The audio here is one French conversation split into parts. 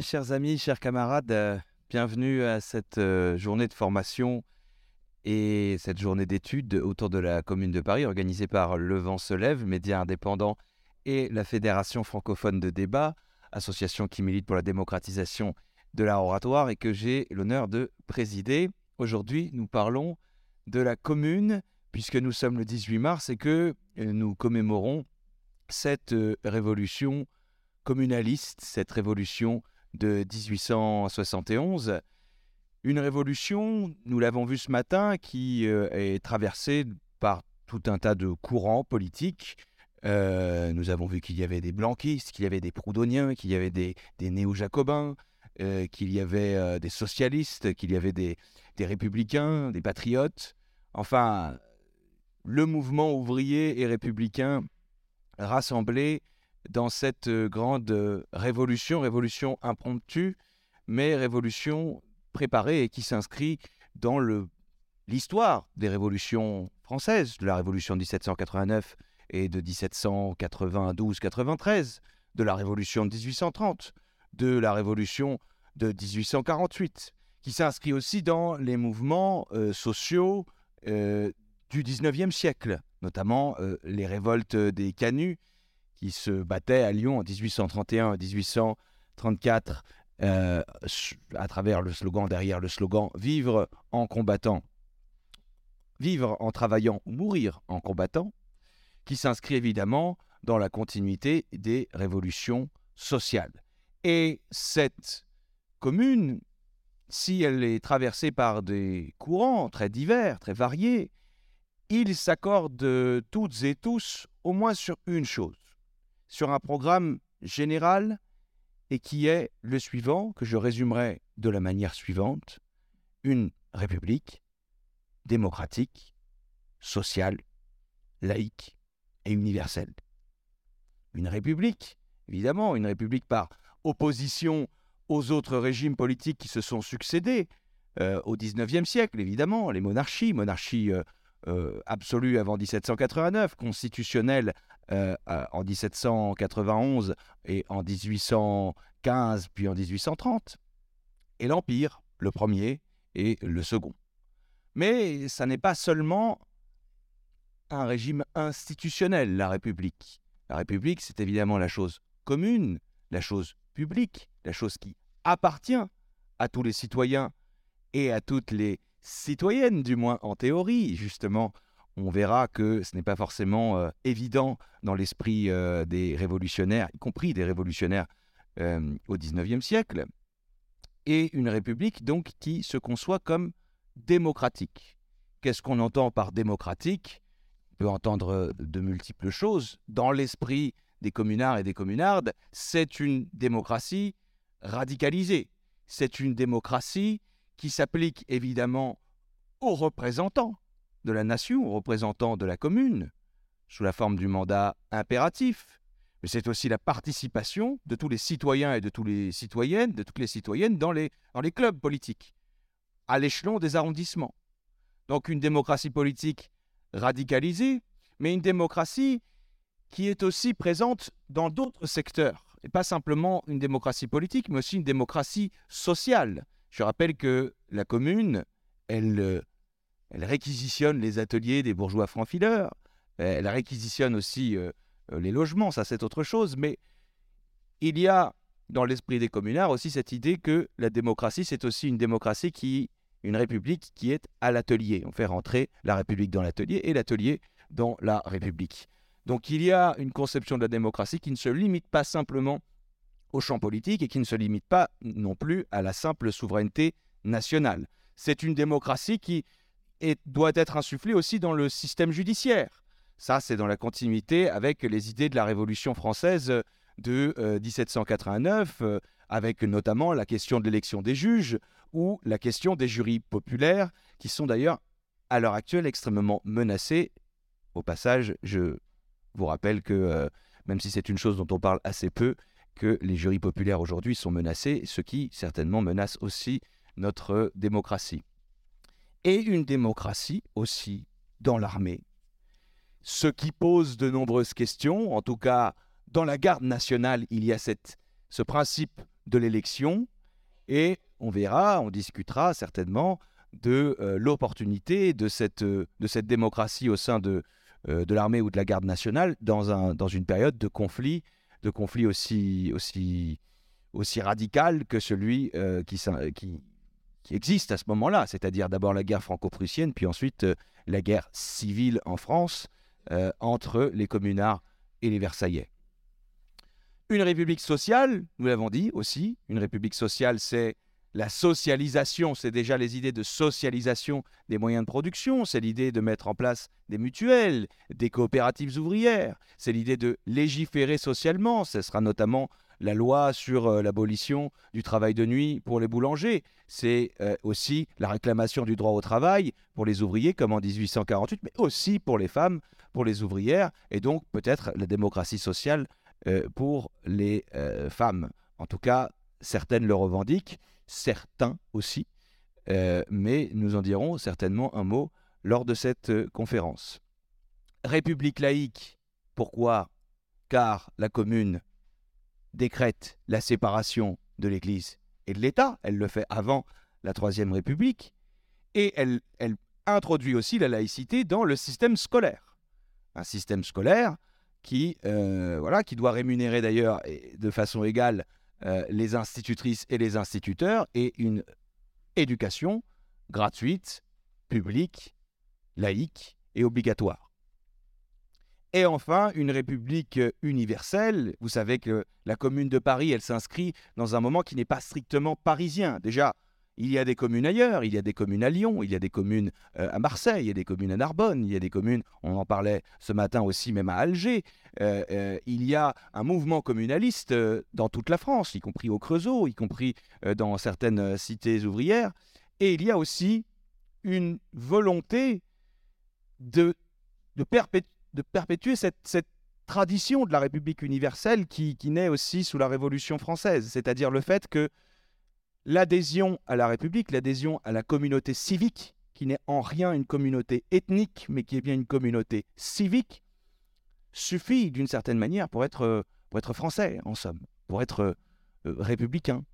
chers amis, chers camarades, euh, bienvenue à cette euh, journée de formation et cette journée d'études autour de la Commune de Paris, organisée par Le Vent se lève, média indépendant, et la Fédération francophone de débat, association qui milite pour la démocratisation de l'art oratoire et que j'ai l'honneur de présider. Aujourd'hui, nous parlons de la Commune, puisque nous sommes le 18 mars et que euh, nous commémorons cette révolution communaliste, cette révolution de 1871. Une révolution, nous l'avons vu ce matin, qui euh, est traversée par tout un tas de courants politiques. Euh, nous avons vu qu'il y avait des blanquistes, qu'il y avait des proudhoniens, qu'il y avait des, néo-jacobins, euh, qu'il y avait des socialistes, qu'il y avait des, des républicains, des patriotes. Enfin, le mouvement ouvrier et républicain rassemblé dans cette grande révolution, révolution impromptue, mais révolution préparée et qui s'inscrit dans l'histoire des révolutions françaises, de la révolution de 1789 et de 1792-93, de la révolution de 1830, de la révolution de 1848, qui s'inscrit aussi dans les mouvements sociaux du 19e siècle, notamment les révoltes des canuts qui se battaient à Lyon en 1831 1834 euh, à travers le slogan, derrière le slogan Vivre en combattant, vivre en travaillant ou mourir en combattant, qui s'inscrit évidemment dans la continuité des révolutions sociales. Et cette commune, si elle est traversée par des courants très divers, très variés, ils s'accordent toutes et tous au moins sur une chose, sur un programme général et qui est le suivant, que je résumerai de la manière suivante. Une république démocratique, sociale, laïque et universelle. Une république, évidemment, une république par opposition aux autres régimes politiques qui se sont succédés euh, au XIXe siècle, évidemment, les monarchies, monarchies euh, euh, absolue avant 1789, constitutionnelle euh, en 1791 et en 1815 puis en 1830, et l'Empire, le premier et le second. Mais ça n'est pas seulement un régime institutionnel, la République. La République, c'est évidemment la chose commune, la chose publique, la chose qui appartient à tous les citoyens et à toutes les citoyenne, du moins en théorie. Justement, on verra que ce n'est pas forcément euh, évident dans l'esprit euh, des révolutionnaires, y compris des révolutionnaires euh, au XIXe siècle. Et une république donc qui se conçoit comme démocratique. Qu'est-ce qu'on entend par démocratique? On peut entendre de multiples choses. Dans l'esprit des communards et des communardes, c'est une démocratie radicalisée. C'est une démocratie qui s'applique évidemment aux représentants de la nation, aux représentants de la commune, sous la forme du mandat impératif, mais c'est aussi la participation de tous les citoyens et de toutes les citoyennes, de toutes les citoyennes dans les, dans les clubs politiques, à l'échelon des arrondissements. Donc une démocratie politique radicalisée, mais une démocratie qui est aussi présente dans d'autres secteurs, et pas simplement une démocratie politique, mais aussi une démocratie sociale, je rappelle que la commune, elle, euh, elle réquisitionne les ateliers des bourgeois francs-fileurs, elle réquisitionne aussi euh, euh, les logements, ça c'est autre chose, mais il y a dans l'esprit des communards aussi cette idée que la démocratie, c'est aussi une démocratie qui, une république qui est à l'atelier. On fait rentrer la république dans l'atelier et l'atelier dans la république. Donc il y a une conception de la démocratie qui ne se limite pas simplement au champ politique et qui ne se limite pas non plus à la simple souveraineté nationale. C'est une démocratie qui doit être insufflée aussi dans le système judiciaire. Ça, c'est dans la continuité avec les idées de la Révolution française de 1789, euh, euh, avec notamment la question de l'élection des juges ou la question des jurys populaires, qui sont d'ailleurs à l'heure actuelle extrêmement menacés. Au passage, je vous rappelle que, euh, même si c'est une chose dont on parle assez peu, que les jurys populaires aujourd'hui sont menacés, ce qui certainement menace aussi notre démocratie. Et une démocratie aussi dans l'armée, ce qui pose de nombreuses questions. En tout cas, dans la garde nationale, il y a cette, ce principe de l'élection et on verra, on discutera certainement de l'opportunité de cette, de cette démocratie au sein de, de l'armée ou de la garde nationale dans, un, dans une période de conflit, de conflit aussi, aussi, aussi radical que celui qui, qui, qui existe à ce moment-là, c'est-à-dire d'abord la guerre franco-prussienne, puis ensuite la guerre civile en France entre les communards et les Versaillais. Une république sociale, nous l'avons dit aussi, une république sociale, c'est la socialisation, c'est déjà les idées de socialisation des moyens de production, c'est l'idée de mettre en place des mutuelles, des coopératives ouvrières, c'est l'idée de légiférer socialement, ce sera notamment la loi sur euh, l'abolition du travail de nuit pour les boulangers, c'est euh, aussi la réclamation du droit au travail pour les ouvriers comme en 1848, mais aussi pour les femmes, pour les ouvrières, et donc peut-être la démocratie sociale euh, pour les femmes. En tout cas, certaines le revendiquent certains aussi, euh, mais nous en dirons certainement un mot lors de cette euh, conférence. République laïque, pourquoi? Car la commune décrète la séparation de l'Église et de l'État, elle le fait avant la Troisième République, et elle, introduit aussi la laïcité dans le système scolaire. Un système scolaire qui, euh, voilà, qui doit rémunérer d'ailleurs de façon égale euh, les institutrices et les instituteurs et une éducation gratuite, publique, laïque et obligatoire. Et enfin, une république universelle. Vous savez que la commune de Paris, elle s'inscrit dans un moment qui n'est pas strictement parisien. Déjà, il y a des communes ailleurs, il y a des communes à Lyon, il y a des communes euh, à Marseille, il y a des communes à Narbonne, il y a des communes, on en parlait ce matin aussi même à Alger. Euh, euh, il y a un mouvement communaliste dans toute la France, y compris au Creusot, y compris dans certaines cités ouvrières. Et il y a aussi une volonté de, de, perpétuer cette, tradition de la République universelle qui, qui naît aussi sous la Révolution française, c'est-à-dire le fait que l'adhésion à la République, l'adhésion à la communauté civique, qui n'est en rien une communauté ethnique, mais qui est bien une communauté civique, suffit d'une certaine manière pour être, pour être français, en somme, pour être euh, républicain.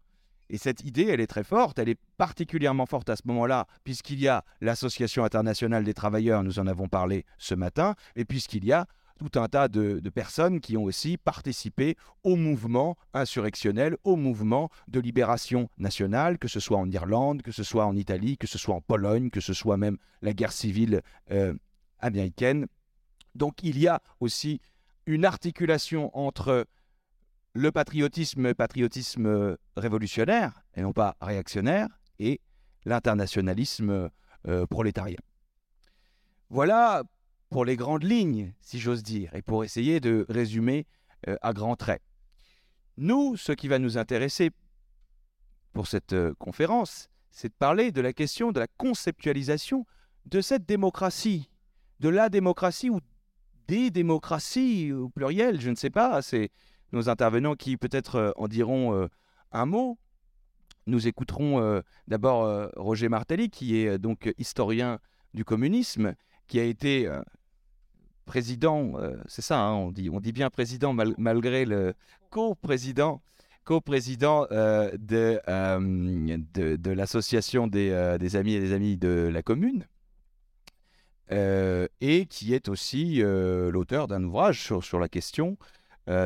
Et cette idée, elle est très forte, elle est particulièrement forte à ce moment-là, puisqu'il y a l'Association internationale des travailleurs, nous en avons parlé ce matin, et puisqu'il y a tout un tas de, personnes qui ont aussi participé au mouvement insurrectionnel, au mouvement de libération nationale, que ce soit en Irlande, que ce soit en Italie, que ce soit en Pologne, que ce soit même la guerre civile euh, américaine. Donc il y a aussi une articulation entre le patriotisme, patriotisme révolutionnaire, et non pas réactionnaire, et l'internationalisme euh, prolétarien. Voilà pour les grandes lignes, si j'ose dire, et pour essayer de résumer euh, à grands traits. Nous, ce qui va nous intéresser pour cette euh, conférence, c'est de parler de la question de la conceptualisation de cette démocratie, de la démocratie ou des démocraties au pluriel, je ne sais pas, c'est nos intervenants qui peut-être euh, en diront un mot. Nous écouterons d'abord Roger Martelly, qui est donc historien du communisme qui a été président, euh, c'est ça, hein, on, dit, bien président malgré le co-président co-président euh, de, de, l'association des, amis et des amis de la commune, et qui est aussi l'auteur d'un ouvrage sur, sur, la question,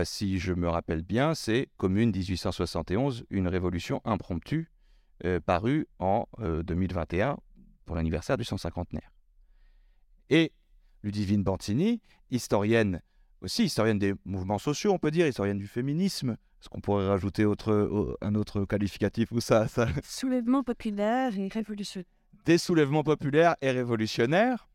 si je me rappelle bien, c'est Commune 1871, une révolution impromptue, paru en 2021 pour l'anniversaire du 150naire et Ludivine Bantini, historienne aussi, historienne des mouvements sociaux, on peut dire, historienne du féminisme. Est-ce qu'on pourrait rajouter autre, un autre qualificatif ou ça, ça... Soulèvement populaire et révolutionnaire. Des soulèvements populaires et révolutionnaires,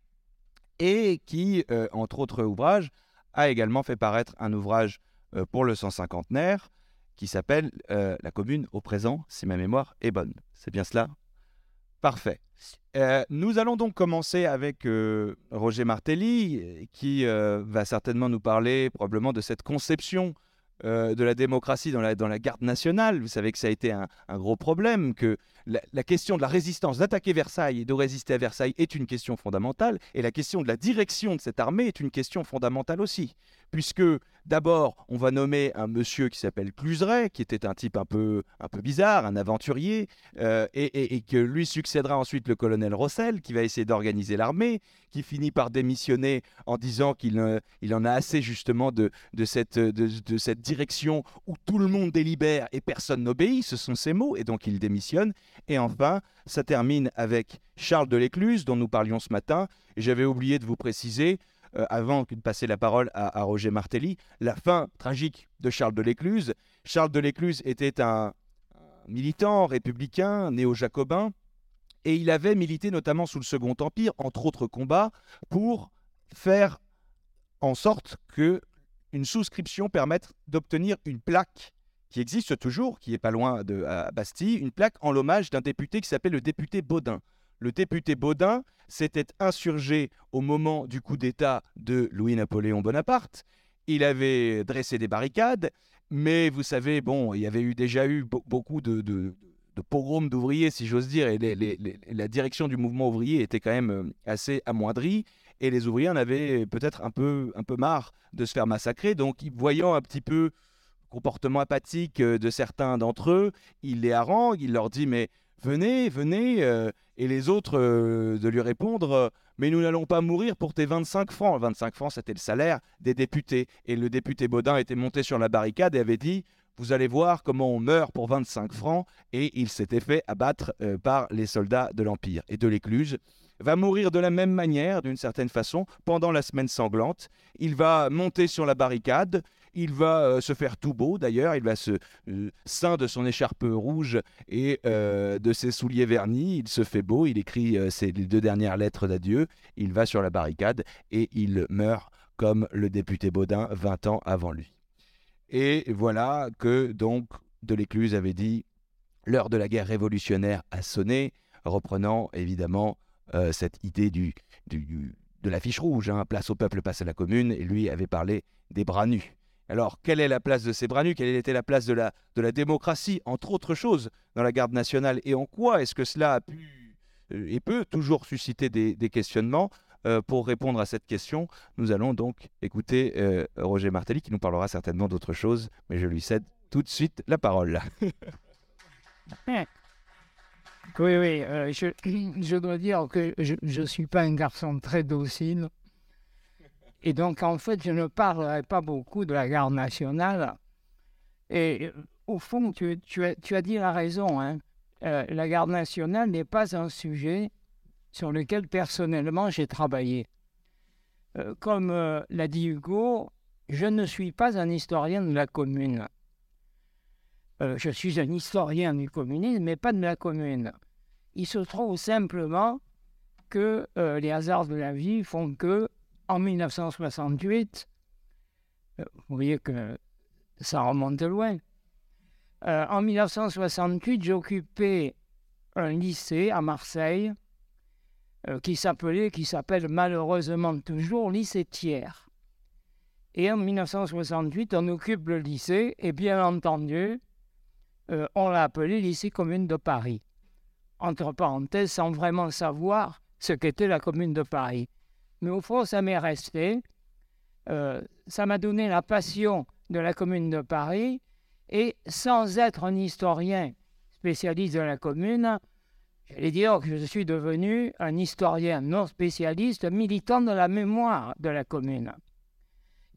et qui, euh, entre autres ouvrages, a également fait paraître un ouvrage euh, pour le 150naire qui s'appelle euh, La commune au présent, si ma mémoire est bonne. C'est bien cela? Parfait. Euh, nous allons donc commencer avec euh, Roger Martelly, qui euh, va certainement nous parler probablement de cette conception de la démocratie dans la, dans la garde nationale. Vous savez que ça a été un, gros problème, que la, question de la résistance, d'attaquer Versailles et de résister à Versailles est une question fondamentale, et la question de la direction de cette armée est une question fondamentale aussi, puisque D'abord, on va nommer un monsieur qui s'appelle Cluseret, qui était un type un peu, un peu bizarre, un aventurier, euh, et, que lui succédera ensuite le colonel Rossel, qui va essayer d'organiser l'armée, qui finit par démissionner en disant qu'il euh, il en a assez justement de, de, cette, de, cette direction où tout le monde délibère et personne n'obéit, ce sont ses mots, et donc il démissionne. Et enfin, ça termine avec Charles de l'Écluse, dont nous parlions ce matin, et j'avais oublié de vous préciser, euh, avant de passer la parole à, Roger Martelly, la fin tragique de Charles de l'Écluse. Charles de l'Écluse était un, militant républicain, néo-jacobin, et il avait milité notamment sous le Second Empire, entre autres combats, pour faire en sorte que une souscription permette d'obtenir une plaque qui existe toujours, qui est pas loin de Bastille, une plaque en l'hommage d'un député qui s'appelle le député Baudin. Le député Baudin s'était insurgé au moment du coup d'État de Louis-Napoléon Bonaparte. Il avait dressé des barricades, mais vous savez, bon, il y avait déjà eu beaucoup de, de, pogroms d'ouvriers, si j'ose dire, et la direction du mouvement ouvrier était quand même euh, assez amoindrie. Et les ouvriers en avaient peut-être un peu, un peu marre de se faire massacrer. Donc, voyant un petit peu le comportement apathique euh, de certains d'entre eux, il les harangue, il leur dit Mais venez, venez, euh, et les autres euh, de lui répondre euh, Mais nous n'allons pas mourir pour tes 25 francs. 25 francs, c'était le salaire des députés. Et le député Baudin était monté sur la barricade et avait dit Vous allez voir comment on meurt pour 25 francs. Et il s'était fait abattre par les soldats de l'Empire. Et de l'Écluse va mourir de la même manière, d'une certaine façon, pendant la semaine sanglante. Il va monter sur la barricade, il va euh, se faire tout beau d'ailleurs, il va se euh, de son écharpe rouge et euh, de ses souliers vernis, il se fait beau, il écrit ses deux dernières lettres d'adieu, il va sur la barricade et il meurt comme le député Baudin 20 ans avant lui. Et voilà que donc Delécluse avait dit l'heure de la guerre révolutionnaire a sonné, reprenant évidemment cette idée de la fiche rouge, hein, place au peuple, passe à la commune, et lui avait parlé des bras nus. Alors, quelle est la place de ces bras nus Quelle était la place de la, démocratie, entre autres choses, dans la garde nationale. Et en quoi est-ce que cela a pu euh, et peut toujours susciter des, questionnements? Euh, Pour répondre à cette question, nous allons donc écouter euh, Roger Martelly qui nous parlera certainement d'autre chose, mais je lui cède tout de suite la parole. oui, oui, je, je, dois dire que je ne suis pas un garçon très docile. Et donc, en fait, je ne parlerai pas beaucoup de la garde nationale. Et euh, au fond, tu, as, dit la raison. Hein. Euh, la garde nationale n'est pas un sujet sur lequel personnellement j'ai travaillé. Euh, comme l'a dit Hugo, je ne suis pas un historien de la commune. je suis un historien du communisme, mais pas de la commune. Il se trouve simplement que les hasards de la vie font que en 1968, euh, vous voyez que ça remonte loin. Euh, en 1968, j'occupais un lycée à Marseille euh, qui s'appelait, qui s'appelle malheureusement toujours lycée Thiers. Et en 1968, on occupe le lycée et bien entendu, on l'a appelé lycée commune de Paris. Entre parenthèses, sans vraiment savoir ce qu'était la commune de Paris mais au fond, ça m'est resté. Euh, ça m'a donné la passion de la commune de Paris, et sans être un historien spécialiste de la commune, j'allais dire que je suis devenu un historien non spécialiste, militant de la mémoire de la commune.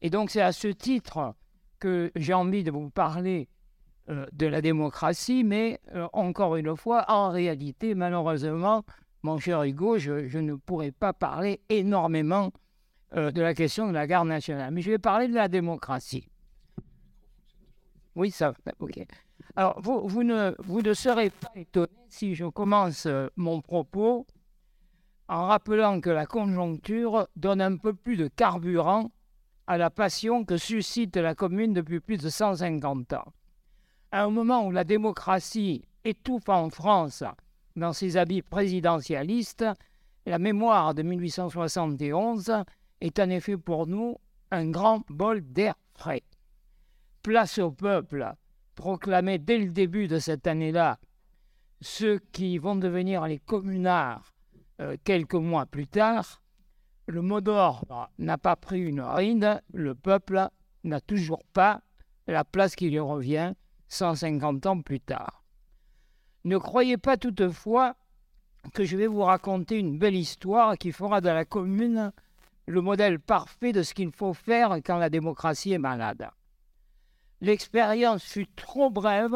Et donc c'est à ce titre que j'ai envie de vous parler euh, de la démocratie, mais euh, encore une fois, en réalité, malheureusement, mon cher Hugo, je, ne pourrais pas parler énormément euh, de la question de la garde nationale, mais je vais parler de la démocratie. Oui, ça, ok. Alors, vous, vous, ne, vous ne serez pas étonné si je commence euh, mon propos en rappelant que la conjoncture donne un peu plus de carburant à la passion que suscite la commune depuis plus de 150 ans. À un moment où la démocratie étouffe en France dans ses habits présidentialistes, la mémoire de 1871 est en effet pour nous un grand bol d'air frais. Place au peuple, proclamé dès le début de cette année-là, ceux qui vont devenir les communards euh, quelques mois plus tard, le mot d'ordre n'a pas pris une ride, le peuple n'a toujours pas la place qui lui revient 150 ans plus tard. Ne croyez pas toutefois que je vais vous raconter une belle histoire qui fera de la commune le modèle parfait de ce qu'il faut faire quand la démocratie est malade. L'expérience fut trop brève,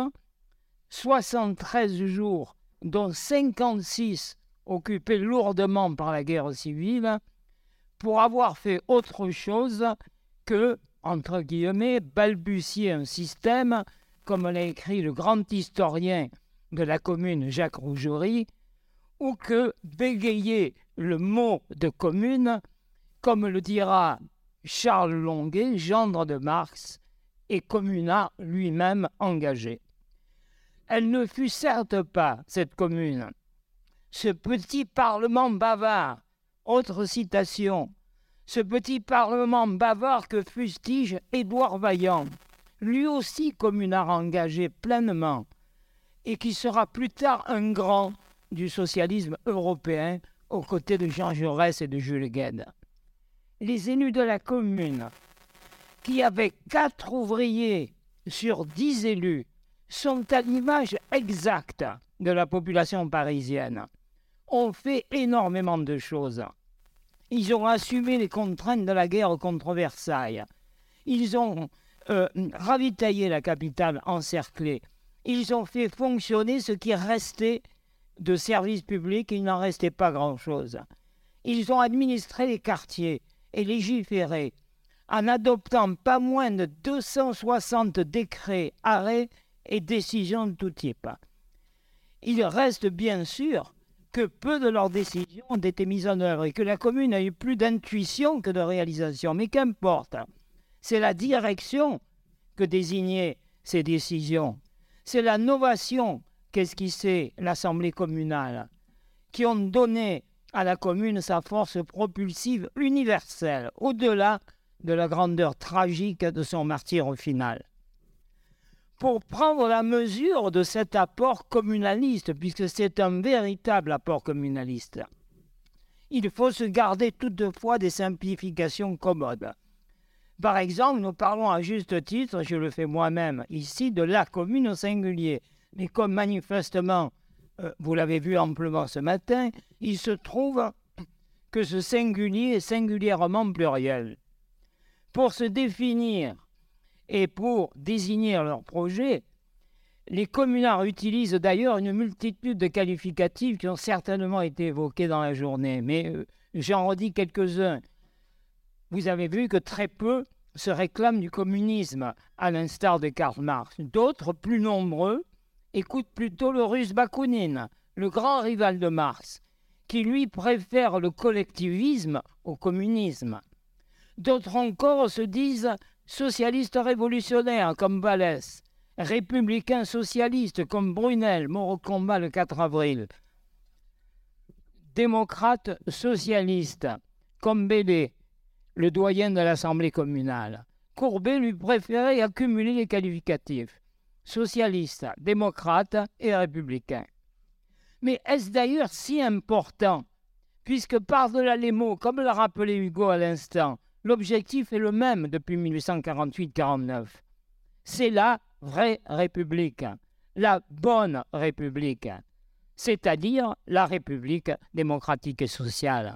73 jours, dont 56 occupés lourdement par la guerre civile, pour avoir fait autre chose que, entre guillemets, balbutier un système, comme l'a écrit le grand historien de la commune Jacques Rougerie, ou que bégayer le mot de commune, comme le dira Charles Longuet, gendre de Marx, et communard lui-même engagé. Elle ne fut certes pas, cette commune, ce petit parlement bavard, autre citation, ce petit parlement bavard que fustige Édouard Vaillant, lui aussi communard engagé pleinement, et qui sera plus tard un grand du socialisme européen aux côtés de Jean Jaurès et de Jules Gued. Les élus de la commune, qui avaient quatre ouvriers sur dix élus, sont à l'image exacte de la population parisienne, ont fait énormément de choses. Ils ont assumé les contraintes de la guerre contre Versailles. Ils ont euh, ravitaillé la capitale encerclée. Ils ont fait fonctionner ce qui restait de services publics. Il n'en restait pas grand-chose. Ils ont administré les quartiers et légiféré en adoptant pas moins de 260 décrets, arrêts et décisions de tout type. Il reste bien sûr que peu de leurs décisions ont été mises en œuvre et que la commune a eu plus d'intuition que de réalisation. Mais qu'importe, c'est la direction que désignaient ces décisions. C'est la novation qu'esquissait l'Assemblée communale, qui ont donné à la commune sa force propulsive universelle, au-delà de la grandeur tragique de son martyr final pour prendre la mesure de cet apport communaliste, puisque c'est un véritable apport communaliste. Il faut se garder toutefois des simplifications commodes. Par exemple, nous parlons à juste titre, je le fais moi-même ici, de la commune au singulier. Mais comme manifestement, euh, vous l'avez vu amplement ce matin, il se trouve que ce singulier est singulièrement pluriel. Pour se définir et pour désigner leur projet, les communards utilisent d'ailleurs une multitude de qualificatifs qui ont certainement été évoqués dans la journée, mais euh, j'en redis quelques-uns. Vous avez vu que très peu se réclament du communisme, à l'instar de Karl Marx. D'autres, plus nombreux, écoutent plutôt le russe Bakounine, le grand rival de Marx, qui lui préfère le collectivisme au communisme. D'autres encore se disent socialistes révolutionnaires comme Vallès, républicains socialistes comme Brunel, mort au combat le 4 avril, démocrates socialistes comme Bélé, le doyen de l'Assemblée communale. Courbet lui préférait accumuler les qualificatifs socialiste, démocrate et républicain. Mais est-ce d'ailleurs si important Puisque par-delà les mots, comme l'a rappelé Hugo à l'instant, l'objectif est le même depuis 1848-49. C'est la vraie République, la bonne République, c'est-à-dire la République démocratique et sociale.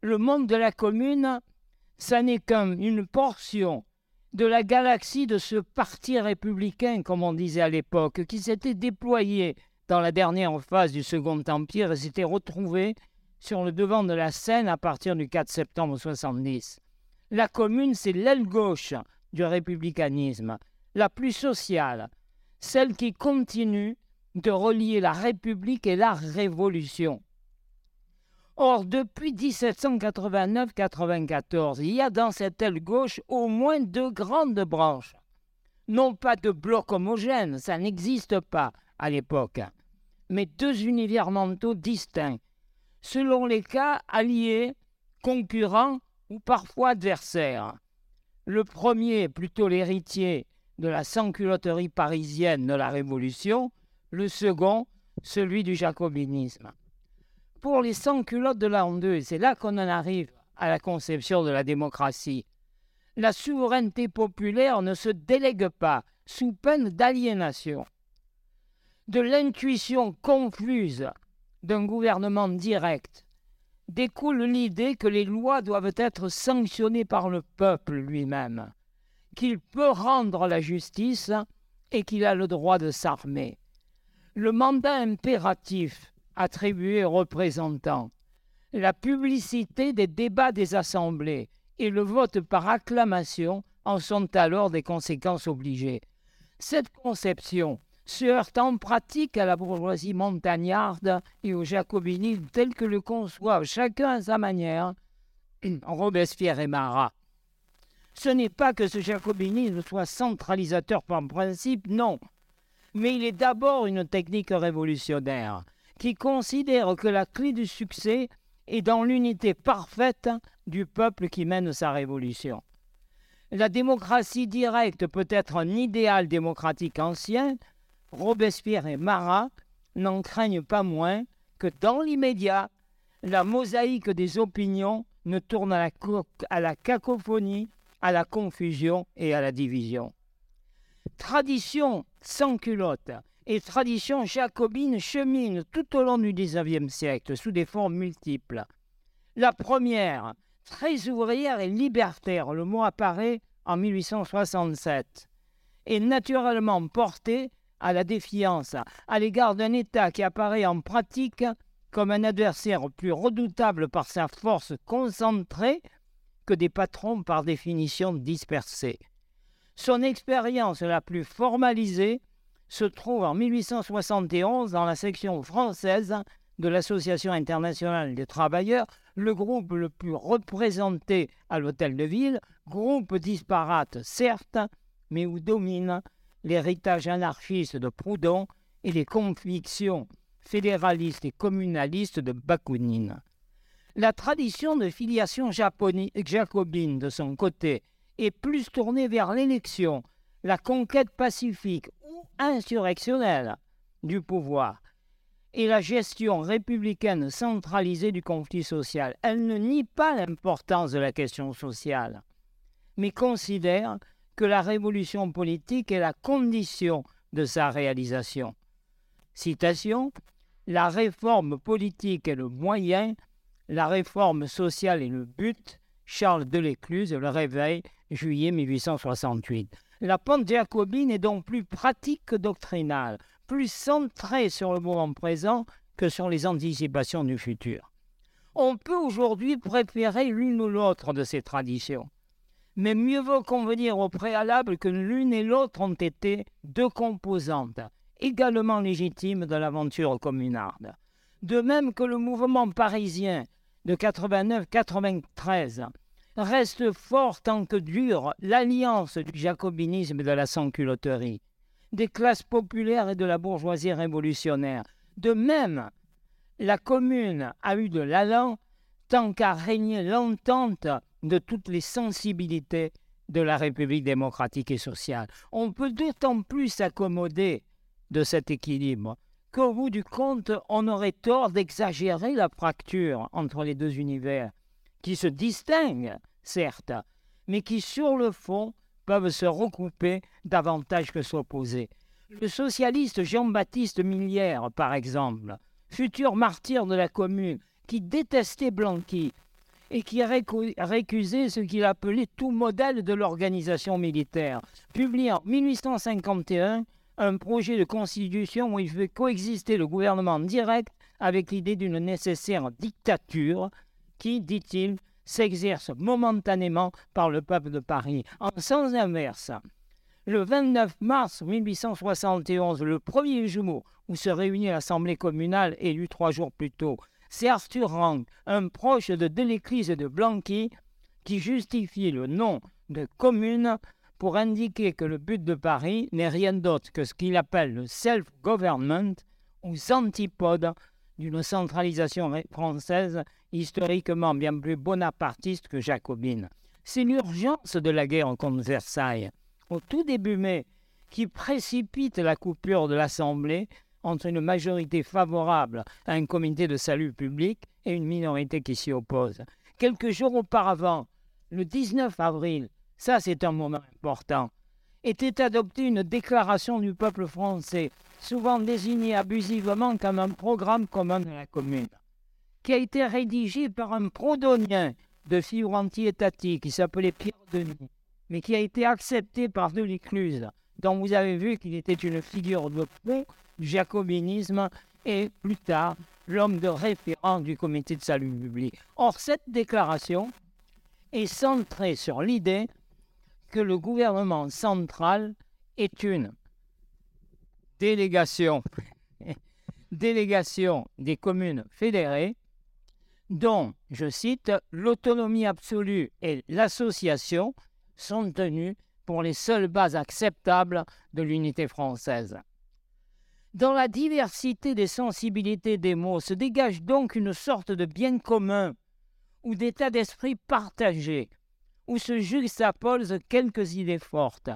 Le monde de la commune, ça n'est qu'une portion de la galaxie de ce parti républicain, comme on disait à l'époque, qui s'était déployé dans la dernière phase du Second Empire et s'était retrouvé sur le devant de la scène à partir du 4 septembre 70. La commune, c'est l'aile gauche du républicanisme, la plus sociale, celle qui continue de relier la République et la Révolution. Or, depuis 1789-94, il y a dans cette aile gauche au moins deux grandes branches. Non pas de blocs homogènes, ça n'existe pas à l'époque, mais deux univers mentaux distincts, selon les cas alliés, concurrents ou parfois adversaire. Le premier plutôt l'héritier de la sans-culotterie parisienne de la Révolution, le second celui du jacobinisme. Pour les sans-culottes de l'an 2, c'est là qu'on en arrive à la conception de la démocratie. La souveraineté populaire ne se délègue pas sous peine d'aliénation. De l'intuition confuse d'un gouvernement direct découle l'idée que les lois doivent être sanctionnées par le peuple lui-même, qu'il peut rendre la justice et qu'il a le droit de s'armer. Le mandat impératif attribué aux représentants, la publicité des débats des assemblées et le vote par acclamation en sont alors des conséquences obligées. Cette conception se heurte en pratique à la bourgeoisie montagnarde et au jacobinisme tel que le conçoivent chacun à sa manière Robespierre et Marat. Ce n'est pas que ce jacobinisme soit centralisateur par principe, non, mais il est d'abord une technique révolutionnaire qui considère que la clé du succès est dans l'unité parfaite du peuple qui mène sa révolution. La démocratie directe peut être un idéal démocratique ancien, Robespierre et Marat n'en craignent pas moins que dans l'immédiat, la mosaïque des opinions ne tourne à la, à la, cacophonie, à la confusion et à la division. Tradition sans culotte et tradition jacobine cheminent tout au long du XIXe siècle sous des formes multiples. La première, très ouvrière et libertaire, le mot apparaît en 1867, est naturellement portée à la défiance à l'égard d'un État qui apparaît en pratique comme un adversaire plus redoutable par sa force concentrée que des patrons par définition dispersés. Son expérience la plus formalisée se trouve en 1871 dans la section française de l'Association internationale des travailleurs, le groupe le plus représenté à l'hôtel de ville, groupe disparate certes, mais où domine l'héritage anarchiste de Proudhon et les convictions fédéralistes et communalistes de Bakounine. La tradition de filiation jacobine, de son côté, est plus tournée vers l'élection, la conquête pacifique insurrectionnelle du pouvoir et la gestion républicaine centralisée du conflit social. Elle ne nie pas l'importance de la question sociale, mais considère que la révolution politique est la condition de sa réalisation. Citation La réforme politique est le moyen, la réforme sociale est le but. Charles Delécluse, Le Réveil, juillet 1868. La pente jacobine est donc plus pratique que doctrinale, plus centrée sur le moment présent que sur les anticipations du futur. On peut aujourd'hui préférer l'une ou l'autre de ces traditions mais mieux vaut convenir au préalable que l'une et l'autre ont été deux composantes également légitimes de l'aventure communarde. De même que le mouvement parisien de 89-93 reste fort tant que dure l'alliance du jacobinisme et de la sans-culotterie, des classes populaires et de la bourgeoisie révolutionnaire. De même, la commune a eu de l'allant tant qu'a régné l'entente de toutes les sensibilités de la République démocratique et sociale. On peut d'autant plus s'accommoder de cet équilibre qu'au bout du compte, on aurait tort d'exagérer la fracture entre les deux univers, qui se distinguent, certes, mais qui, sur le fond, peuvent se recouper davantage que s'opposer. Le socialiste Jean-Baptiste Millière, par exemple, futur martyr de la Commune, qui détestait Blanqui, et qui récusé ce qu'il appelait tout modèle de l'organisation militaire, publie en 1851 un projet de constitution où il fait coexister le gouvernement direct avec l'idée d'une nécessaire dictature qui, dit-il, s'exerce momentanément par le peuple de Paris, en sens inverse. Le 29 mars 1871, le premier jour où se réunit l'Assemblée communale élue trois jours plus tôt, c'est Arthur Rank, un proche de Deléclise et de Blanqui, qui justifie le nom de commune pour indiquer que le but de Paris n'est rien d'autre que ce qu'il appelle le self-government, aux antipodes d'une centralisation française historiquement bien plus bonapartiste que jacobine. C'est l'urgence de la guerre contre Versailles, au tout début mai, qui précipite la coupure de l'Assemblée entre une majorité favorable à un comité de salut public et une minorité qui s'y oppose. Quelques jours auparavant, le 19 avril, ça c'est un moment important, était adoptée une déclaration du peuple français, souvent désignée abusivement comme un programme commun de la commune, qui a été rédigée par un prodonien de figure anti-étatique qui s'appelait Pierre Denis, mais qui a été accepté par Delicluse, dont vous avez vu qu'il était une figure de proue du jacobinisme et plus tard l'homme de référence du comité de salut public. Or, cette déclaration est centrée sur l'idée que le gouvernement central est une délégation, délégation des communes fédérées dont, je cite, l'autonomie absolue et l'association sont tenues pour les seules bases acceptables de l'unité française. Dans la diversité des sensibilités des mots se dégage donc une sorte de bien commun ou d'état d'esprit partagé, où se juxtaposent quelques idées fortes,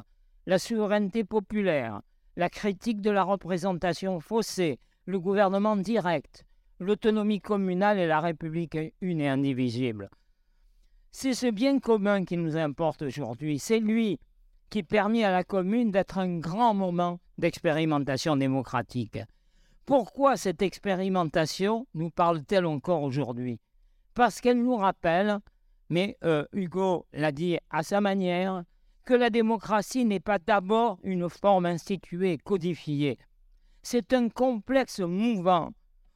la souveraineté populaire, la critique de la représentation faussée, le gouvernement direct, l'autonomie communale et la République une et indivisible. C'est ce bien commun qui nous importe aujourd'hui. C'est lui qui permet à la commune d'être un grand moment d'expérimentation démocratique. Pourquoi cette expérimentation nous parle-t-elle encore aujourd'hui? Parce qu'elle nous rappelle, mais euh, Hugo l'a dit à sa manière, que la démocratie n'est pas d'abord une forme instituée, codifiée. C'est un complexe mouvant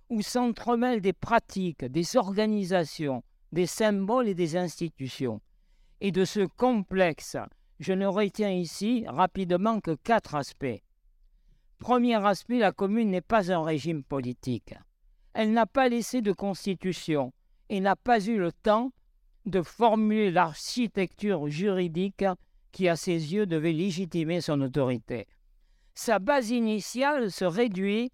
où s'entremêlent des pratiques, des organisations, des symboles et des institutions. Et de ce complexe, je ne retiens ici rapidement que quatre aspects. Premier aspect, la commune n'est pas un régime politique. Elle n'a pas laissé de constitution et n'a pas eu le temps de formuler l'architecture juridique qui, à ses yeux, devait légitimer son autorité. Sa base initiale se réduit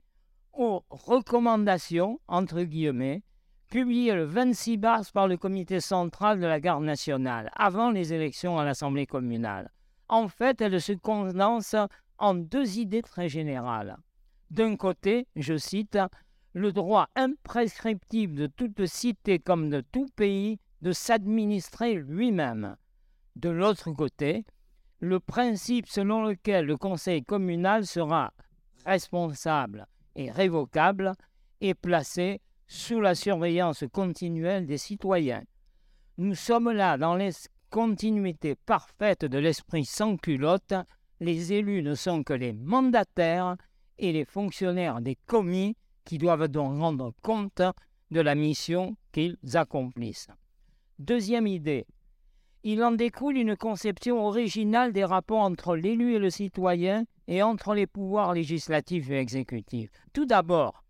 aux recommandations, entre guillemets, publiées le 26 mars par le comité central de la garde nationale, avant les élections à l'Assemblée communale. En fait, elle se condense en deux idées très générales. D'un côté, je cite, le droit imprescriptible de toute cité comme de tout pays de s'administrer lui-même. De l'autre côté, le principe selon lequel le conseil communal sera responsable et révocable est placé sous la surveillance continuelle des citoyens. Nous sommes là dans les continuités parfaites de l'esprit sans culotte. Les élus ne sont que les mandataires et les fonctionnaires des commis qui doivent donc rendre compte de la mission qu'ils accomplissent. Deuxième idée, il en découle une conception originale des rapports entre l'élu et le citoyen et entre les pouvoirs législatifs et exécutifs. Tout d'abord,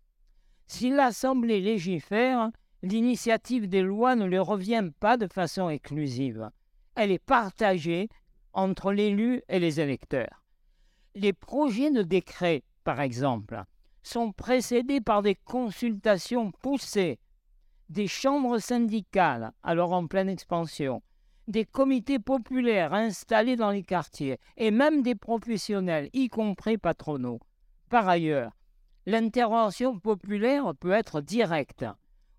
si l'Assemblée légifère, l'initiative des lois ne lui revient pas de façon exclusive. Elle est partagée entre l'élu et les électeurs. Les projets de décret, par exemple, sont précédés par des consultations poussées des chambres syndicales, alors en pleine expansion, des comités populaires installés dans les quartiers et même des professionnels, y compris patronaux. Par ailleurs, l'intervention populaire peut être directe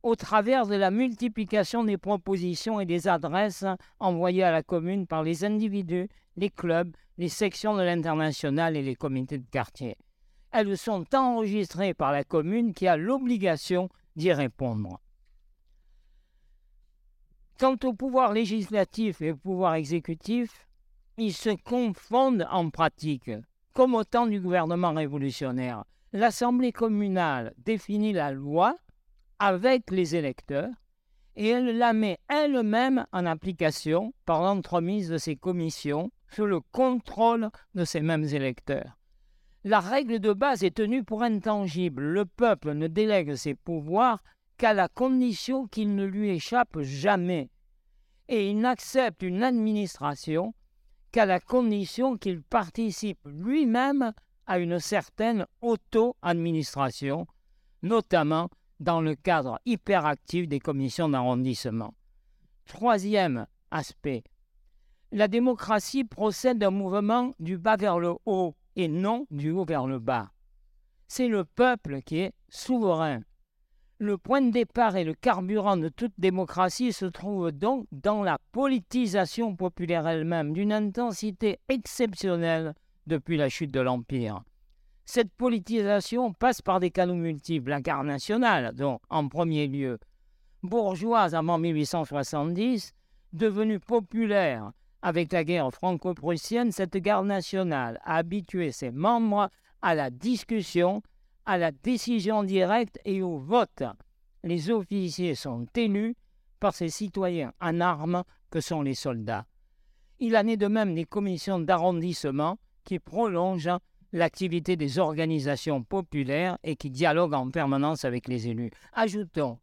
au travers de la multiplication des propositions et des adresses envoyées à la commune par les individus, les clubs, les sections de l'international et les comités de quartier. Elles sont enregistrées par la commune qui a l'obligation d'y répondre. Quant au pouvoir législatif et au pouvoir exécutif, ils se confondent en pratique, comme au temps du gouvernement révolutionnaire. L'Assemblée communale définit la loi avec les électeurs et elle la met elle-même en application par l'entremise de ses commissions sous le contrôle de ces mêmes électeurs. La règle de base est tenue pour intangible. Le peuple ne délègue ses pouvoirs qu'à la condition qu'il ne lui échappe jamais. Et il n'accepte une administration qu'à la condition qu'il participe lui-même à une certaine auto-administration, notamment dans le cadre hyperactif des commissions d'arrondissement. Troisième aspect, la démocratie procède d'un mouvement du bas vers le haut et non du haut vers le bas. C'est le peuple qui est souverain Le point de départ et le carburant de toute démocratie se trouve donc dans la politisation populaire elle-même, d'une intensité exceptionnelle depuis la chute de l'Empire. Cette politisation passe par des canaux multiples, la garde nationale, donc en premier lieu, bourgeoise avant 1870, devenue populaire avec la guerre franco-prussienne, cette garde nationale a habitué ses membres à la discussion, à la décision directe et au vote. Les officiers sont élus par ces citoyens en armes que sont les soldats. Il en est de même des commissions d'arrondissement qui prolongent l'activité des organisations populaires et qui dialoguent en permanence avec les élus. Ajoutons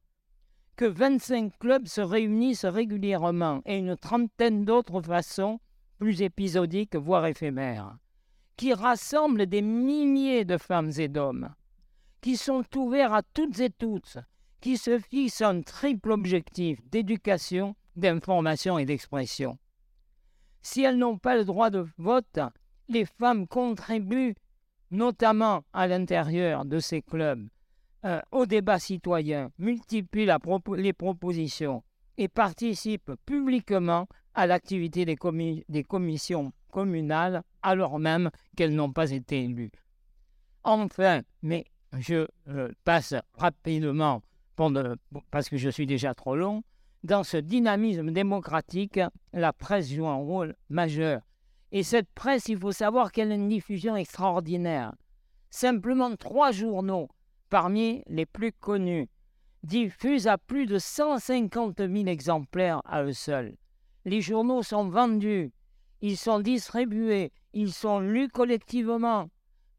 que 25 clubs se réunissent régulièrement et une trentaine d'autres façons plus épisodiques, voire éphémères, qui rassemblent des milliers de femmes et d'hommes, qui sont ouverts à toutes et toutes, qui se fixent un triple objectif d'éducation, d'information et d'expression. Si elles n'ont pas le droit de vote, les femmes contribuent, notamment à l'intérieur de ces clubs, euh, au débat citoyen, multiplient les propositions et participent publiquement à l'activité des, commissions communales alors même qu'elles n'ont pas été élues. Enfin, mais je euh, passe rapidement parce que je suis déjà trop long, dans ce dynamisme démocratique, la presse joue un rôle majeur. Et cette presse, il faut savoir qu'elle a une diffusion extraordinaire. Simplement trois journaux parmi les plus connus, diffusent à plus de 150 000 exemplaires à eux seuls. Les journaux sont vendus, ils sont distribués, ils sont lus collectivement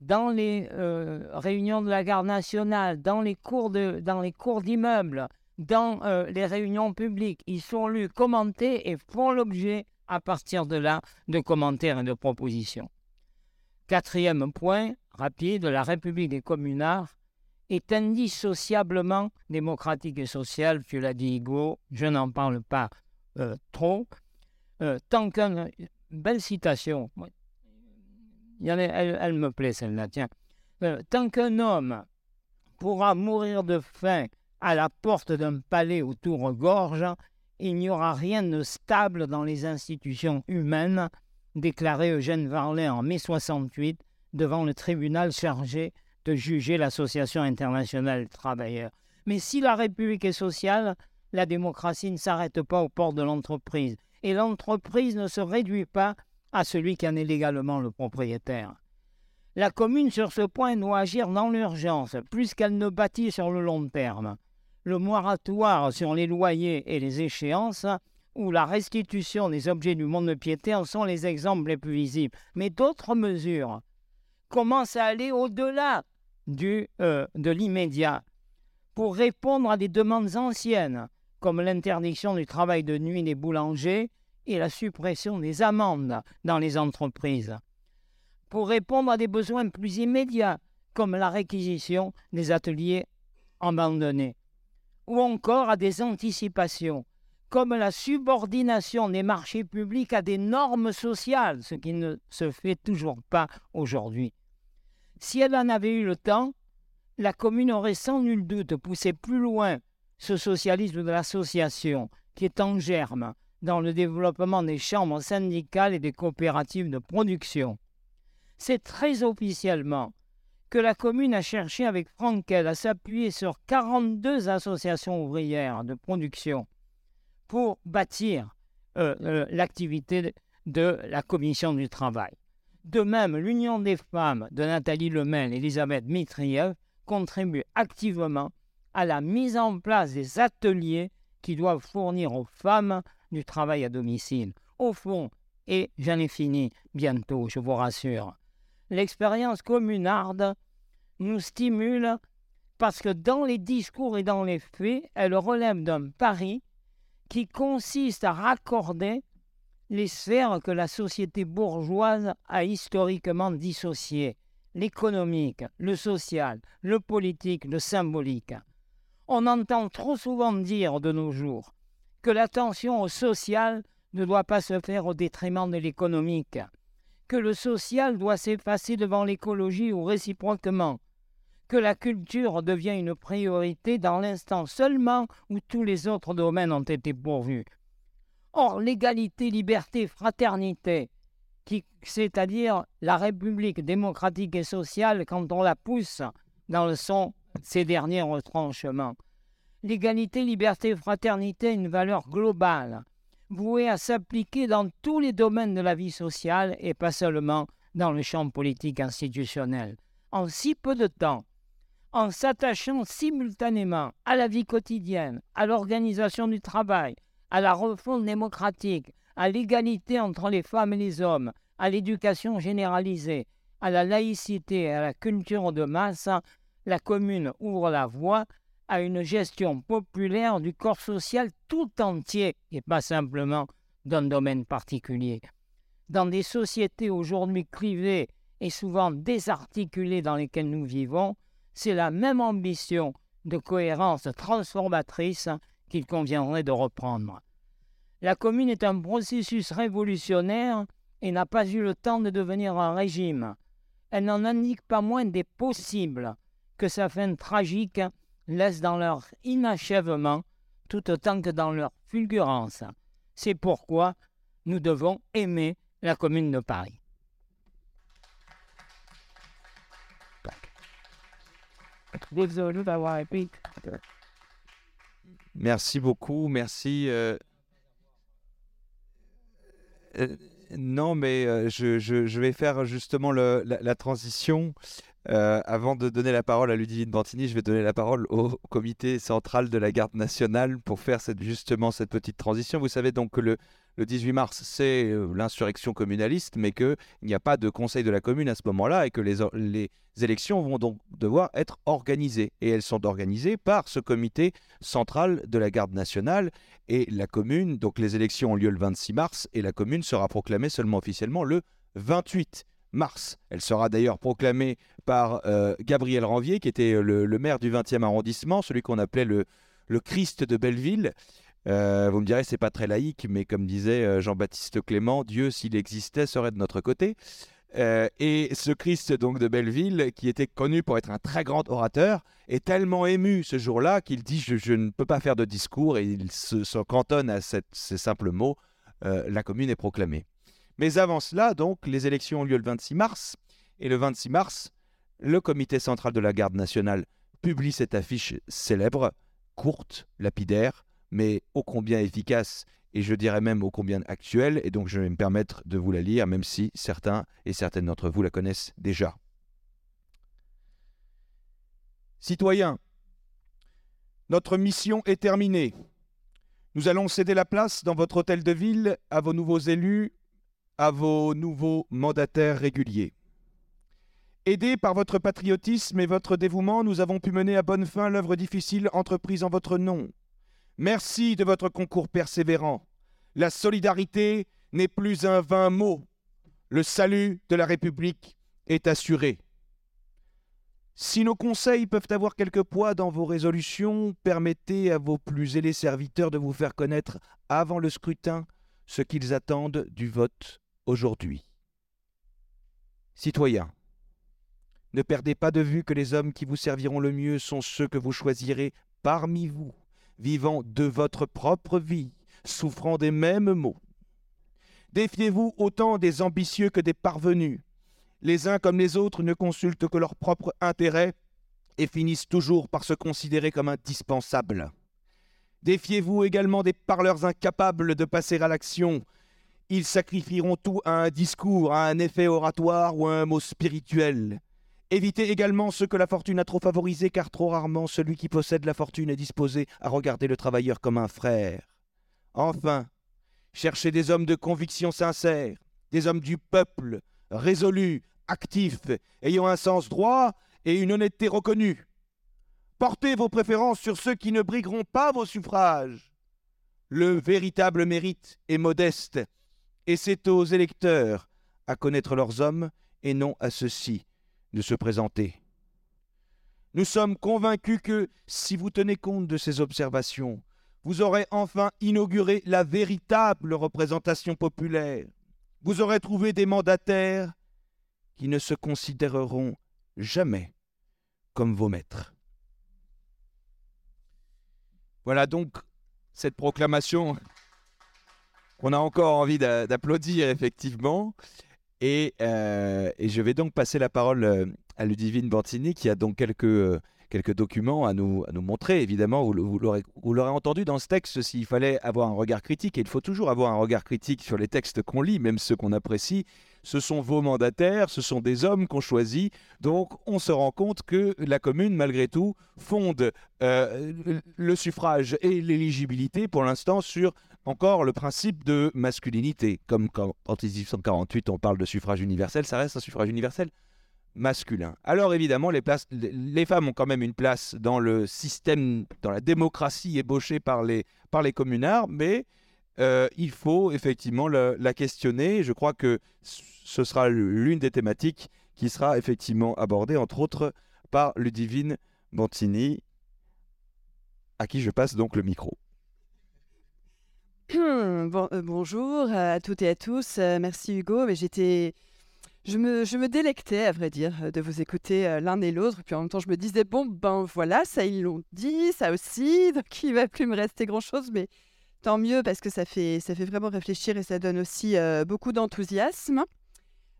dans les euh, réunions de la garde nationale, dans les cours de, dans les cours d'immeubles, dans euh, les réunions publiques. Ils sont lus, commentés et font l'objet, à partir de là, de commentaires et de propositions. Quatrième point, rapide, la République des communards est indissociablement démocratique et sociale, tu l'as dit Hugo, je n'en parle pas euh, trop. Tant qu'un... Belle citation, elle, me plaît celle-là, tiens. Euh, tant qu'un homme pourra mourir de faim à la porte d'un palais ou tour-gorge, il n'y aura rien de stable dans les institutions humaines, déclarait Eugène Varlet en mai 68 devant le tribunal chargé de juger l'Association internationale des travailleurs. Mais si la République est sociale, la démocratie ne s'arrête pas aux portes de l'entreprise. Et l'entreprise ne se réduit pas à celui qui en est légalement le propriétaire. La commune, sur ce point, doit agir dans l'urgence, plus qu'elle ne bâtit sur le long terme. Le moratoire sur les loyers et les échéances, ou la restitution des objets du monde de piété en sont les exemples les plus visibles. Mais d'autres mesures commencent à aller au-delà euh, de l'immédiat pour répondre à des demandes anciennes, comme l'interdiction du travail de nuit des boulangers et la suppression des amendes dans les entreprises, pour répondre à des besoins plus immédiats, comme la réquisition des ateliers abandonnés, ou encore à des anticipations, comme la subordination des marchés publics à des normes sociales, ce qui ne se fait toujours pas aujourd'hui. Si elle en avait eu le temps, la commune aurait sans nul doute poussé plus loin ce socialisme de l'association qui est en germe dans le développement des chambres syndicales et des coopératives de production. C'est très officiellement que la commune a cherché avec Frankel à s'appuyer sur 42 associations ouvrières de production pour bâtir euh, euh, l'activité de la commission du travail. De même, l'Union des femmes de Nathalie Lemel et Elisabeth Mitriev contribue activement à la mise en place des ateliers qui doivent fournir aux femmes du travail à domicile. Au fond, et j'en ai fini bientôt, je vous rassure, l'expérience communarde nous stimule parce que dans les discours et dans les faits, elle relève d'un pari qui consiste à raccorder les sphères que la société bourgeoise a historiquement dissociées, l'économique, le social, le politique, le symbolique. On entend trop souvent dire de nos jours que l'attention au social ne doit pas se faire au détriment de l'économique, que le social doit s'effacer devant l'écologie ou réciproquement, que la culture devient une priorité dans l'instant seulement où tous les autres domaines ont été pourvus. Or, l'égalité, liberté, fraternité, c'est-à-dire la République démocratique et sociale quand on la pousse dans le son ces derniers retranchements. L'égalité, liberté, fraternité est une valeur globale, vouée à s'appliquer dans tous les domaines de la vie sociale et pas seulement dans le champ politique institutionnel. En si peu de temps, en s'attachant simultanément à la vie quotidienne, à l'organisation du travail, à la refonte démocratique, à l'égalité entre les femmes et les hommes, à l'éducation généralisée, à la laïcité et à la culture de masse, la commune ouvre la voie à une gestion populaire du corps social tout entier et pas simplement d'un domaine particulier. Dans des sociétés aujourd'hui privées et souvent désarticulées dans lesquelles nous vivons, c'est la même ambition de cohérence transformatrice qu'il conviendrait de reprendre. La commune est un processus révolutionnaire et n'a pas eu le temps de devenir un régime. Elle n'en indique pas moins des possibles que sa fin tragique laisse dans leur inachèvement tout autant que dans leur fulgurance. C'est pourquoi nous devons aimer la commune de Paris. Désolé d'avoir été. Merci beaucoup, merci. euh, euh, non, mais euh, je, je- je vais faire justement le- la, la transition. Euh, avant de donner la parole à Ludivine Bantini, je vais donner la parole au comité central de la garde nationale pour faire cette, justement cette petite transition. Vous savez donc que le, le 18 mars, c'est euh, l'insurrection communaliste, mais qu'il n'y a pas de conseil de la commune à ce moment-là et que les, les élections vont donc devoir être organisées. Et elles sont organisées par ce comité central de la garde nationale et la commune. Donc les élections ont lieu le 26 mars et la commune sera proclamée seulement officiellement le 28 mars. Elle sera d'ailleurs proclamée par euh, Gabriel Ranvier, qui était le, maire du 20e arrondissement, celui qu'on appelait le, Christ de Belleville. Euh, vous me direz, c'est pas très laïque, mais comme disait euh, Jean-Baptiste Clément, Dieu, s'il existait, serait de notre côté. Et ce Christ donc de Belleville, qui était connu pour être un très grand orateur, est tellement ému ce jour-là qu'il dit je, ne peux pas faire de discours et il se, cantonne à ces simples mots la commune est proclamée. Mais avant cela, donc, les élections ont lieu le 26 mars et le 26 mars, le comité central de la garde nationale publie cette affiche célèbre, courte, lapidaire, mais ô combien efficace et je dirais même ô combien actuelle, et donc je vais me permettre de vous la lire, même si certains et certaines d'entre vous la connaissent déjà. Citoyens, notre mission est terminée. Nous allons céder la place dans votre hôtel de ville à vos nouveaux élus, à vos nouveaux mandataires réguliers. Aidés par votre patriotisme et votre dévouement, nous avons pu mener à bonne fin l'œuvre difficile entreprise en votre nom. Merci de votre concours persévérant. La solidarité n'est plus un vain mot. Le salut de la République est assuré. Si nos conseils peuvent avoir quelque poids dans vos résolutions, permettez à vos plus zélés serviteurs de vous faire connaître avant le scrutin ce qu'ils attendent du vote aujourd'hui. Citoyens, ne perdez pas de vue que les hommes qui vous serviront le mieux sont ceux que vous choisirez parmi vous, vivant de votre propre vie, souffrant des mêmes maux. Défiez-vous autant des ambitieux que des parvenus. Les uns comme les autres ne consultent que leur propre intérêt et finissent toujours par se considérer comme indispensables. Défiez-vous également des parleurs incapables de passer à l'action. Ils sacrifieront tout à un discours, à un effet oratoire ou à un mot spirituel. Évitez également ceux que la fortune a trop favorisés, car trop rarement celui qui possède la fortune est disposé à regarder le travailleur comme un frère. Enfin, cherchez des hommes de conviction sincère, des hommes du peuple, résolus, actifs, ayant un sens droit et une honnêteté reconnue. Portez vos préférences sur ceux qui ne brigueront pas vos suffrages. Le véritable mérite est modeste, et c'est aux électeurs à connaître leurs hommes et non à ceux-ci de se présenter. Nous sommes convaincus que, si vous tenez compte de ces observations, vous aurez enfin inauguré la véritable représentation populaire. Vous aurez trouvé des mandataires qui ne se considéreront jamais comme vos maîtres. Voilà donc cette proclamation qu'on a encore envie d'applaudir effectivement. Et, euh, et, je vais donc passer la parole euh, à Ludivine Bantini qui a donc quelques, euh, quelques documents à nous, à nous montrer. Évidemment, vous, l'aurez entendu dans ce texte, s'il fallait avoir un regard critique, et il faut toujours avoir un regard critique sur les textes qu'on lit, même ceux qu'on apprécie, ce sont vos mandataires, ce sont des hommes qu'on choisit. Donc on se rend compte que la commune, malgré tout, fonde le suffrage et l'éligibilité pour l'instant sur encore le principe de masculinité. Comme quand en 1848 on parle de suffrage universel, ça reste un suffrage universel masculin. Alors évidemment, les, femmes ont quand même une place dans le système, dans la démocratie ébauchée par les, par les communards, mais euh, il faut effectivement la questionner. Je crois que ce sera l'une des thématiques qui sera effectivement abordée, entre autres, par Ludivine Bantini, à qui je passe donc le micro. Euh, bonjour à toutes et à tous. Euh, merci Hugo. Mais j'étais, je me, je me délectais, à vrai dire, de vous écouter l'un et l'autre. Puis en même temps, je me disais bon ben voilà, ça ils l'ont dit, ça aussi, donc il va plus me rester grand chose. Mais tant mieux parce que ça fait, ça fait vraiment réfléchir et ça donne aussi beaucoup d'enthousiasme.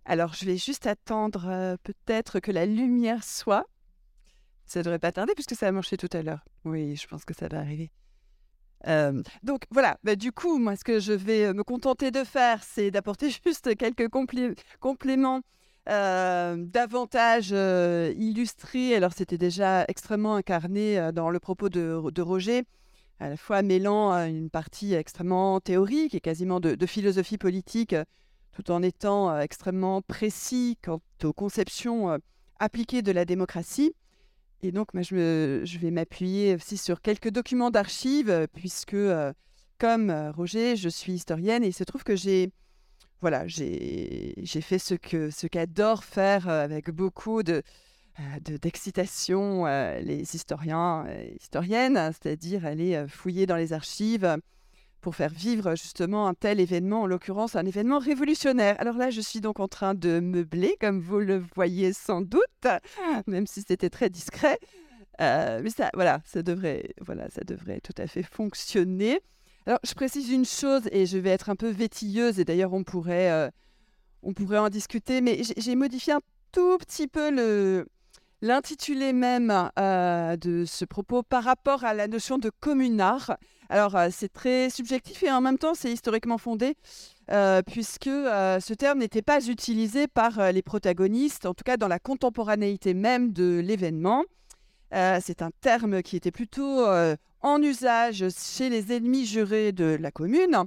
Alors, je vais juste attendre euh, peut-être que la lumière soit. Ça ne devrait pas tarder puisque ça a marché tout à l'heure. Oui, je pense que ça va arriver. Euh, donc voilà, bah, du coup, moi, ce que je vais euh, me contenter de faire, c'est d'apporter juste quelques compléments davantage illustrés. Alors, c'était déjà extrêmement incarné dans le propos de, Roger, à la fois mêlant une partie extrêmement théorique et quasiment de, de philosophie politique tout en étant euh, extrêmement précis quant aux conceptions euh, appliquées de la démocratie. Et donc, moi, je, vais m'appuyer aussi sur quelques documents d'archives, euh, puisque, comme Roger, je suis historienne et il se trouve que j'ai voilà, j'ai fait ce que ce qu'adorent faire avec beaucoup de d'excitation les historiens et historiennes, c'est-à-dire aller fouiller dans les archives, pour faire vivre justement un tel événement, en l'occurrence un événement révolutionnaire. Alors là, je suis donc en train de meubler, comme vous le voyez sans doute, même si c'était très discret. Euh, mais ça, voilà, ça devrait, voilà, ça devrait tout à fait fonctionner. Alors, je précise une chose, et je vais être un peu vétilleuse, et d'ailleurs, on pourrait, euh, on pourrait en discuter, mais j'ai modifié un tout petit peu le, l'intitulé même euh, de ce propos par rapport à la notion de communard. Alors, euh, c'est très subjectif et en même temps, c'est historiquement fondé, euh, puisque ce terme n'était pas utilisé par les protagonistes, en tout cas dans la contemporanéité même de l'événement. c'est un terme qui était plutôt en usage chez les ennemis jurés de la commune.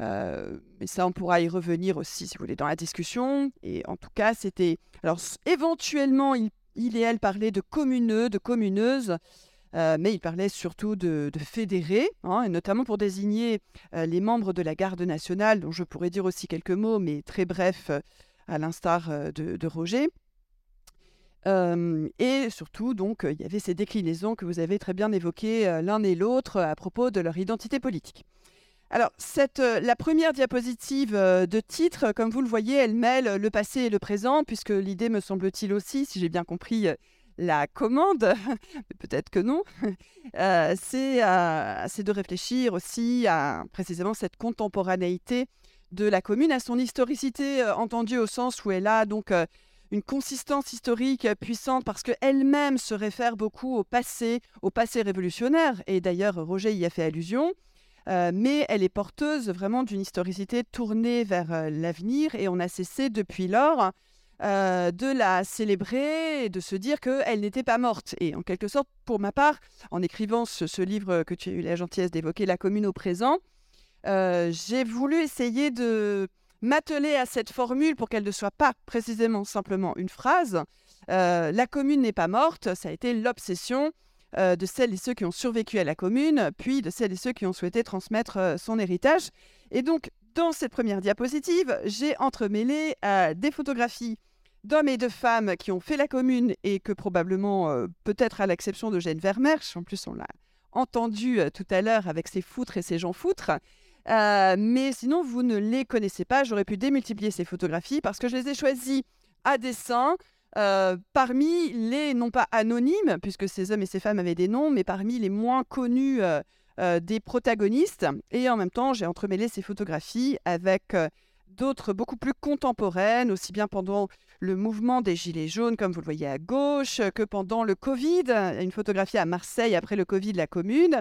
mais ça, on pourra y revenir aussi, si vous voulez, dans la discussion. Et en tout cas, c'était... Alors, éventuellement, il il et elle parlaient de communeux, de communeuses, euh, mais il parlait surtout de, fédérés, hein, et notamment pour désigner euh, les membres de la garde nationale, dont je pourrais dire aussi quelques mots, mais très brefs, euh, à l'instar de, Roger. et surtout, donc, il y avait ces déclinaisons que vous avez très bien évoquées l'un et l'autre à propos de leur identité politique. Alors, cette, la première diapositive de titre, comme vous le voyez, elle mêle le passé et le présent, puisque l'idée, me semble-t-il aussi, si j'ai bien compris la commande, peut-être que non, c'est de réfléchir aussi à précisément cette contemporanéité de la commune, à son historicité entendue au sens où elle a donc une consistance historique puissante parce qu'elle-même se réfère beaucoup au passé, au passé révolutionnaire. Et d'ailleurs, Roger y a fait allusion. Euh, mais elle est porteuse vraiment d'une historicité tournée vers euh, l'avenir et on a cessé depuis lors euh, de la célébrer et de se dire qu'elle n'était pas morte. Et en quelque sorte, pour ma part, en écrivant ce, livre que tu as eu la gentillesse d'évoquer, La commune au présent, j'ai voulu essayer de m'atteler à cette formule pour qu'elle ne soit pas précisément simplement une phrase. la commune n'est pas morte, ça a été l'obsession euh, de celles et ceux qui ont survécu à la commune, puis de celles et ceux qui ont souhaité transmettre euh, son héritage. Et donc, dans cette première diapositive, j'ai entremêlé euh, des photographies d'hommes et de femmes qui ont fait la commune et que probablement, peut-être à l'exception de Jeanne Vermersch, en plus on l'a entendu tout à l'heure avec ses foutres et ses gens foutres, mais sinon vous ne les connaissez pas. J'aurais pu démultiplier ces photographies parce que je les ai choisies à dessein euh, parmi les, non pas anonymes, puisque ces hommes et ces femmes avaient des noms, mais parmi les moins connus euh, euh, des protagonistes. Et en même temps, j'ai entremêlé ces photographies avec d'autres beaucoup plus contemporaines, aussi bien pendant le mouvement des Gilets jaunes, comme vous le voyez à gauche, que pendant le Covid, une photographie à Marseille après le Covid, la commune.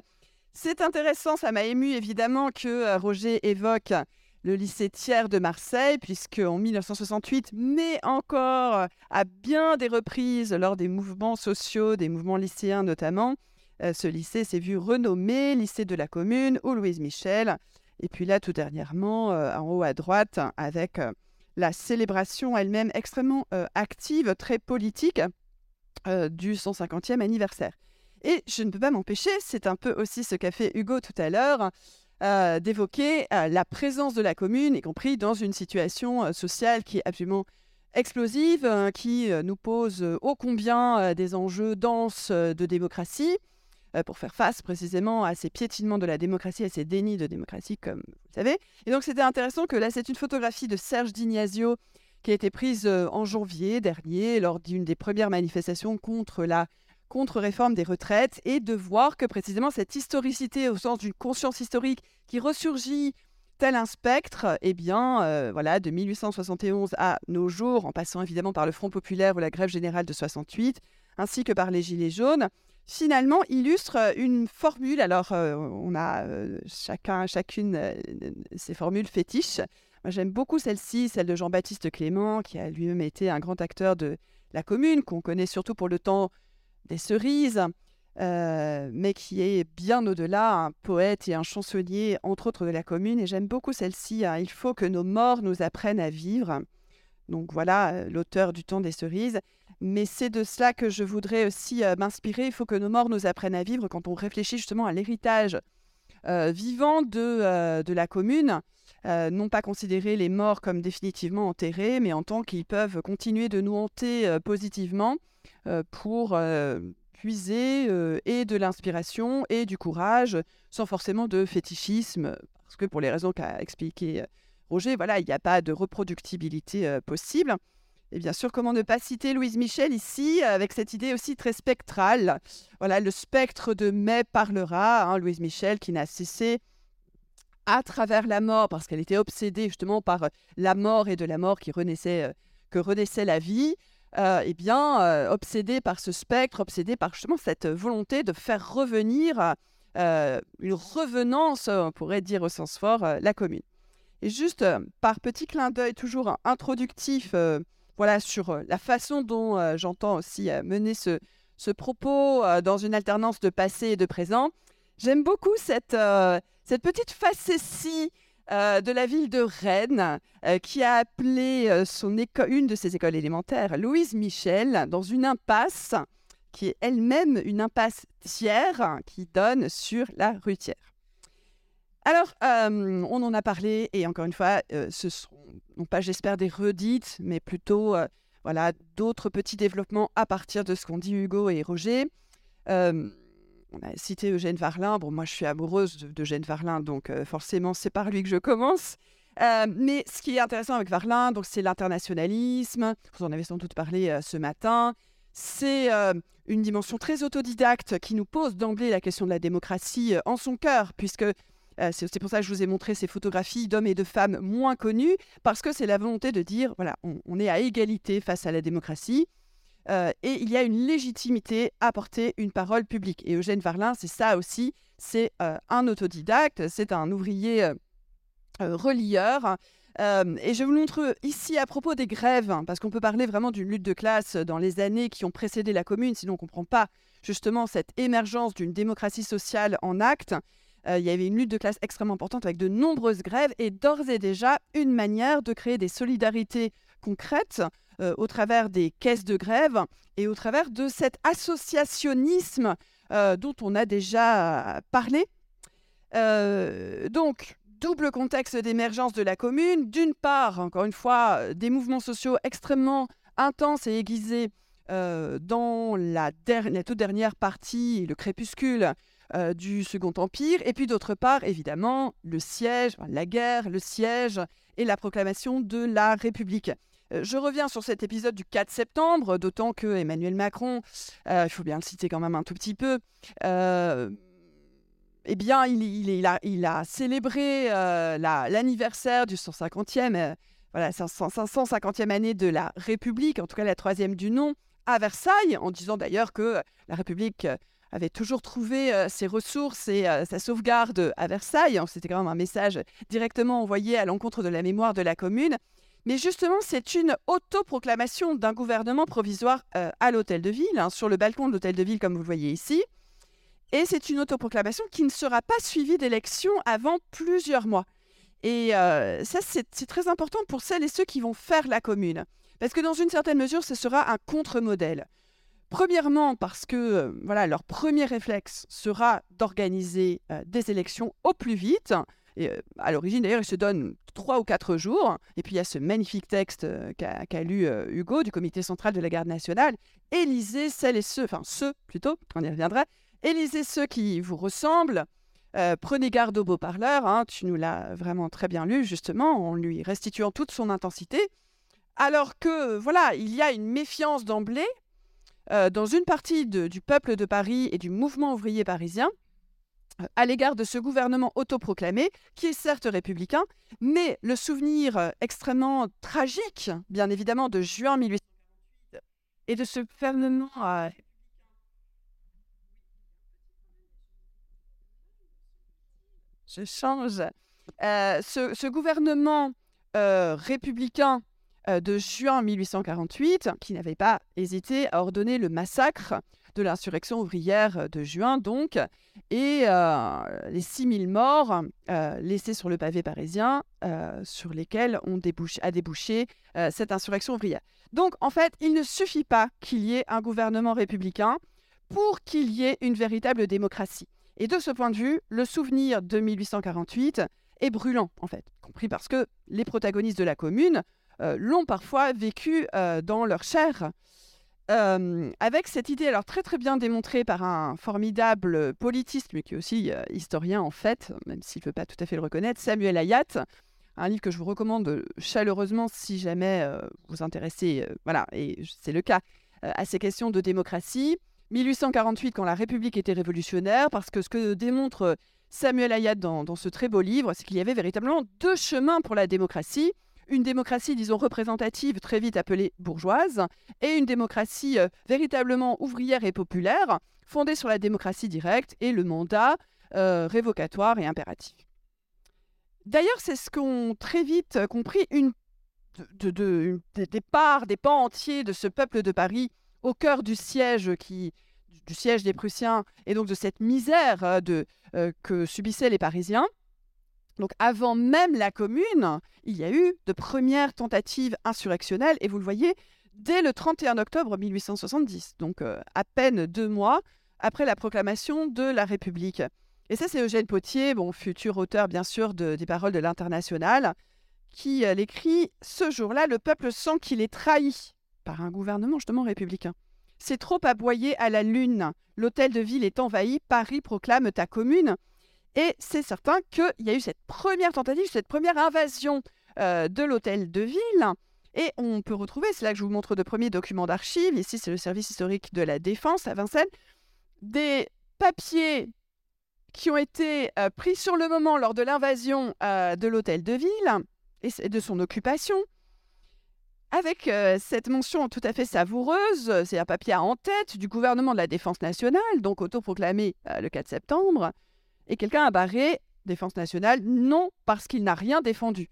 C'est intéressant, ça m'a ému évidemment que Roger évoque le lycée Thiers de Marseille, puisque en 1968, mais encore à bien des reprises lors des mouvements sociaux, des mouvements lycéens notamment, euh, ce lycée s'est vu renommé lycée de la commune ou Louise Michel. Et puis là, tout dernièrement, euh, en haut à droite, avec euh, la célébration elle-même extrêmement active, très politique du 150e anniversaire. Et je ne peux pas m'empêcher, c'est un peu aussi ce qu'a fait Hugo tout à l'heure, euh, d'évoquer euh, la présence de la commune, y compris dans une situation euh, sociale qui est absolument explosive, qui nous pose ô combien des enjeux denses de démocratie, pour faire face précisément à ces piétinements de la démocratie, à ces dénis de démocratie, comme vous savez. Et donc c'était intéressant que là, c'est une photographie de Serge Dignasio qui a été prise en janvier dernier lors d'une des premières manifestations contre la contre-réforme des retraites et de voir que précisément cette historicité au sens d'une conscience historique qui ressurgit tel un spectre, eh bien, euh, voilà, de 1871 à nos jours, en passant évidemment par le Front populaire ou la grève générale de 68, ainsi que par les Gilets jaunes, finalement illustre une formule. Alors, euh, on a euh, chacun, chacune ses formules fétiches. Moi, j'aime beaucoup celle-ci, celle de Jean-Baptiste Clément, qui a lui-même été un grand acteur de la commune, qu'on connaît surtout pour le temps des cerises, euh, mais qui est bien au-delà, un poète et un chansonnier, entre autres de la commune. Et j'aime beaucoup celle-ci. Hein. Il faut que nos morts nous apprennent à vivre. Donc voilà, euh, l'auteur du temps des cerises. Mais c'est de cela que je voudrais aussi euh, m'inspirer. Il faut que nos morts nous apprennent à vivre quand on réfléchit justement à l'héritage vivant de, la commune. non pas considérer les morts comme définitivement enterrés, mais en tant qu'ils peuvent continuer de nous hanter positivement euh, pour euh, puiser euh, et de l'inspiration et du courage, sans forcément de fétichisme, parce que pour les raisons qu'a expliqué Voilà, il n'y a pas de reproductibilité possible. Et bien sûr, comment ne pas citer Louise Michel ici, avec cette idée aussi très spectrale. Voilà, le spectre de mai parlera. Hein, Louise Michel qui n'a cessé à travers la mort, parce qu'elle était obsédée justement par la mort et de la mort qui renaissait, que renaissait la vie, euh, eh bien, euh, obsédé par ce spectre, obsédé par justement cette volonté de faire revenir euh, une revenance, on pourrait dire au sens fort, la commune. Et juste par petit clin d'œil toujours introductif, voilà, sur la façon dont j'entends aussi mener ce, propos dans une alternance de passé et de présent, j'aime beaucoup cette, petite facétie euh, de la ville de Rennes, euh, qui a appelé euh, une de ses écoles élémentaires Louise Michel dans une impasse qui est elle-même une impasse tiers qui donne sur la rue Alors, on en a parlé et encore une fois, ce sont pas j'espère des redites, mais plutôt voilà d'autres petits développements à partir de ce qu'ont dit Hugo et Roger on a cité Eugène Varlin. Bon, moi, je suis amoureuse d'Eugène Varlin, donc euh, forcément, c'est par lui que je commence. Euh, mais ce qui est intéressant avec Varlin, donc c'est l'internationalisme. Vous en avez sans doute parlé euh, ce matin. C'est une dimension très autodidacte qui nous pose d'emblée la question de la démocratie en son cœur, puisque c'est pour ça que je vous ai montré ces photographies d'hommes et de femmes moins connus, parce que c'est la volonté de dire, voilà, on est à égalité face à la démocratie. Euh, et il y a une légitimité à porter une parole publique. Et Eugène Varlin, c'est ça aussi, c'est euh, un autodidacte, c'est un ouvrier euh, relieur. et je vous montre ici à propos des grèves, hein, parce qu'on peut parler vraiment d'une lutte de classe dans les années qui ont précédé la commune, sinon on ne comprend pas justement cette émergence d'une démocratie sociale en acte. Il y avait une lutte de classe extrêmement importante avec de nombreuses grèves et d'ores et déjà une manière de créer des solidarités concrètes euh, au travers des caisses de grève et au travers de cet associationnisme euh, dont on a déjà parlé. Euh, donc, double contexte d'émergence de la commune. D'une part, encore une fois, des mouvements sociaux extrêmement intenses et aiguisés dans la, toute dernière partie, le crépuscule du Second Empire. Et puis d'autre part, évidemment, le siège, la guerre, le siège et la proclamation de la République. Euh, Je reviens sur cet épisode du 4 septembre, d'autant que Emmanuel Macron, euh, il faut bien le citer quand même un tout petit peu, euh, eh bien, il, a, célébré euh, la- l'anniversaire du 150e, euh, voilà, 500 550e année de la République, en tout cas la troisième du nom, à Versailles, en disant d'ailleurs que la République euh, avait toujours trouvé euh, ses ressources et euh, sa sauvegarde à Versailles. hein, C'était quand même un message directement envoyé à l'encontre de la mémoire de la commune. Mais justement, c'est une autoproclamation d'un gouvernement provisoire euh, à l'hôtel de ville, hein, sur le balcon de l'hôtel de ville, comme vous le voyez ici. Et c'est une autoproclamation qui ne sera pas suivie d'élections avant plusieurs mois. Et ça, c'est très important pour celles et ceux qui vont faire la commune. Parce que dans une certaine mesure, ce sera un contre-modèle. Premièrement, parce que euh, voilà, leur premier réflexe sera d'organiser euh, des élections au plus vite. Et, euh, à l'origine, d'ailleurs, ils se donnent trois ou quatre jours. Et puis, il y a ce magnifique texte qu'a lu Hugo du Comité central de la garde nationale. Élisez celles et ceux, enfin ceux plutôt, on y reviendra, élisez ceux qui vous ressemblent. Prenez garde aux beaux parleurs, hein, tu nous l'as vraiment très bien lu, justement, en lui restituant toute son intensité. Alors que, voilà, il y a une méfiance d'emblée euh, dans une partie du peuple de Paris et du mouvement ouvrier parisien euh, à l'égard de ce gouvernement autoproclamé, qui est certes républicain, mais le souvenir euh, extrêmement tragique, bien évidemment, de juin 1848 et de ce gouvernement je change. Ce, gouvernement républicain de juin 1848, qui n'avait pas hésité à ordonner le massacre de l'insurrection ouvrière de juin, donc, et euh, les 6000 morts euh, laissés sur le pavé parisien, euh, sur lesquels on a débouché euh, cette insurrection ouvrière. Donc, en fait, il ne suffit pas qu'il y ait un gouvernement républicain pour qu'il y ait une véritable démocratie. Et de ce point de vue, le souvenir de 1848 est brûlant, en fait, compris parce que les protagonistes de la commune euh, l'ont parfois vécu euh, dans leur chair. Euh, avec cette idée, alors très très bien démontrée par un formidable politiste, mais qui est aussi euh, historien en fait, même s'il ne veut pas tout à fait le reconnaître, Samuel Hayat, un livre que je vous recommande chaleureusement si jamais euh, vous intéressez, euh, voilà, et c'est le cas, euh, à ces questions de démocratie. 1848, quand la République était révolutionnaire, parce que ce que démontre Samuel Hayat dans ce très beau livre, c'est qu'il y avait véritablement deux chemins pour la démocratie. Une démocratie, disons, représentative, très vite appelée bourgeoise, et une démocratie euh, véritablement ouvrière et populaire, fondée sur la démocratie directe et le mandat euh, révocatoire et impératif. D'ailleurs, c'est ce qu'ont très vite euh, compris une, de, de- des- parts, des pans entiers de ce peuple de Paris au cœur du siège des Prussiens et donc de cette misère que subissaient les Parisiens. Donc avant même la Commune, il y a eu de premières tentatives insurrectionnelles et vous le voyez dès le 31 octobre 1870, donc euh, à peine deux mois après la proclamation de la République. Et ça, c'est Eugène Potier, bon, futur auteur bien sûr de- des paroles de l'Internationale, qui euh, l'écrit ce jour-là, le peuple sent qu'il est trahi par un gouvernement justement républicain. C'est trop aboyé à la lune. L'hôtel de ville est envahi. Paris proclame ta commune. Et c'est certain qu'il y a eu cette première tentative, cette première invasion euh, de l'hôtel de ville. Et on peut retrouver, c'est là que je vous montre de premiers documents d'archives, ici c'est le service historique de la Défense à Vincennes, des papiers qui ont été euh, pris sur le moment lors de l'invasion euh, de l'hôtel de ville et de son occupation. Avec cette mention tout à fait savoureuse, c'est un papier à en-tête du gouvernement de la Défense nationale, donc autoproclamé le 4 septembre, et quelqu'un a barré Défense nationale non parce qu'il n'a rien défendu.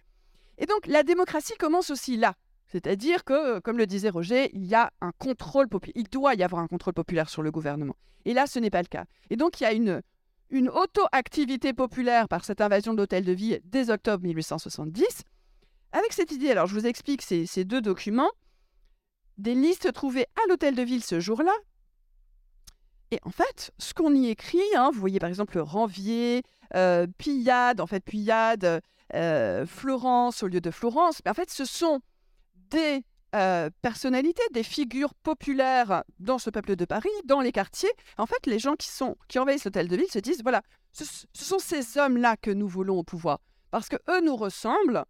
Et donc la démocratie commence aussi là. C'est-à-dire que, comme le disait Roger, il y a un contrôle populaire, il doit y avoir un contrôle populaire sur le gouvernement. Et là, ce n'est pas le cas. Et donc, il y a une, auto-activité populaire par cette invasion de l'hôtel de ville dès octobre 1870, avec cette idée, alors je vous explique ces deux documents, des listes trouvées à l'hôtel de ville ce jour-là. Et en fait, ce qu'on y écrit, hein, vous voyez par exemple Ranvier, euh, Pillade, en fait Pillade, euh, Florence au lieu de Florence, mais en fait ce sont des euh, personnalités, des figures populaires dans ce peuple de Paris, dans les quartiers. En fait, les gens qui, sont, qui envahissent l'hôtel de ville se disent, voilà, ce, ce sont ces hommes-là que nous voulons au pouvoir, parce que eux nous ressemblent,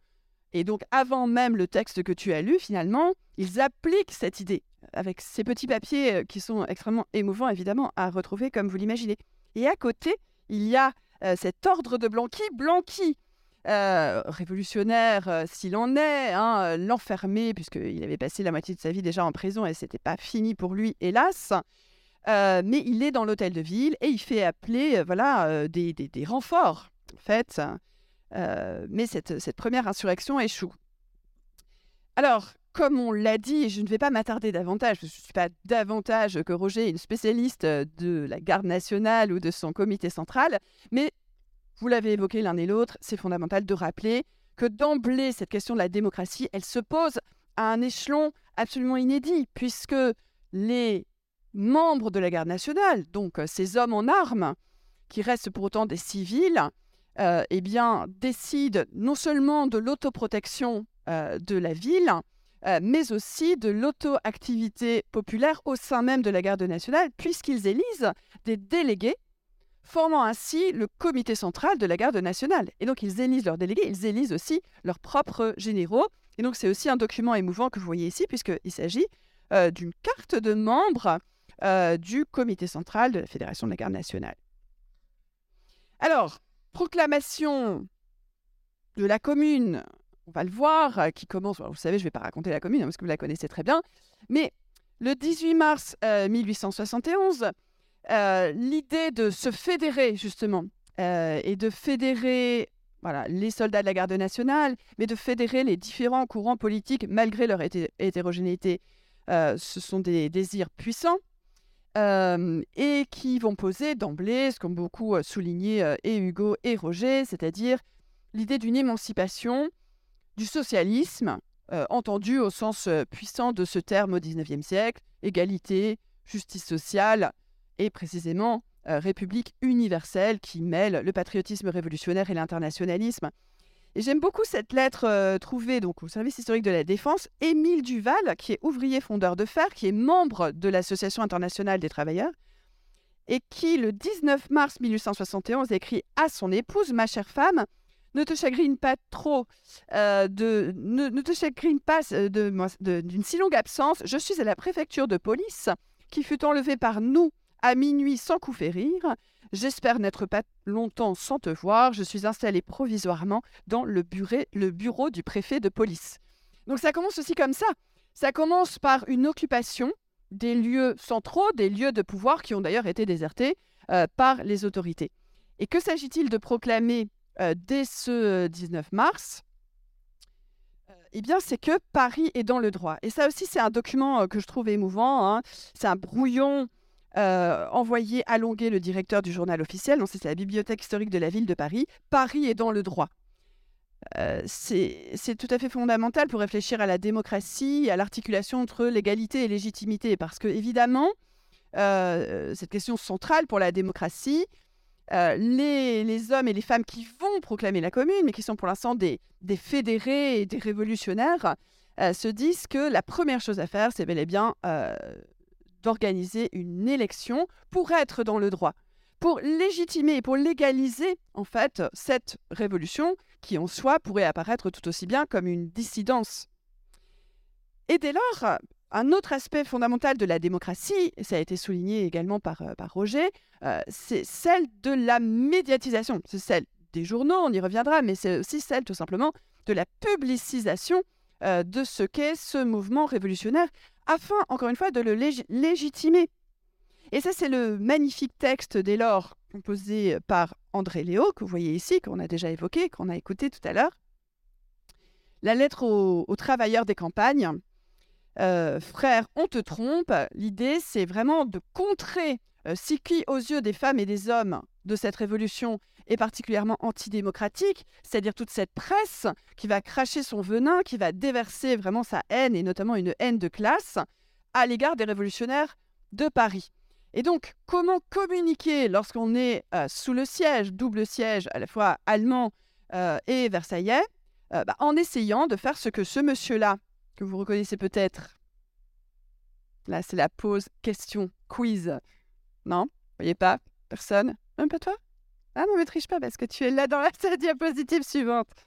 Et donc, avant même le texte que tu as lu, finalement, ils appliquent cette idée avec ces petits papiers euh, qui sont extrêmement émouvants, évidemment, à retrouver comme vous l'imaginez. Et à côté, il y a euh, cet ordre de Blanqui. Blanqui, euh, révolutionnaire s'il en est, hein, l'enfermer, puisqu'il avait passé la moitié de sa vie déjà en prison et c'était pas fini pour lui, hélas. mais il est dans l'hôtel de ville et il fait appeler voilà, des, des, renforts, en fait. mais cette, cette première insurrection échoue. Alors, comme on l'a dit, je ne vais pas m'attarder davantage, je ne suis pas davantage que Roger, une spécialiste euh, de la garde nationale ou de son comité central, mais vous l'avez évoqué l'un et l'autre, c'est fondamental de rappeler que d'emblée, cette question de la démocratie, elle se pose à un échelon absolument inédit, puisque les membres de la garde nationale, donc euh, ces hommes en armes, qui restent pour autant des civils, euh, eh bien, décident non seulement de l'autoprotection de la ville, euh, mais aussi de l'auto-activité populaire au sein même de la garde nationale, puisqu'ils élisent des délégués, formant ainsi le comité central de la garde nationale. Et donc ils élisent leurs délégués, ils élisent aussi leurs propres généraux. Et donc c'est aussi un document émouvant que vous voyez ici, puisqu'il s'agit euh, d'une carte de membres euh, du comité central de la Fédération de la garde nationale. Alors, proclamation de la commune on va le voir, euh, qui commence, vous savez, je ne vais pas raconter la commune, hein, parce que vous la connaissez très bien, mais le 18 mars 1871, euh, euh, l'idée de se fédérer, justement, et de fédérer voilà, les soldats de la garde nationale, mais de fédérer les différents courants politiques malgré leur hétérogénéité, ce sont des désirs puissants. et qui vont poser d'emblée, ce qu'ont beaucoup souligné et Hugo et Roger, c'est-à-dire l'idée d'une émancipation du socialisme, euh, entendu au sens euh, puissant de ce terme au XIXe siècle, égalité, justice sociale et précisément euh, république universelle qui mêle le patriotisme révolutionnaire et l'internationalisme. Et j'aime beaucoup cette lettre trouvée donc au service historique de la défense. Émile Duval, qui est ouvrier fondeur de fer, qui est membre de l'Association internationale des travailleurs, et qui, le 19 mars 1871, écrit à son épouse, ma chère femme, ne te chagrine pas trop, euh, de, ne, te chagrine pas euh, d'une si longue absence. Je suis à la préfecture de police qui fut enlevée par nous à minuit sans coup férir. J'espère n'être pas longtemps sans te voir. Je suis installé provisoirement dans le, le bureau du préfet de police. Donc ça commence aussi comme ça. Ça commence par une occupation des lieux centraux, des lieux de pouvoir qui ont d'ailleurs été désertés euh, par les autorités. Et que s'agit-il de proclamer euh, dès ce 19 euh, mars, euh, eh bien, c'est que Paris est dans le droit. Et ça aussi, c'est un document que je trouve émouvant. Hein. C'est un brouillon envoyé à Longuet, le directeur du journal officiel. C'est la bibliothèque historique de la ville de Paris. Paris est dans le droit. c'est tout à fait fondamental pour réfléchir à la démocratie, à l'articulation entre l'égalité et légitimité. Parce que, évidemment, cette question centrale pour la démocratie, euh, les, hommes et les femmes qui vont proclamer la commune, mais qui sont pour l'instant des, fédérés et des révolutionnaires, euh, se disent que la première chose à faire, c'est bel et bien euh, d'organiser une élection pour être dans le droit, pour légitimer et pour légaliser en fait cette révolution qui en soi pourrait apparaître tout aussi bien comme une dissidence. Et dès lors, un autre aspect fondamental de la démocratie, ça a été souligné également par, euh, Roger, euh, c'est celle de la médiatisation. C'est celle des journaux, on y reviendra, mais c'est aussi celle tout simplement de la publicisation euh, de ce qu'est ce mouvement révolutionnaire, afin, encore une fois, de le légitimer. Et ça, c'est le magnifique texte dès lors composé par André Léo, que vous voyez ici, qu'on a déjà évoqué, qu'on a écouté tout à l'heure. La lettre aux travailleurs des campagnes, frère, on te trompe. L'idée, c'est vraiment de contrer euh, ce qui, aux yeux des femmes et des hommes de cette révolution, est particulièrement antidémocratique, c'est-à-dire toute cette presse qui va cracher son venin, qui va déverser vraiment sa haine, et notamment une haine de classe, à l'égard des révolutionnaires de Paris. Et donc, comment communiquer lorsqu'on est sous le siège, double siège, à la fois allemand et versaillais, bah, en essayant de faire ce que ce monsieur-là, que vous reconnaissez peut-être. Là, c'est la pause question quiz. Non? Voyez pas? Personne? Même pas toi? Ah non, mais triche pas parce que tu es là dans la diapositive suivante.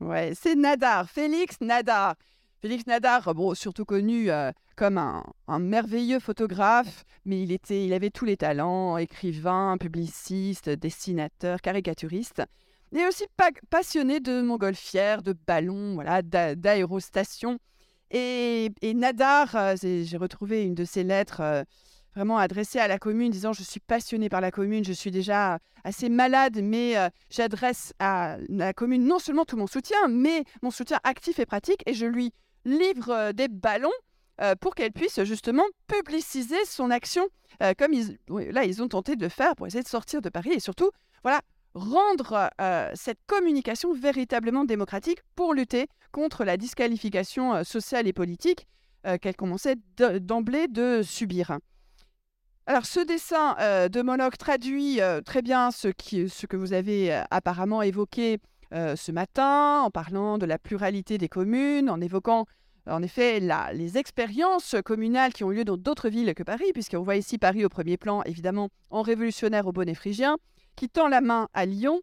Ouais, c'est Nadar, Félix Nadar. Félix Nadar, bon, surtout connu euh, comme un, un merveilleux photographe, mais il, était, il avait tous les talents, écrivain, publiciste, dessinateur, caricaturiste. Il est aussi pa- passionné de montgolfière, de ballons, voilà, d'a- d'aérostation. Et, Nadar, euh, j'ai retrouvé une de ses lettres euh, vraiment adressée à la commune, disant Je suis passionné par la commune, je suis déjà assez malade, mais euh, j'adresse à la commune non seulement tout mon soutien, mais mon soutien actif et pratique, et je lui livre des ballons pour qu'elle puisse justement publiciser son action, comme là ils ont tenté de faire pour essayer de sortir de Paris, et surtout, voilà, rendre euh, cette communication véritablement démocratique pour lutter contre la disqualification euh, sociale et politique euh, qu'elle commençait de- d'emblée de subir. Alors, ce dessin de Moloch traduit très bien ce, que vous avez apparemment évoqué ce matin, en parlant de la pluralité des communes, en évoquant en effet les expériences communales qui ont eu lieu dans d'autres villes que Paris, puisqu'on voit ici Paris au premier plan, évidemment, en révolutionnaire au bonnet phrygien, qui tend la main à Lyon,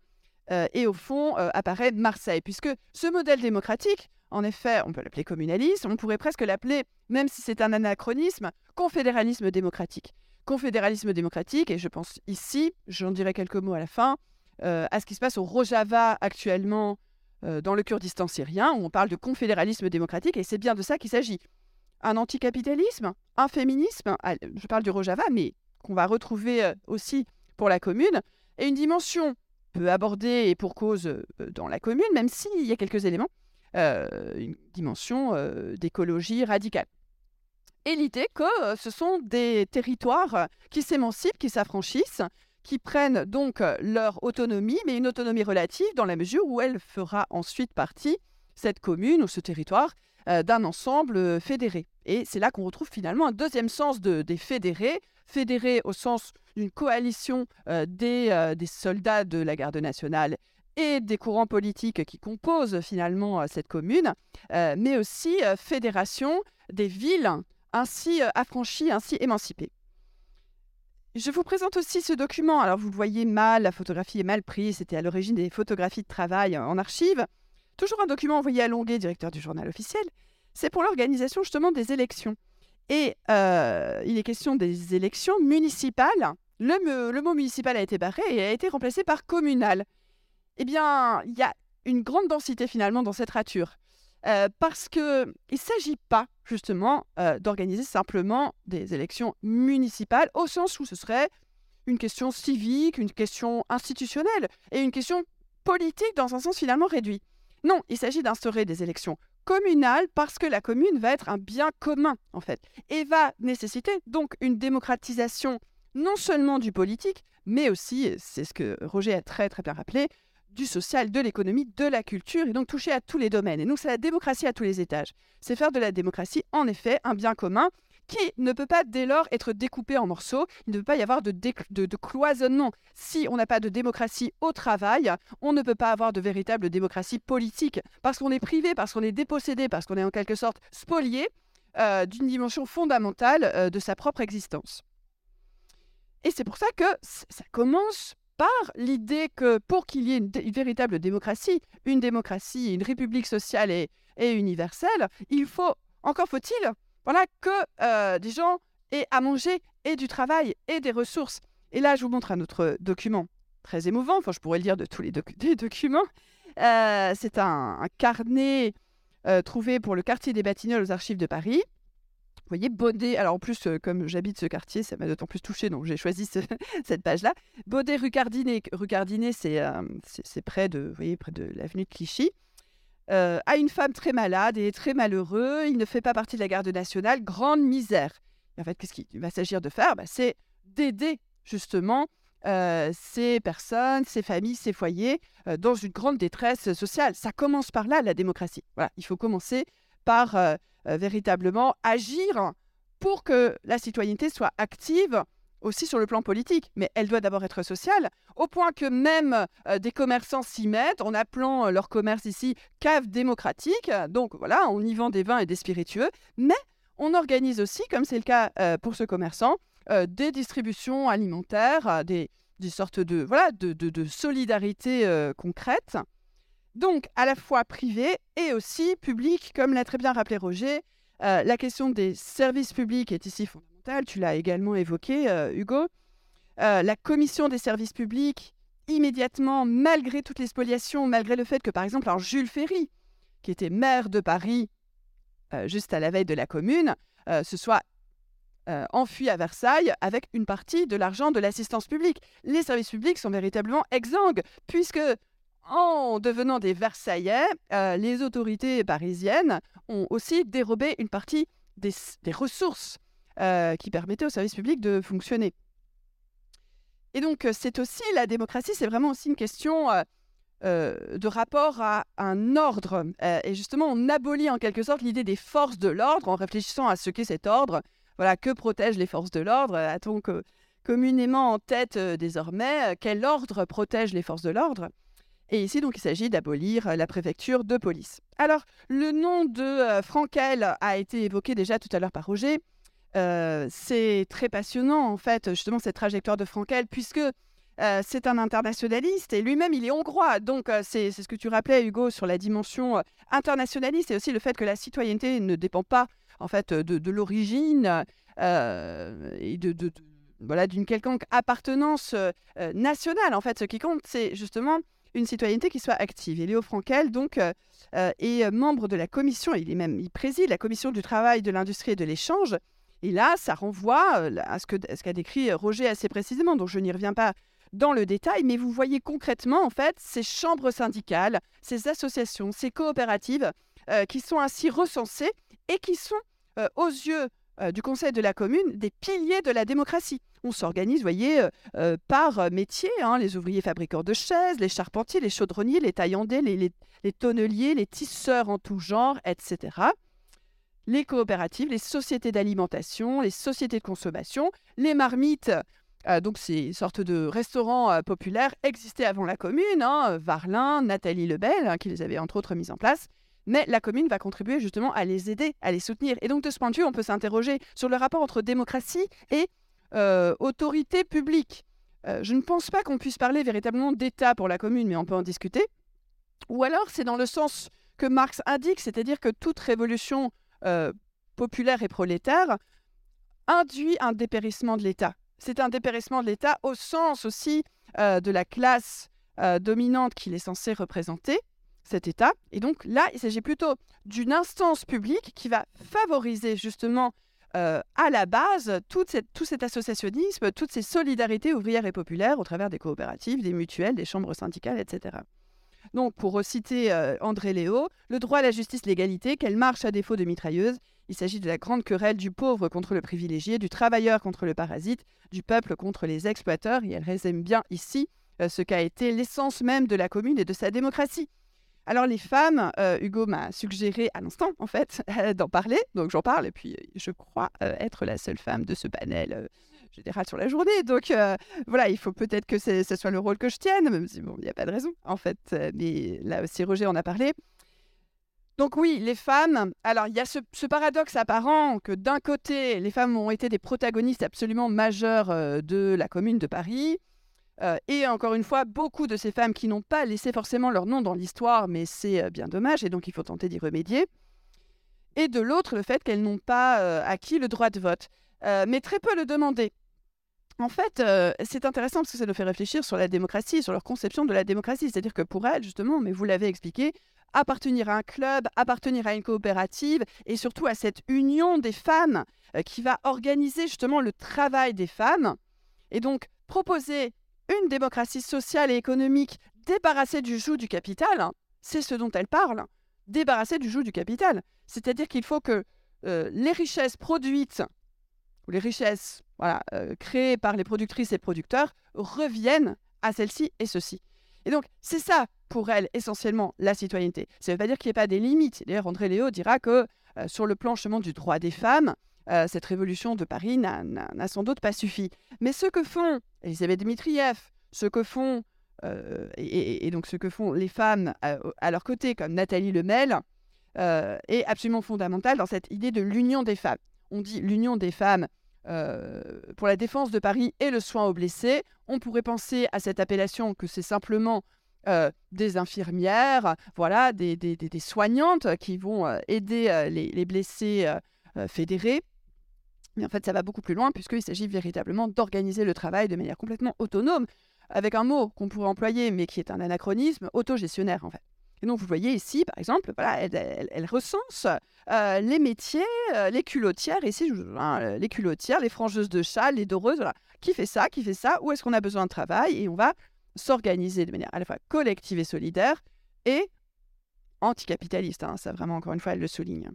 euh, et au fond euh, apparaît Marseille, puisque ce modèle démocratique, en effet, on peut l'appeler communalisme, on pourrait presque l'appeler, même si c'est un anachronisme, confédéralisme démocratique confédéralisme démocratique, et je pense ici, j'en dirai quelques mots à la fin, euh, à ce qui se passe au Rojava actuellement dans le Kurdistan syrien, où on parle de confédéralisme démocratique, et c'est bien de ça qu'il s'agit. Un anticapitalisme, un féminisme, ah, je parle du Rojava, mais qu'on va retrouver aussi pour la commune, et une dimension peu abordée et pour cause euh, dans la commune, même s'il y a quelques éléments, euh, une dimension euh, d'écologie radicale. Et l'idée que ce sont des territoires qui s'émancipent, qui s'affranchissent, qui prennent donc leur autonomie, mais une autonomie relative dans la mesure où elle fera ensuite partie, cette commune ou ce territoire, euh, d'un ensemble euh, fédéré. Et c'est là qu'on retrouve finalement un deuxième sens de- des fédérés, fédérés au sens d'une coalition euh, des, des soldats de la garde nationale et des courants politiques qui composent finalement cette commune, mais aussi euh, fédération des villes ainsi affranchis, ainsi émancipés. Je vous présente aussi ce document. Alors, vous le voyez mal, la photographie est mal prise. C'était à l'origine des photographies de travail en archive. Toujours un document envoyé à Longuet, directeur du journal officiel. C'est pour l'organisation justement des élections. Et euh, il est question des élections municipales. Le, mot municipal a été barré et a été remplacé par communal. Eh bien, il y a une grande densité finalement dans cette rature. Euh, parce qu'il ne s'agit pas justement euh, d'organiser simplement des élections municipales au sens où ce serait une question civique, une question institutionnelle et une question politique dans un sens finalement réduit. Non, il s'agit d'instaurer des élections communales parce que la commune va être un bien commun en fait et va nécessiter donc une démocratisation non seulement du politique, mais aussi, c'est ce que Roger a très très bien rappelé, du social, de l'économie, de la culture, et donc toucher à tous les domaines. Et donc c'est la démocratie à tous les étages. C'est faire de la démocratie, en effet, un bien commun qui ne peut pas dès lors être découpé en morceaux. Il ne peut pas y avoir de, cloisonnement. Si on n'a pas de démocratie au travail, on ne peut pas avoir de véritable démocratie politique, parce qu'on est privé, parce qu'on est dépossédé, parce qu'on est en quelque sorte spolié euh, d'une dimension fondamentale euh, de sa propre existence. Et c'est pour ça que ça commence par l'idée que pour qu'il y ait une, véritable démocratie, une démocratie, une république sociale et universelle, il faut, encore faut-il, voilà, que euh, des gens aient à manger et du travail et des ressources. Et là, je vous montre un autre document très émouvant, enfin je pourrais le dire de tous les, documents. Euh, c'est un, carnet euh, trouvé pour le quartier des Batignolles aux archives de Paris. Vous voyez, Baudet, alors en plus, euh, comme j'habite ce quartier, ça m'a d'autant plus touché, donc j'ai choisi ce- cette page-là. Baudet rue Cardinet, c'est euh, près de, près de l'avenue de Clichy. Euh, a une femme très malade et très malheureux, il ne fait pas partie de la garde nationale, grande misère. En fait, qu'est-ce qu'il va s'agir de faire? Bah, C'est d'aider justement euh, ces personnes, ces familles, ces foyers euh, dans une grande détresse sociale. Ça commence par là, la démocratie. Voilà, il faut commencer par véritablement agir pour que la citoyenneté soit active aussi sur le plan politique, mais elle doit d'abord être sociale, au point que même euh, des commerçants s'y mettent en appelant euh, leur commerce ici cave démocratique. Donc voilà, on y vend des vins et des spiritueux, mais on organise aussi, comme c'est le cas euh, pour ce commerçant, des distributions alimentaires, des, sortes de, voilà, de, solidarité concrète. Donc, à la fois privé et aussi public, comme l'a très bien rappelé Roger. La question des services publics est ici fondamentale. Tu l'as également évoqué, euh, Hugo. Euh, la commission des services publics, immédiatement, malgré toutes les spoliations, malgré le fait que, par exemple, Jules Ferry, qui était maire de Paris juste à la veille de la commune, se soit enfui à Versailles avec une partie de l'argent de l'assistance publique. Les services publics sont véritablement exsangues, puisque en devenant des Versaillais, les autorités parisiennes ont aussi dérobé une partie des ressources qui permettaient aux services publics de fonctionner. Et donc, c'est aussi la démocratie, c'est vraiment aussi une question de rapport à un ordre. et justement, on abolit en quelque sorte l'idée des forces de l'ordre en réfléchissant à ce qu'est cet ordre. Voilà, que protègent les forces de l'ordre? A-t-on communément en tête désormais? Quel ordre protège les forces de l'ordre? Et ici, donc, il s'agit d'abolir la préfecture de police. Alors, le nom de Frankel a été évoqué déjà tout à l'heure par Roger. Euh, c'est très passionnant, en fait, justement, cette trajectoire de Frankel, puisque euh, c'est un internationaliste et lui-même, il est hongrois. Donc, euh, c'est ce que tu rappelais, Hugo, sur la dimension internationaliste et aussi le fait que la citoyenneté ne dépend pas, en fait, de, l'origine et de, voilà, d'une quelconque appartenance nationale. En fait, ce qui compte, c'est justement une citoyenneté qui soit active. Et Léo Frankel, donc, est membre de la commission, il, est même, il préside la commission du travail, de l'industrie et de l'échange. Et là, ça renvoie à ce qu'a décrit Roger assez précisément, donc je n'y reviens pas dans le détail, mais vous voyez concrètement, en fait, ces chambres syndicales, ces associations, ces coopératives qui sont ainsi recensées et qui sont, aux yeux du Conseil de la commune, des piliers de la démocratie. On s'organise, voyez, par métier, hein, les ouvriers fabricants de chaises, les charpentiers, les chaudronniers, les taillandais, les tonneliers, les tisseurs en tout genre, etc les coopératives, les sociétés d'alimentation, les sociétés de consommation, les marmites. Euh, donc, ces sortes de restaurants euh, populaires existaient avant la commune. Hein, Varlin, Nathalie Lebel, hein, qui les avait entre autres mis en place. Mais la commune va contribuer justement à les aider, à les soutenir. Et donc, de ce point de vue, on peut s'interroger sur le rapport entre démocratie et euh, autorité publique. je ne pense pas qu'on puisse parler véritablement d'État pour la commune, mais on peut en discuter. Ou alors, c'est dans le sens que Marx indique, c'est-à-dire que toute révolution euh, populaire et prolétaire induit un dépérissement de l'État. C'est un dépérissement de l'État au sens aussi euh, de la classe euh, dominante qu'il est censé représenter, cet État. Et donc là, il s'agit plutôt d'une instance publique qui va favoriser justement à la base tout cet associationnisme, toutes ces solidarités ouvrières et populaires au travers des coopératives, des mutuelles, des chambres syndicales, etc. Donc, pour reciter euh, André Léo, le droit à la justice, l'égalité, qu'elle marche à défaut de mitrailleuse. Il s'agit de la grande querelle du pauvre contre le privilégié, du travailleur contre le parasite, du peuple contre les exploiteurs, et elle résume bien ici euh, ce qu'a été l'essence même de la commune et de sa démocratie. Alors les femmes, euh, Hugo m'a suggéré à l'instant, en fait, d'en parler, donc j'en parle, et puis je crois être la seule femme de ce panel général sur la journée. Donc euh, voilà, il faut peut-être que ce soit le rôle que je tienne, même si bon, il n'y a pas de raison en fait. Euh, mais là aussi, Roger en a parlé. Donc oui, les femmes, alors il y a ce, paradoxe apparent que d'un côté, les femmes ont été des protagonistes absolument majeurs euh, de la commune de Paris, et encore une fois, beaucoup de ces femmes qui n'ont pas laissé forcément leur nom dans l'histoire, mais c'est bien dommage, et donc il faut tenter d'y remédier. Et de l'autre, le fait qu'elles n'ont pas acquis le droit de vote, mais très peu le demandaient. En fait, euh, c'est intéressant parce que ça nous fait réfléchir sur la démocratie, sur leur conception de la démocratie. C'est-à-dire que pour elles, justement, mais vous l'avez expliqué, appartenir à un club, appartenir à une coopérative et surtout à cette union des femmes euh, qui va organiser justement le travail des femmes et donc proposer une démocratie sociale et économique débarrassée du joug du capital, hein, c'est ce dont elle parle, débarrassée du joug du capital. C'est-à-dire qu'il faut que euh, les richesses produites ou les richesses voilà, euh, créées par les productrices et producteurs reviennent à celles-ci et ceci. Et donc, c'est ça, pour elle, essentiellement, la citoyenneté. Ça ne veut pas dire qu'il n'y ait pas des limites. D'ailleurs, André Léo dira que euh, sur le plan du droit des femmes, euh, cette révolution de Paris n'a sans doute pas suffi. Mais ce que font Elisabeth Dmitriev, ce que font, et, donc ce que font les femmes à, leur côté, comme Nathalie Lemel, est absolument fondamental dans cette idée de l'union des femmes. On dit l'union des femmes euh, pour la défense de Paris et le soin aux blessés. On pourrait penser à cette appellation que c'est simplement euh, des infirmières, voilà, des, soignantes qui vont euh, aider les, les blessés fédérés. Mais en fait, ça va beaucoup plus loin puisqu'il s'agit véritablement d'organiser le travail de manière complètement autonome, avec un mot qu'on pourrait employer, mais qui est un anachronisme, autogestionnaire en fait. Et donc, vous voyez ici, par exemple, elle, recense euh, les métiers, euh, les culottières, ici, hein, euh, les culottières, les frangeuses de châle, les doreuses, voilà. Qui fait ça, qui fait ça, où est-ce qu'on a besoin de travail, et on va s'organiser de manière à la fois collective et solidaire, et anticapitaliste. hein, ça, vraiment, encore une fois, elle le souligne.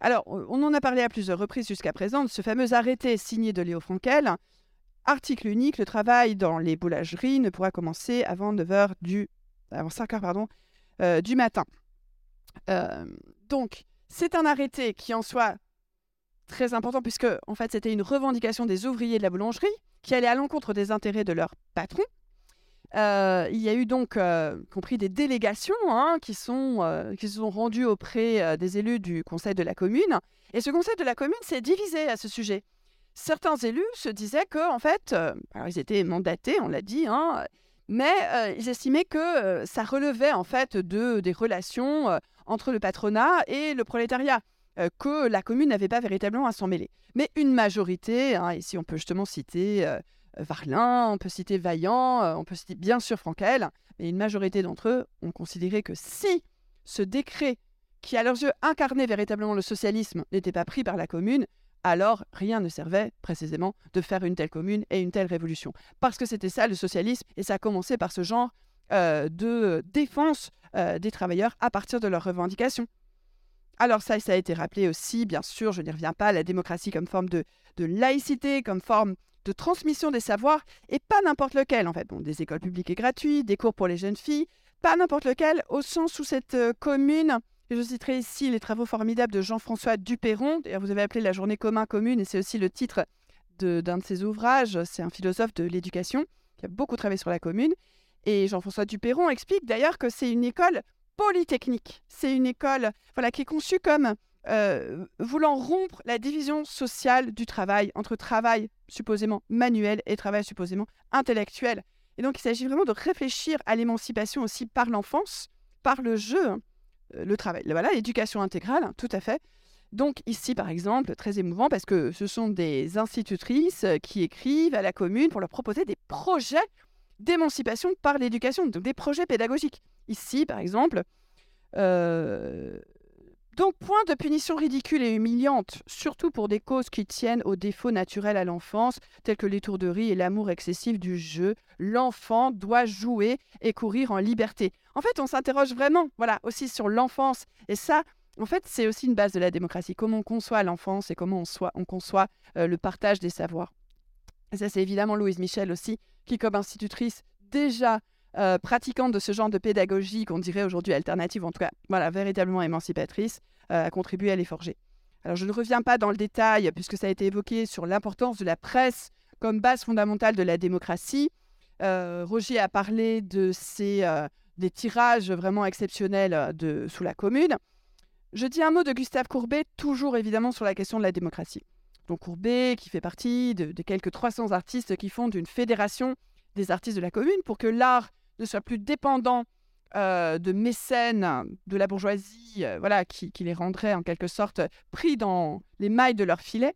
Alors, on en a parlé à plusieurs reprises jusqu'à présent, ce fameux arrêté signé de Léo Frankel. Article unique, le travail dans les boulangeries ne pourra commencer avant 9h du... avant 5h, pardon, euh, du matin. Euh, donc, c'est un arrêté qui en soit très important puisque, en fait, c'était une revendication des ouvriers de la boulangerie qui allait à l'encontre des intérêts de leur patron. Euh, il y a eu donc, compris des délégations hein, qui, sont, qui se sont rendues auprès des élus du Conseil de la commune. Et ce Conseil de la commune s'est divisé à ce sujet. Certains élus se disaient que, en fait, alors ils étaient mandatés, on l'a dit, hein, mais euh, ils estimaient que euh, ça relevait en fait de, des relations euh, entre le patronat et le prolétariat, euh, que la commune n'avait pas véritablement à s'en mêler. Mais une majorité, hein, ici on peut justement citer euh, Varlin, on peut citer Vaillant, euh, on peut citer bien sûr Frankel, mais une majorité d'entre eux ont considéré que si ce décret, qui à leurs yeux incarnait véritablement le socialisme, n'était pas pris par la commune, alors rien ne servait précisément de faire une telle commune et une telle révolution. Parce que c'était ça le socialisme, et ça a commencé par ce genre euh, de défense euh, des travailleurs à partir de leurs revendications. Alors ça, ça a été rappelé aussi, bien sûr, je n'y reviens pas, la démocratie comme forme de, laïcité, comme forme de transmission des savoirs, et pas n'importe lequel en fait. Bon, des écoles publiques et gratuites, des cours pour les jeunes filles, pas n'importe lequel, au sens où cette euh, commune, je citerai ici les travaux formidables de Jean-François Duperron, vous avez appelé la journée commun commune, et c'est aussi le titre d'un de, ses ouvrages, c'est un philosophe de l'éducation qui a beaucoup travaillé sur la commune, et Jean-François Duperron explique d'ailleurs que c'est une école polytechnique, c'est une école voilà, qui est conçue comme euh, voulant rompre la division sociale du travail entre travail supposément manuel et travail supposément intellectuel. Et donc il s'agit vraiment de réfléchir à l'émancipation aussi par l'enfance, par le jeu, hein, le travail. Voilà, l'éducation intégrale, hein, tout à fait. Donc ici, par exemple, très émouvant parce que ce sont des institutrices euh, qui écrivent à la commune pour leur proposer des projets d'émancipation par l'éducation, donc des projets pédagogiques. Ici, par exemple, euh, donc point de punition ridicule et humiliante, surtout pour des causes qui tiennent aux défauts naturels à l'enfance, tels que l'étourderie et l'amour excessif du jeu. L'enfant doit jouer et courir en liberté. En fait, on s'interroge vraiment, voilà, aussi sur l'enfance. Et ça, en fait, c'est aussi une base de la démocratie. Comment on conçoit l'enfance et comment on, conçoit euh, le partage des savoirs. Et ça, c'est évidemment Louise Michel aussi, qui, comme institutrice, déjà euh, pratiquante de ce genre de pédagogie qu'on dirait aujourd'hui alternative, en tout cas, voilà, véritablement émancipatrice, euh, a contribué à les forger. Alors, je ne reviens pas dans le détail, puisque ça a été évoqué sur l'importance de la presse comme base fondamentale de la démocratie. Euh, Roger a parlé de ces, euh, des tirages vraiment exceptionnels de, sous la commune. Je dis un mot de Gustave Courbet, toujours évidemment sur la question de la démocratie. Donc Courbet, qui fait partie de, de quelques 300 artistes qui fondent une fédération des artistes de la commune pour que l'art ne soit plus dépendant euh, de mécènes de la bourgeoisie, euh, voilà, qui, les rendrait en quelque sorte pris dans les mailles de leur filet,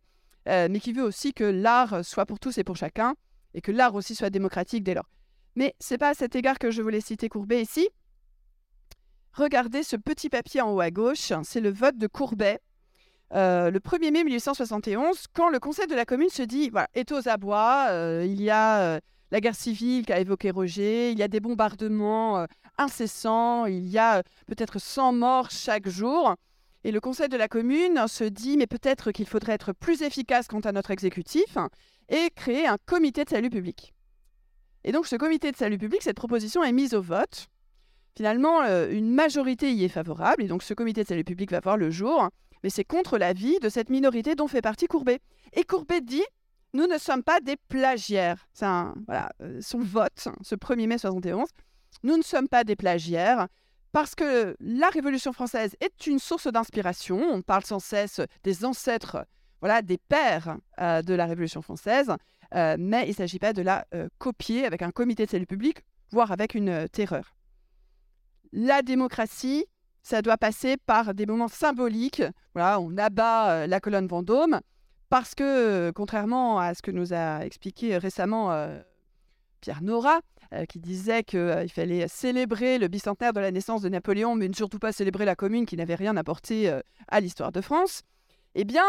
euh, mais qui veut aussi que l'art soit pour tous et pour chacun, et que l'art aussi soit démocratique dès lors. Mais c'est pas à cet égard que je voulais citer Courbet ici. Regardez ce petit papier en haut à gauche, c'est le vote de Courbet, le 1er mai 1871, quand le conseil de la commune se dit, voilà, est aux abois, il y a la guerre civile qu'a évoqué Roger, il y a des bombardements euh, incessants, il y a euh, peut-être 100 morts chaque jour. Et le conseil de la commune se dit, mais peut-être qu'il faudrait être plus efficace quant à notre exécutif et créer un comité de salut public. Et donc ce comité de salut public, cette proposition est mise au vote. Finalement, euh, une majorité y est favorable, et donc ce comité de salut public va voir le jour, mais c'est contre l'avis de cette minorité dont fait partie Courbet. Et Courbet dit nous ne sommes pas des plagiaires. C'est voilà, euh, son vote, ce 1er mai 71. Nous ne sommes pas des plagiaires parce que la Révolution française est une source d'inspiration. On parle sans cesse des ancêtres, voilà, des pères euh, de la Révolution française, euh, mais il ne s'agit pas de la copier avec un comité de salut public, voire avec une terreur. la démocratie, ça doit passer par des moments symboliques. Voilà, on abat la colonne Vendôme parce que, euh, contrairement à ce que nous a expliqué récemment euh, Pierre Nora, qui disait qu'il fallait célébrer le bicentenaire de la naissance de Napoléon, mais ne surtout pas célébrer la commune qui n'avait rien apporté à l'histoire de France, eh bien,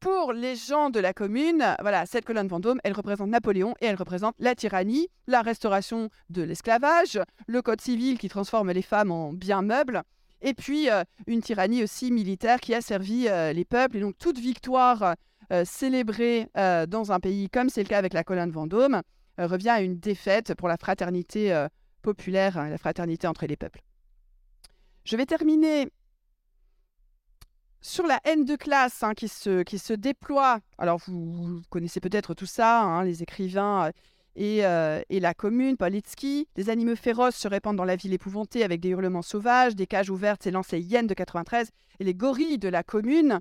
pour les gens de la commune, voilà, cette colonne Vendôme, elle représente Napoléon et elle représente la tyrannie, la restauration de l'esclavage, le code civil qui transforme les femmes en biens meubles, et puis euh, une tyrannie aussi militaire qui a servi euh, les peuples. Et donc toute victoire euh, célébrée dans un pays comme c'est le cas avec la colonne Vendôme revient à une défaite pour la fraternité populaire, hein, la fraternité entre les peuples. Je vais terminer sur la haine de classe hein, qui, se, qui se déploie, alors vous, connaissez peut-être tout ça, hein, les écrivains euh, et, la commune, Politsky, des animaux féroces se répandent dans la ville épouvantée avec des hurlements sauvages, des cages ouvertes s'élancent les hyènes de 93 et les gorilles de la commune.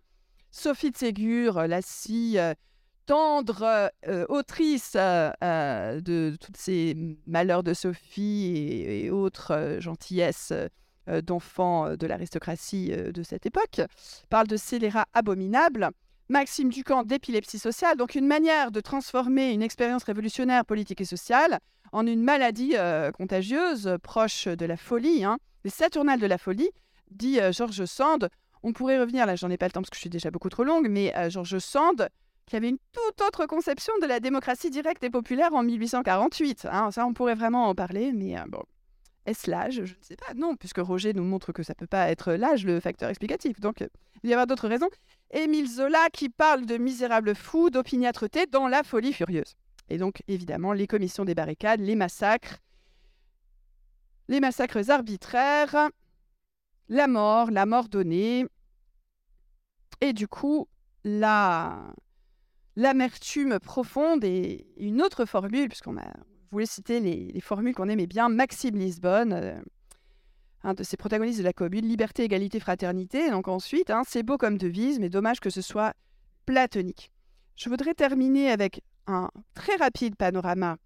Sophie de Ségur, la scie euh, tendre euh, autrice de, tous ces malheurs de Sophie et autres gentillesses euh, d'enfants euh, de l'aristocratie euh, de cette époque, parle de scélérats abominables. Maxime Ducamp d'épilepsie sociale, donc une manière de transformer une expérience révolutionnaire politique et sociale en une maladie contagieuse proche de la folie, hein. les saturnales de la folie, dit Georges Sand. On pourrait revenir, là j'en ai pas le temps parce que je suis déjà beaucoup trop longue, mais Georges Sand, qui avait une toute autre conception de la démocratie directe et populaire en 1848. Hein. Ça, on pourrait vraiment en parler, mais bon, est-ce l'âge? Je ne sais pas. Non, puisque Roger nous montre que ça ne peut pas être l'âge, le facteur explicatif. Donc, euh, il y avoir d'autres raisons. Émile Zola qui parle de misérables fous, d'opiniâtreté dans la folie furieuse. Et donc, évidemment, les commissions des barricades, les massacres, les massacres arbitraires, la mort, la mort donnée. Et du coup, la l'amertume profonde et une autre formule, puisqu'on a voulais citer les, formules qu'on aimait bien. Maxime Lisbonne, euh, un de ces protagonistes de la commune, liberté, égalité, fraternité. Donc ensuite, hein, c'est beau comme devise, mais dommage que ce soit platonique. Je voudrais terminer avec un très rapide panorama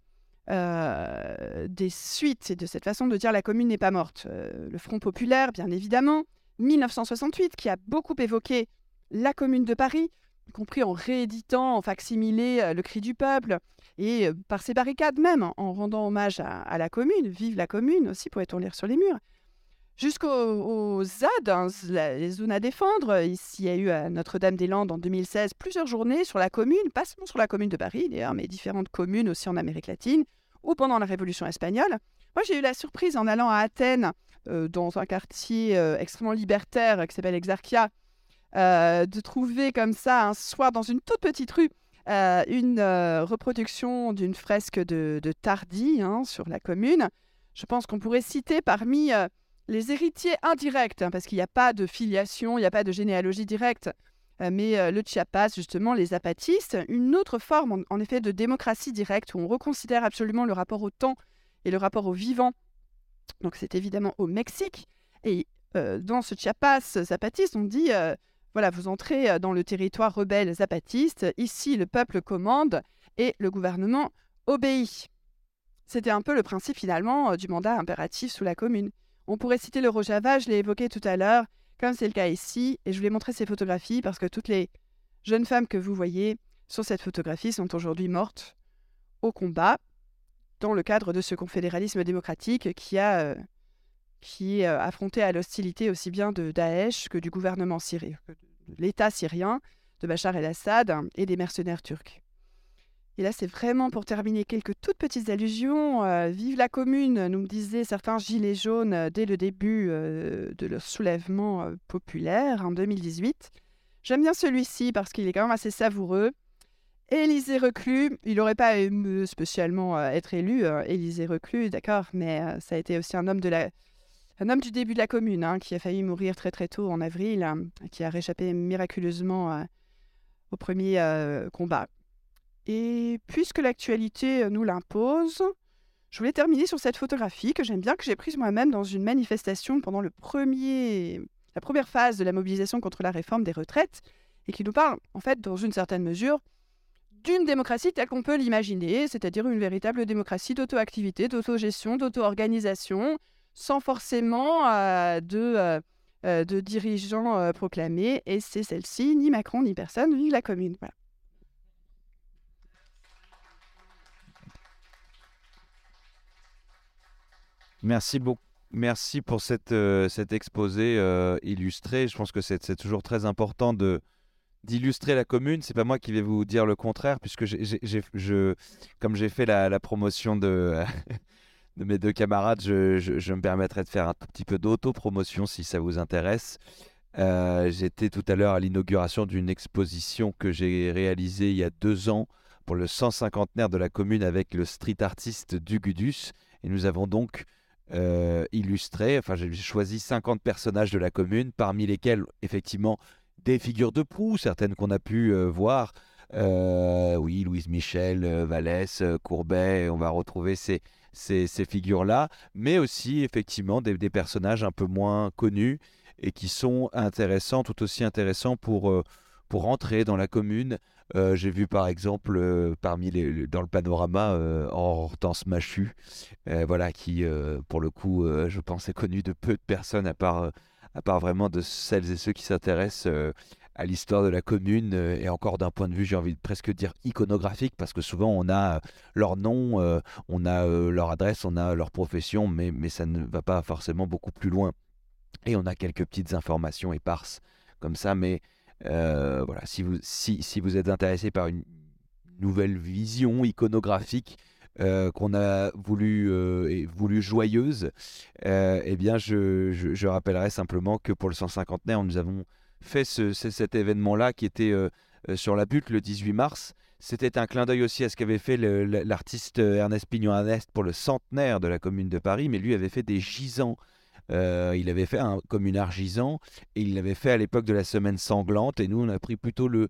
euh, des suites et de cette façon de dire la commune n'est pas morte. Euh, le Front populaire, bien évidemment, 1968, qui a beaucoup évoqué la commune de Paris, y compris en rééditant en facsimilé le cri du peuple, et par ces barricades même, en rendant hommage à, la commune, vive la commune aussi, pourrait-on lire sur les murs, jusqu'aux ZAD, hein, les zones à défendre. Ici, il y a eu à Notre-Dame-des-Landes en 2016 plusieurs journées sur la commune, pas seulement sur la commune de Paris d'ailleurs, mais différentes communes aussi en Amérique latine, ou pendant la Révolution espagnole. Moi, j'ai eu la surprise en allant à Athènes, dans un quartier extrêmement libertaire qui s'appelle Exarchia, de trouver comme ça un soir dans une toute petite rue euh, une euh, reproduction d'une fresque de, Tardy hein, sur la commune. Je pense qu'on pourrait citer parmi euh, les héritiers indirects, hein, parce qu'il n'y a pas de filiation, il n'y a pas de généalogie directe, mais le Chiapas, justement, les apatistes, une autre forme, en, effet, de démocratie directe, où on reconsidère absolument le rapport au temps et le rapport au vivant. Donc c'est évidemment au Mexique. Et dans ce Chiapas zapatiste, on dit voilà, vous entrez euh, dans le territoire rebelle zapatiste. Ici, le peuple commande et le gouvernement obéit. C'était un peu le principe finalement euh, du mandat impératif sous la commune. On pourrait citer le Rojava, je l'ai évoqué tout à l'heure, comme c'est le cas ici, et je voulais montrer ces photographies parce que toutes les jeunes femmes que vous voyez sur cette photographie sont aujourd'hui mortes au combat dans le cadre de ce confédéralisme démocratique qui a euh, qui est affronté à l'hostilité aussi bien de Daesh que du gouvernement syrien, de l'État syrien, de Bachar el-Assad et des mercenaires turcs. Et là, c'est vraiment pour terminer quelques toutes petites allusions. vive la commune, nous me disaient certains gilets jaunes dès le début de leur soulèvement populaire en 2018. J'aime bien celui-ci parce qu'il est quand même assez savoureux. Élisée Reclus, il n'aurait pas aimé spécialement être élu, hein, Élisée Reclus, d'accord, mais ça a été aussi un homme de la, un homme du début de la commune hein, qui a failli mourir très très tôt en avril, hein, qui a réchappé miraculeusement euh, au premier euh, combat. Et puisque l'actualité euh, nous l'impose, je voulais terminer sur cette photographie que j'aime bien, que j'ai prise moi-même dans une manifestation pendant le premier, la première phase de la mobilisation contre la réforme des retraites, et qui nous parle, en fait, dans une certaine mesure, d'une démocratie telle qu'on peut l'imaginer, c'est-à-dire une véritable démocratie d'auto-activité, d'auto-gestion, d'auto-organisation, sans forcément euh, de, euh, euh, de dirigeants proclamés. Et c'est celle-ci, ni Macron ni personne, vive la commune. Voilà. Merci beaucoup. Merci pour cet exposé illustré. Je pense que c'est toujours très important de d'illustrer la commune. C'est pas moi qui vais vous dire le contraire, puisque je, comme j'ai fait la promotion de, de mes deux camarades, je, me permettrai de faire un petit peu d'auto-promotion si ça vous intéresse. Euh, J'étais tout à l'heure à l'inauguration d'une exposition que j'ai réalisée il y a deux ans pour le 150aire de la commune avec le street artiste Dugudus. Et nous avons donc euh, illustré, enfin j'ai choisi 50 personnages de la commune, parmi lesquels effectivement des figures de proue, certaines qu'on a pu euh, voir. Oui, Louise Michel, Vallès, Courbet, on va retrouver ces, ces, figures-là, mais aussi effectivement des, personnages un peu moins connus et qui sont intéressants, tout aussi intéressants pour, euh, pour entrer dans la commune. Euh, J'ai vu par exemple euh, parmi les, le- dans le panorama Hortense Machu, voilà, qui pour le coup, je pense, est connu de peu de personnes à part, à part vraiment de celles et ceux qui s'intéressent à l'histoire de la commune euh, et encore d'un point de vue, j'ai envie de presque dire iconographique, parce que souvent on a euh, leur nom, euh, on a leur adresse, on a leur profession, mais, mais ça ne va pas forcément beaucoup plus loin. Et on a quelques petites informations éparses comme ça, mais voilà, si vous, si, si vous êtes intéressé par une nouvelle vision iconographique qu'on a voulu, et voulu joyeuse, euh, eh bien, je, je- rappellerai simplement que pour le 150aire, nous avons fait ce- ce- cet événement-là qui était euh, euh, sur la butte le 18 mars. C'était un clin d'œil aussi à ce qu'avait fait l'artiste Ernest Pignon-Ernest pour le centenaire de la commune de Paris, mais lui avait fait des gisants. Euh, il avait fait un communard gisant et il l'avait fait à l'époque de la semaine sanglante. Et nous, on a pris plutôt le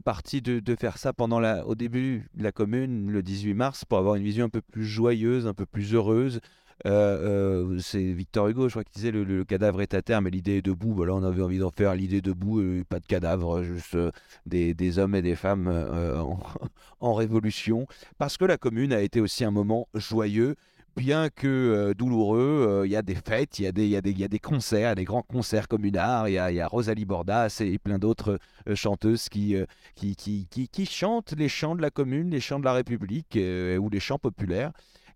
parti de, de faire ça pendant la, au début de la commune, le 18 mars, pour avoir une vision un peu plus joyeuse, un peu plus heureuse. Euh, euh, c'est Victor Hugo, je crois, qui disait le, cadavre est à terre, mais l'idée est debout. On avait envie d'en faire l'idée debout, pas de cadavre, juste euh, des, des hommes et des femmes en, révolution. Parce que la commune a été aussi un moment joyeux. Bien que douloureux, il y a des fêtes, il y, a des- concerts, des grands concerts communards, il y a, Rosalie Bordas et plein d'autres chanteuses qui, chantent les chants de la commune, les chants de la République ou les chants populaires.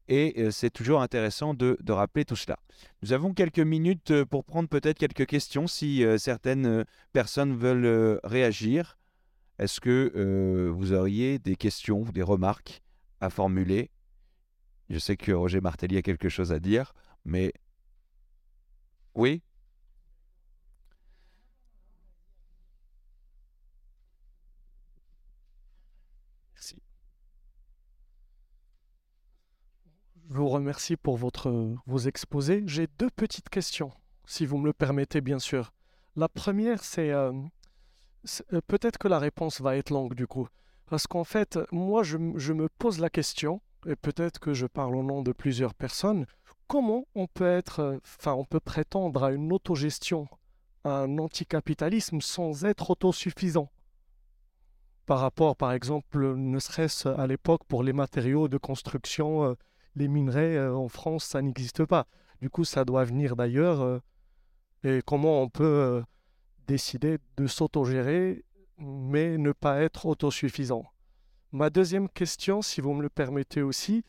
Et euh, c'est toujours intéressant de, rappeler tout cela. Nous avons quelques minutes euh, pour prendre peut-être quelques questions si euh, certaines personnes veulent réagir. Est-ce que vous auriez des questions, des remarques à formuler? Je sais que Roger Martelly a quelque chose à dire, mais... Oui Merci. Je vous remercie pour votre, vos exposés. J'ai deux petites questions, si vous me le permettez, bien sûr. La première, c'est euh, euh, peut-être que la réponse va être longue du coup. Parce qu'en fait, moi, je, je me pose la question, et peut-être que je parle au nom de plusieurs personnes, comment on peut être, euh, enfin, on peut prétendre à une autogestion, à un anticapitalisme sans être autosuffisant? Par rapport, par exemple, ne serait-ce à l'époque pour les matériaux de construction, les minerais euh, en France, ça n'existe pas. Du coup, ça doit venir d'ailleurs. euh, et comment on peut euh, décider de s'autogérer, mais ne pas être autosuffisant? Ma deuxième question, si vous me le permettez aussi,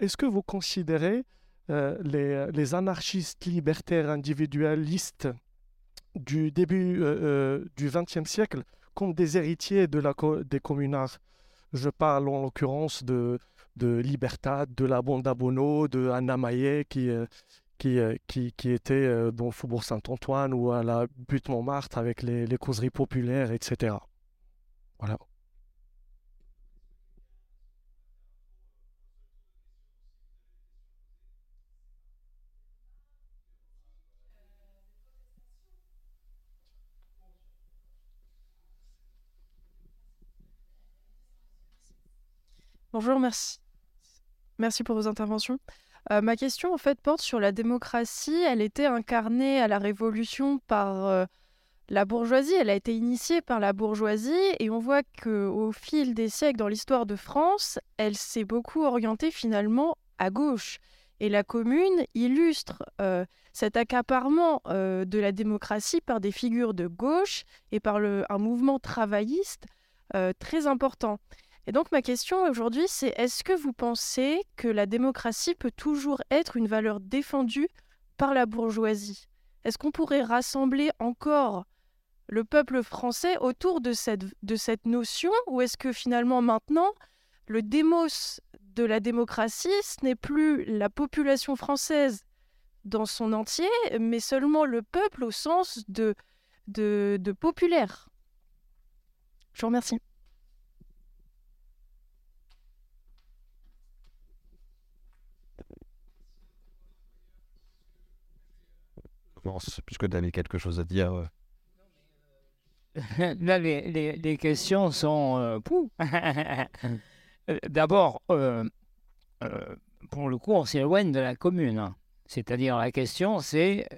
est-ce que vous considérez les, anarchistes libertaires individualistes du début du XXe siècle comme des héritiers de la des communards? Je parle en l'occurrence de, de Libertad, de la Bande Bono, de Anna Maillet qui, euh, euh, était euh, dans le Faubourg Saint-Antoine ou à la butte Montmartre avec les, les causeries populaires, etc. Voilà. Bonjour, merci. Merci pour vos interventions. Euh, ma question, en fait, porte sur la démocratie. Elle était incarnée à la Révolution par euh, la bourgeoisie. Elle a été initiée par la bourgeoisie. Et on voit qu'au fil des siècles dans l'histoire de France, elle s'est beaucoup orientée finalement à gauche. Et la commune illustre euh, cet accaparement de la démocratie par des figures de gauche et par un mouvement travailliste très important. Et donc ma question aujourd'hui, c'est est-ce que vous pensez que la démocratie peut toujours être une valeur défendue par la bourgeoisie? Est-ce qu'on pourrait rassembler encore le peuple français autour de cette, notion? Ou est-ce que finalement maintenant le démos de la démocratie, ce n'est plus la population française dans son entier, mais seulement le peuple au sens de populaire? Je vous remercie. Puisque tu avais quelque chose à dire. euh. Là, les, questions sont... euh. Euh, D'abord, pour le coup, on s'éloigne de la commune. hein. C'est-à-dire, la question, c'est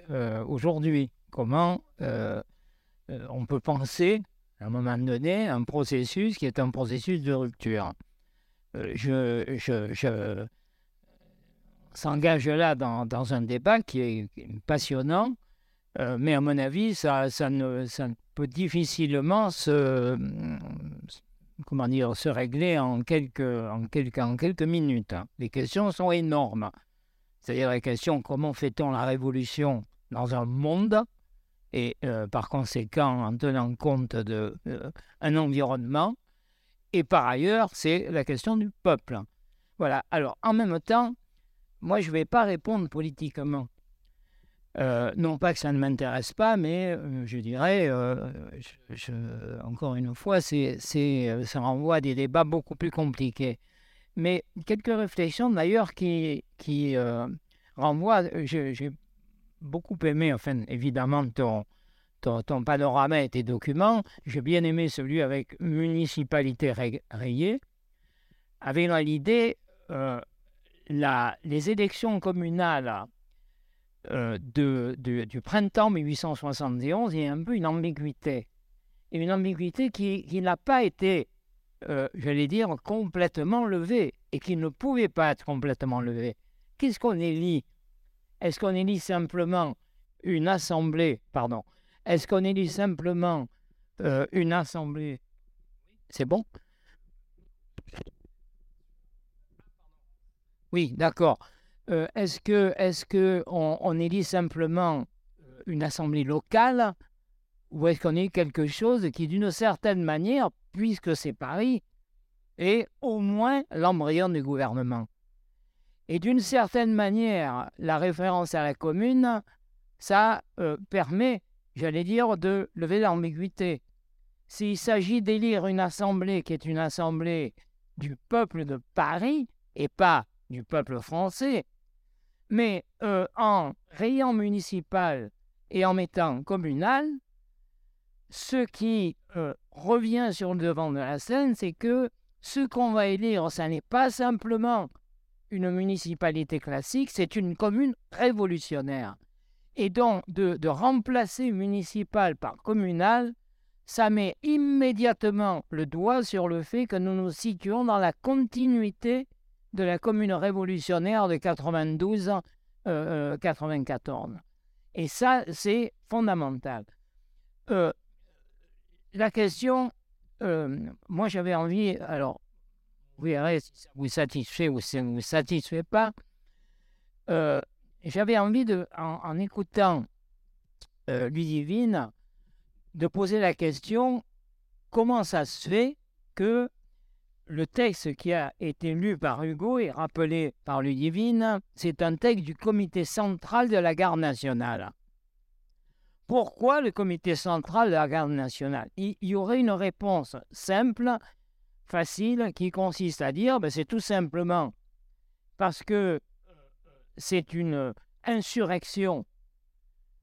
aujourd'hui, comment on peut penser, à un moment donné, un processus qui est un processus de rupture. Je, je, je- s'engage là dans, dans un débat qui est passionnant, euh, mais à mon avis, ça, ça, ne, ça peut difficilement se, comment dire, se régler en quelques, en quelques, en quelques minutes. hein. Les questions sont énormes. C'est-à-dire la question comment fait-on la révolution dans un monde? Et euh, par conséquent en tenant compte d'un environnement. Et par ailleurs, c'est la question du peuple. Voilà. Alors, en même temps, moi, je ne vais pas répondre politiquement. Euh, non pas que ça ne m'intéresse pas, mais euh, je dirais, euh, encore une fois, c'est, c'est, ça renvoie à des débats beaucoup plus compliqués. Mais quelques réflexions d'ailleurs qui, qui renvoient, j'ai beaucoup aimé, enfin évidemment, ton, ton, panorama et tes documents. J'ai bien aimé celui avec municipalité ray- rayée, avec l'idée, les élections communales euh, du printemps 1871, il y a un peu une ambiguïté. Une ambiguïté qui, qui n'a pas été, euh, j'allais dire, complètement levée et qui ne pouvait pas être complètement levée. Qu'est-ce qu'on élit? Est-ce qu'on élit simplement une assemblée, pardon, est-ce qu'on élit simplement euh, une assemblée? C'est bon? Oui, d'accord. Euh, est-ce que, élit simplement euh, une assemblée locale ou est-ce qu'on élit quelque chose qui, d'une certaine manière, puisque c'est Paris, est au moins l'embryon du gouvernement? Et d'une certaine manière, la référence à la commune, ça euh, permet, j'allais dire, de lever l'ambiguïté. S'il s'agit d'élire une assemblée qui est une assemblée du peuple de Paris et pas du peuple français, mais euh, en rayant municipal et en mettant communal, ce qui euh, revient sur le devant de la scène, c'est que ce qu'on va élire, ce n'est pas simplement une municipalité classique, c'est une commune révolutionnaire. Et donc, de remplacer municipal par communal, ça met immédiatement le doigt sur le fait que nous nous situons dans la continuité de la commune révolutionnaire de 92-94. Et ça, c'est fondamental. Euh, la question, euh, moi j'avais envie, alors vous verrez si ça vous satisfait ou si ça ne vous satisfait pas, euh, j'avais envie, en, en écoutant euh, Ludivine, de poser la question comment ça se fait que le texte qui a été lu par Hugo et rappelé par Ludivine, c'est un texte du comité central de la garde nationale. Pourquoi le comité central de la garde nationale? Il y aurait une réponse simple, facile, qui consiste à dire ben, c'est tout simplement parce que c'est une insurrection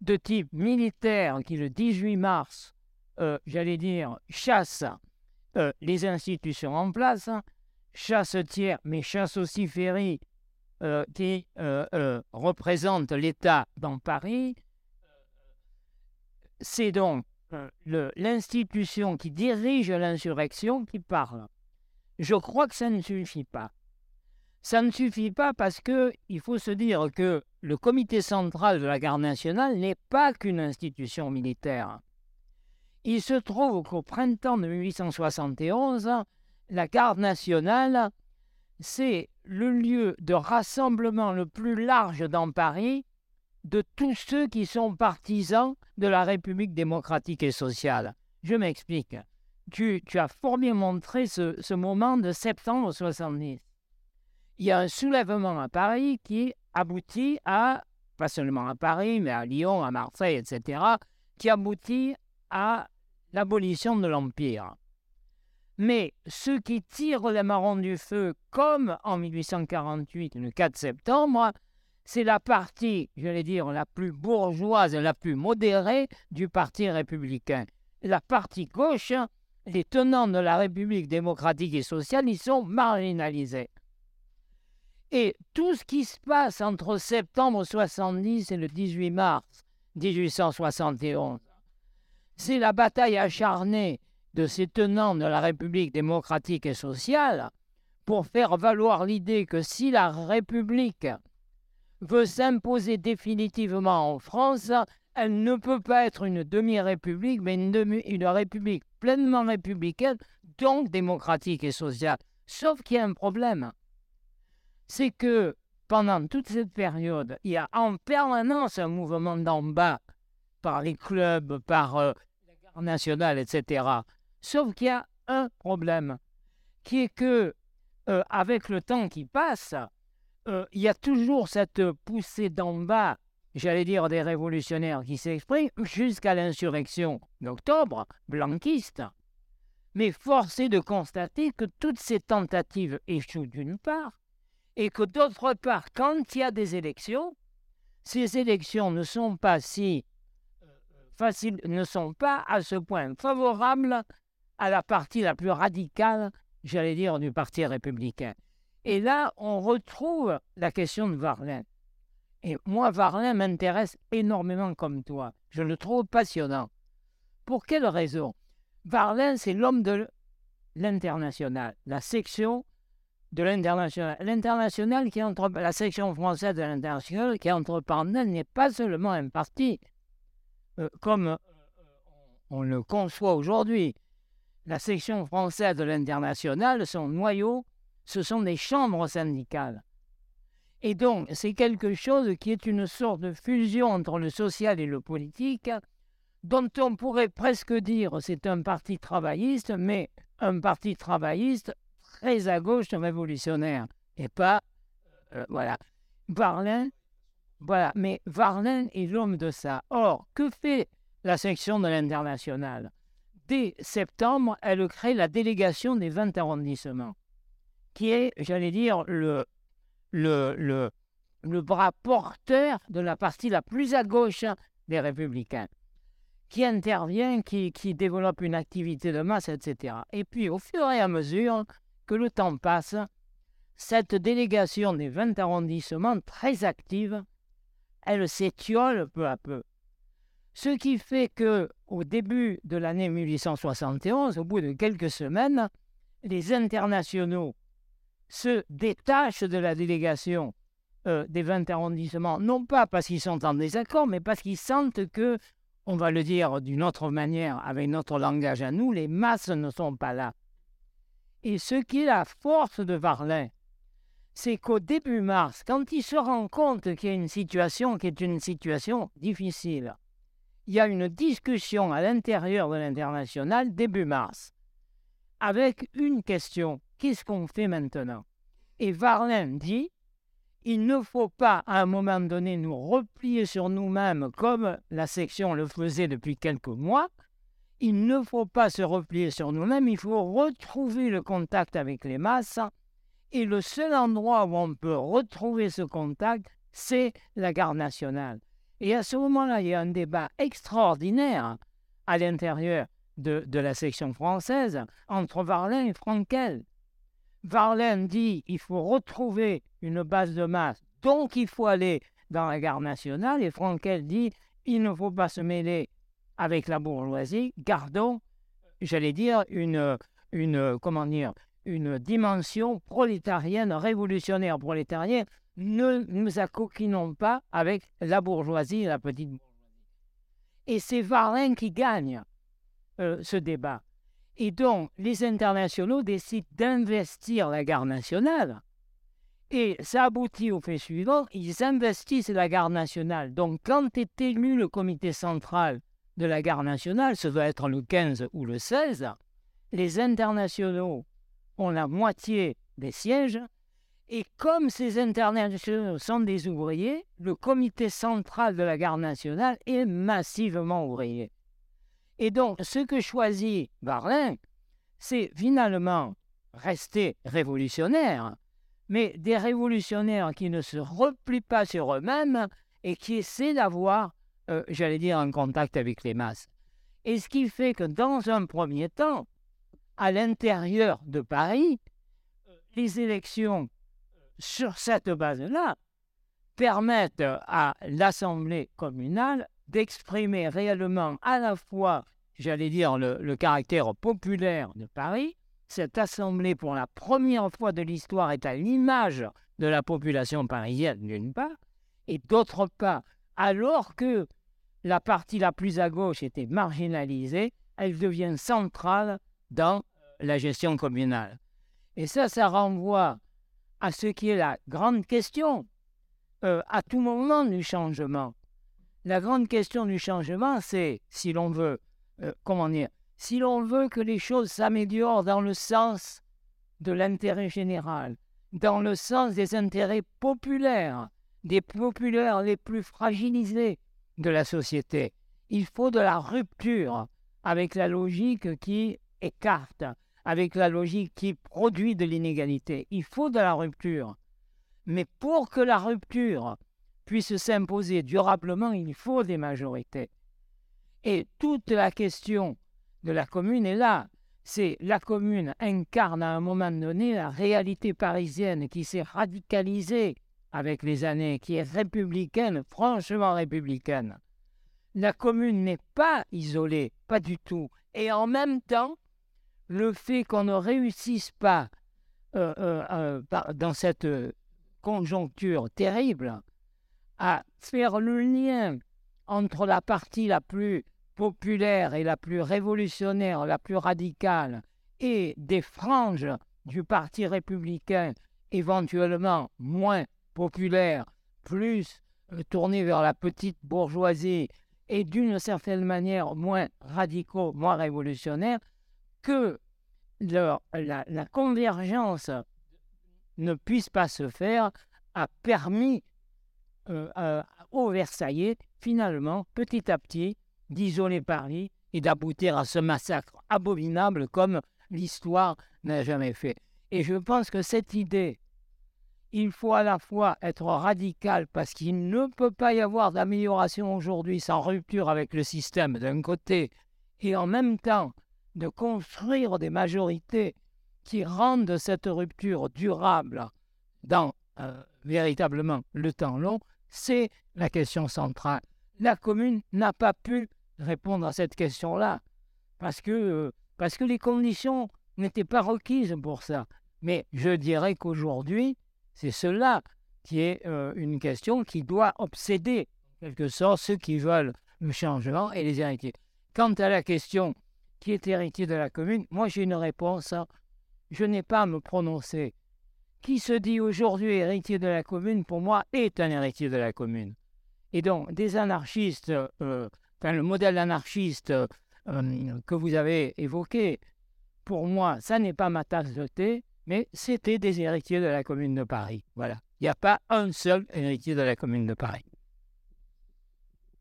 de type militaire qui, le 18 mars, euh, j'allais dire, chasse euh, les institutions en place, hein, chasse tiers, mais chasse aussi Ferry, euh, qui euh, euh, représente l'État dans Paris. C'est donc l'institution qui dirige l'insurrection qui parle. Je crois que ça ne suffit pas. Ça ne suffit pas parce que il faut se dire que le comité central de la garde nationale n'est pas qu'une institution militaire. Il se trouve qu'au printemps de 1871, la garde nationale, c'est le lieu de rassemblement le plus large dans Paris de tous ceux qui sont partisans de la République démocratique et sociale. Je m'explique. Tu, as fort bien montré ce, moment de septembre 70. Il y a un soulèvement à Paris qui aboutit à, pas seulement à Paris, mais à Lyon, à Marseille, etc., qui aboutit à l'abolition de l'Empire. Mais ceux qui tirent les marrons du feu, comme en 1848, le 4 septembre, c'est la partie, j'allais dire, la plus bourgeoise la plus modérée du Parti républicain. La partie gauche, les tenants de la République démocratique et sociale, ils sont marginalisés. Et tout ce qui se passe entre septembre 70 et le 18 mars 1871, c'est la bataille acharnée de ces tenants de la République démocratique et sociale pour faire valoir l'idée que si la République veut s'imposer définitivement en France, elle ne peut pas être une demi-république, mais une, république pleinement républicaine, donc démocratique et sociale. Sauf qu'il y a un problème. C'est que pendant toute cette période, il y a en permanence un mouvement d'en bas par les clubs, par euh, nationale, etc. Sauf qu'il y a un problème, qui est que euh, avec le temps qui passe, euh, il y a toujours cette poussée d'en bas, j'allais dire des révolutionnaires qui s'expriment jusqu'à l'insurrection d'octobre blanquiste. Mais force est de constater que toutes ces tentatives échouent d'une part, et que d'autre part, quand il y a des élections, ces élections ne sont pas si faciles, ne sont pas à ce point favorables à la partie la plus radicale, j'allais dire, du Parti républicain. Et là, on retrouve la question de Varlin. Et moi, Varlin m'intéresse énormément comme toi. Je le trouve passionnant. Pour quelle raison? Varlin, c'est l'homme de l'international, la section de l'international. L'international qui entre la section française de l'international qui entreprend n'est pas seulement un parti, comme euh, on le conçoit aujourd'hui la section française de l'international, son noyau, ce sont des chambres syndicales. Et donc, c'est quelque chose qui est une sorte de fusion entre le social et le politique, dont on pourrait presque dire c'est un parti travailliste, mais un parti travailliste très à gauche révolutionnaire, et pas, euh, voilà, Varlin, voilà, mais Varlin est l'homme de ça. Or, que fait la section de l'international? Dès septembre, elle crée la délégation des 20 arrondissements, qui est, j'allais dire, le, le, le, bras porteur de la partie la plus à gauche des républicains, qui intervient, qui, qui développe une activité de masse, etc. Et puis, au fur et à mesure que le temps passe, cette délégation des 20 arrondissements, très active, elle s'étiole peu à peu. Ce qui fait que au début de l'année 1871, au bout de quelques semaines, les internationaux se détachent de la délégation euh, des 20 arrondissements, non pas parce qu'ils sont en désaccord, mais parce qu'ils sentent que, on va le dire d'une autre manière, avec notre langage à nous, les masses ne sont pas là. Et ce qui est la force de Varlin, c'est qu'au début mars, quand il se rend compte qu'il y a une situation qui est une situation difficile, il y a une discussion à l'intérieur de l'international début mars, avec une question, qu'est-ce qu'on fait maintenant? Et Varlin dit, il ne faut pas à un moment donné nous replier sur nous-mêmes comme la section le faisait depuis quelques mois. Il ne faut pas se replier sur nous-mêmes, il faut retrouver le contact avec les masses. Et le seul endroit où on peut retrouver ce contact, c'est la garde nationale. Et à ce moment-là, il y a un débat extraordinaire à l'intérieur de, la section française entre Varlin et Frankel. Varlin dit il faut retrouver une base de masse, donc il faut aller dans la gare nationale, et Frankel dit il ne faut pas se mêler avec la bourgeoisie, gardons, j'allais dire, une, une, comment dire, une dimension prolétarienne, révolutionnaire prolétarienne. Ne nous accoquinons pas avec la bourgeoisie et la petite bourgeoisie. Et c'est Varlin qui gagne euh, ce débat. Et donc, les internationaux décident d'investir la garde nationale. Et ça aboutit au fait suivant, ils investissent la garde nationale. Donc, quand est élu le comité central de la garde nationale, ce doit être le 15 ou le 16, les internationaux ont la moitié des sièges. Et comme ces internationaux sont des ouvriers, le comité central de la garde nationale est massivement ouvrier. Et donc, ce que choisit Barlin, c'est finalement rester révolutionnaire, mais des révolutionnaires qui ne se replient pas sur eux-mêmes et qui essaient d'avoir, euh, j'allais dire, un contact avec les masses. Et ce qui fait que dans un premier temps, à l'intérieur de Paris, les élections sur cette base-là permettent à l'Assemblée communale d'exprimer réellement à la fois, j'allais dire, le, caractère populaire de Paris. Cette assemblée, pour la première fois de l'histoire, est à l'image de la population parisienne, d'une part, et d'autre part, alors que la partie la plus à gauche était marginalisée, elle devient centrale dans la gestion communale. Et ça, ça renvoie à ce qui est la grande question euh, à tout moment du changement. La grande question du changement, c'est si l'on veut, euh, comment dire, si l'on veut que les choses s'améliorent dans le sens de l'intérêt général, dans le sens des intérêts populaires, des populaires les plus fragilisés de la société, il faut de la rupture avec la logique qui écarte, avec la logique qui produit de l'inégalité. Il faut de la rupture. Mais pour que la rupture puisse s'imposer durablement, il faut des majorités. Et toute la question de la commune est là. C'est la commune incarne à un moment donné la réalité parisienne qui s'est radicalisée avec les années, qui est républicaine, franchement républicaine. La commune n'est pas isolée, pas du tout. Et en même temps, le fait qu'on ne réussisse pas euh, euh, euh, dans cette conjoncture terrible à faire le lien entre la partie la plus populaire et la plus révolutionnaire, la plus radicale, et des franges du Parti républicain éventuellement moins populaires, plus tournées vers la petite bourgeoisie et d'une certaine manière moins radicaux, moins révolutionnaires, que la, convergence ne puisse pas se faire a permis euh, aux Versaillais, finalement, petit à petit, d'isoler Paris et d'aboutir à ce massacre abominable comme l'histoire n'a jamais fait. Et je pense que cette idée, il faut à la fois être radical parce qu'il ne peut pas y avoir d'amélioration aujourd'hui sans rupture avec le système d'un côté, et en même temps de construire des majorités qui rendent cette rupture durable dans euh, véritablement le temps long, c'est la question centrale. La commune n'a pas pu répondre à cette question-là parce que, euh, parce que les conditions n'étaient pas requises pour ça. Mais je dirais qu'aujourd'hui, c'est cela qui est euh, une question qui doit obséder, en quelque sorte, ceux qui veulent le changement et les héritiers. Quant à la question qui est héritier de la commune, moi j'ai une réponse. Hein. Je n'ai pas à me prononcer. Qui se dit aujourd'hui héritier de la commune, pour moi, est un héritier de la commune. Et donc, des anarchistes, euh, enfin, le modèle anarchiste euh, que vous avez évoqué, pour moi, ça n'est pas ma tasse de thé, mais c'était des héritiers de la commune de Paris. Voilà. Il n'y a pas un seul héritier de la commune de Paris.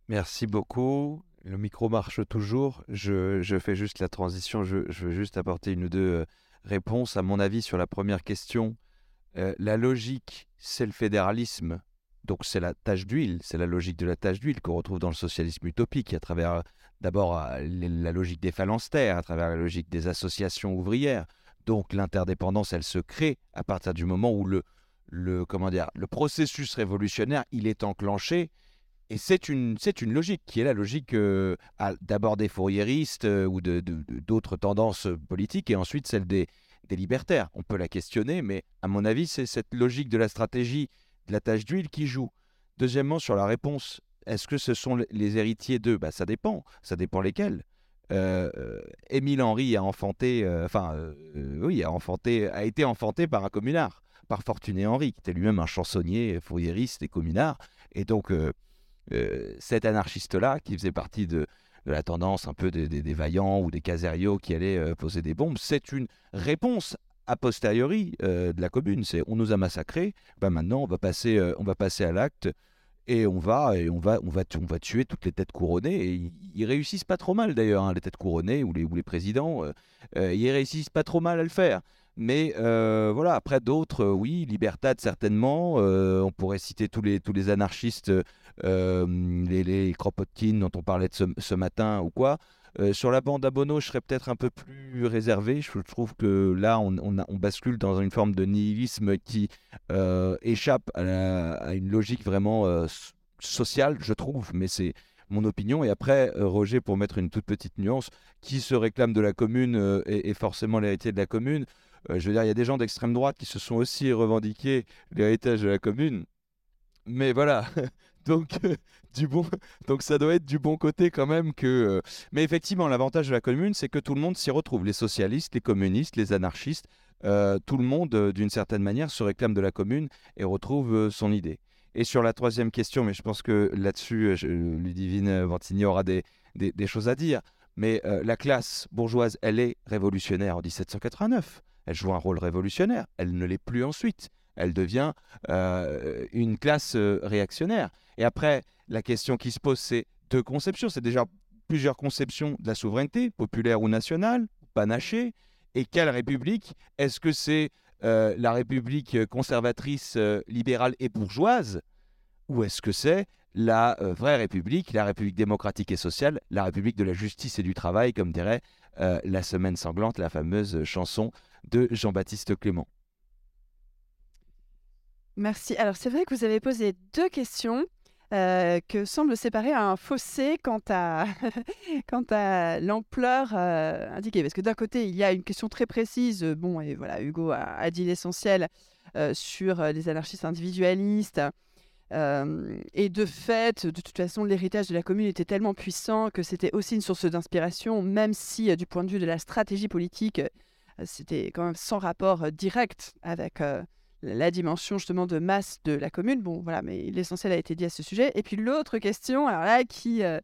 Merci beaucoup. Le micro marche toujours. Je, fais juste la transition. Je, veux juste apporter une ou deux euh, réponses. À mon avis, sur la première question, euh, la logique, c'est le fédéralisme. Donc c'est la tâche d'huile, c'est la logique de la tâche d'huile qu'on retrouve dans le socialisme utopique, à travers euh, d'abord la logique des phalanstères, à travers la logique des associations ouvrières. Donc l'interdépendance, elle se crée à partir du moment où le, le, comment dire, le processus révolutionnaire, il est enclenché et c'est une, c'est une logique qui est la logique euh, d'abord des fourriéristes euh, ou de, d'autres tendances politiques et ensuite celle des, des libertaires. On peut la questionner, mais à mon avis, c'est cette logique de la stratégie de la tâche d'huile qui joue. Deuxièmement, sur la réponse, est-ce que ce sont les héritiers d'eux? Bah, Ça dépend. Ça dépend lesquels. Euh, euh, Émile Henry a enfanté, euh, enfin, oui, a enfanté, a été enfanté par un communard, par Fortuné Henry, qui était lui-même un chansonnier, fourriériste et communard. Et donc, cet anarchiste-là, qui faisait partie de, la tendance un peu des, vaillants ou des caseriaux qui allaient poser des bombes, c'est une réponse a posteriori de la commune. C'est on nous a massacrés, ben maintenant on va passer, on va passer à l'acte et on va et on va on va on va tuer toutes les têtes couronnées et ils, réussissent pas trop mal d'ailleurs hein, les têtes couronnées ou les ou les présidents euh, euh, ils réussissent pas trop mal à le faire mais euh, voilà après d'autres oui Libertad certainement on pourrait citer tous les tous les anarchistes les, les Kropotkin dont on parlait de ce, matin ou quoi euh, sur la bande à Bono, je serais peut-être un peu plus réservé. Je trouve que là, on, bascule dans une forme de nihilisme qui euh, échappe à, une logique vraiment euh, sociale, je trouve, mais c'est mon opinion. Et après, Roger, pour mettre une toute petite nuance, qui se réclame de la commune est, forcément l'héritier de la commune? Je veux dire, il y a des gens d'extrême droite qui se sont aussi revendiqués l'héritage de la commune. Mais voilà, donc, du bon, donc ça doit être du bon côté quand même que. Euh, mais effectivement, l'avantage de la commune, c'est que tout le monde s'y retrouve. Les socialistes, les communistes, les anarchistes, euh, tout le monde, euh, d'une certaine manière, se réclame de la commune et retrouve son idée. Et sur la troisième question, mais je pense que là-dessus, Ludivine Ventigny aura des, des, choses à dire. Mais la classe bourgeoise, elle est révolutionnaire en 1789. Elle joue un rôle révolutionnaire. Elle ne l'est plus ensuite. Elle devient une classe réactionnaire. Et après, la question qui se pose, c'est deux conceptions. C'est déjà plusieurs conceptions de la souveraineté, populaire ou nationale, panachée. Et quelle république Est-ce que c'est euh, la république conservatrice, euh, libérale et bourgeoise? Ou est-ce que c'est la euh, vraie république, la république démocratique et sociale, la république de la justice et du travail, comme dirait la semaine sanglante, la fameuse chanson de Jean-Baptiste Clément Merci. Alors c'est vrai que vous avez posé deux questions. Euh, que semble séparer un fossé quant à, quant à l'ampleur euh, indiquée. Parce que d'un côté, il y a une question très précise, euh, bon, et voilà, Hugo a, dit l'essentiel sur les anarchistes individualistes. Et de fait, de toute façon, l'héritage de la commune était tellement puissant que c'était aussi une source d'inspiration, même si du point de vue de la stratégie politique, c'était quand même sans rapport direct avec la dimension justement de masse de la commune. Bon, voilà, mais l'essentiel a été dit à ce sujet. Et puis l'autre question, alors là, qui euh,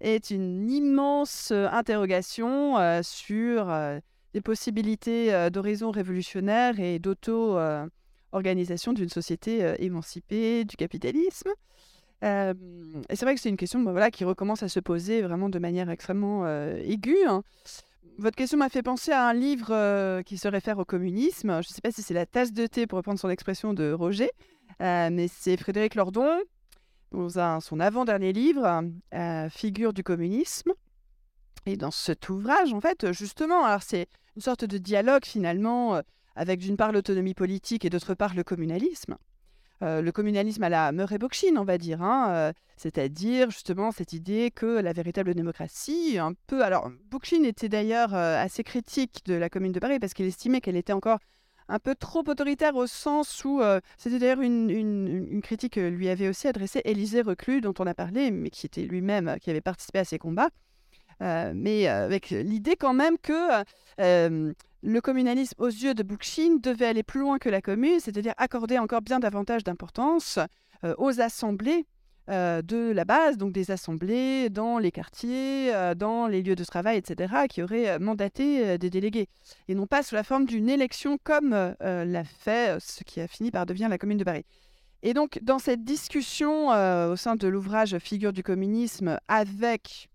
est une immense euh, interrogation euh, sur les possibilités d'horizon révolutionnaire et d'auto-organisation d'une société émancipée du capitalisme. et c'est vrai que c'est une question voilà, qui recommence à se poser vraiment de manière extrêmement aiguë. Hein. Votre question m'a fait penser à un livre euh, qui se réfère au communisme. Je ne sais pas si c'est la tasse de thé, pour reprendre son expression de Roger, euh, mais c'est Frédéric Lordon, dans son avant-dernier livre, euh, Figure du communisme. Et dans cet ouvrage, en fait, justement, alors c'est une sorte de dialogue finalement avec d'une part l'autonomie politique et d'autre part le communalisme. Euh, le communalisme à la Murray Bookchin, on va dire, hein, euh, c'est-à-dire justement cette idée que la véritable démocratie, un peu. Alors, Bookchin était d'ailleurs euh, assez critique de la Commune de Paris parce qu'il estimait qu'elle était encore un peu trop autoritaire au sens où c'était d'ailleurs une, critique que lui avait aussi adressée Élisée Reclus, dont on a parlé, mais qui était lui-même, qui avait participé à ces combats. Mais avec l'idée quand même que le communalisme aux yeux de Bookchin devait aller plus loin que la commune, c'est-à-dire accorder encore bien davantage d'importance euh, aux assemblées euh, de la base, donc des assemblées dans les quartiers, euh, dans les lieux de travail, etc., qui auraient mandaté des délégués, et non pas sous la forme d'une élection comme l'a fait ce qui a fini par devenir la commune de Paris. Et donc, dans cette discussion au sein de l'ouvrage Figure du communisme avec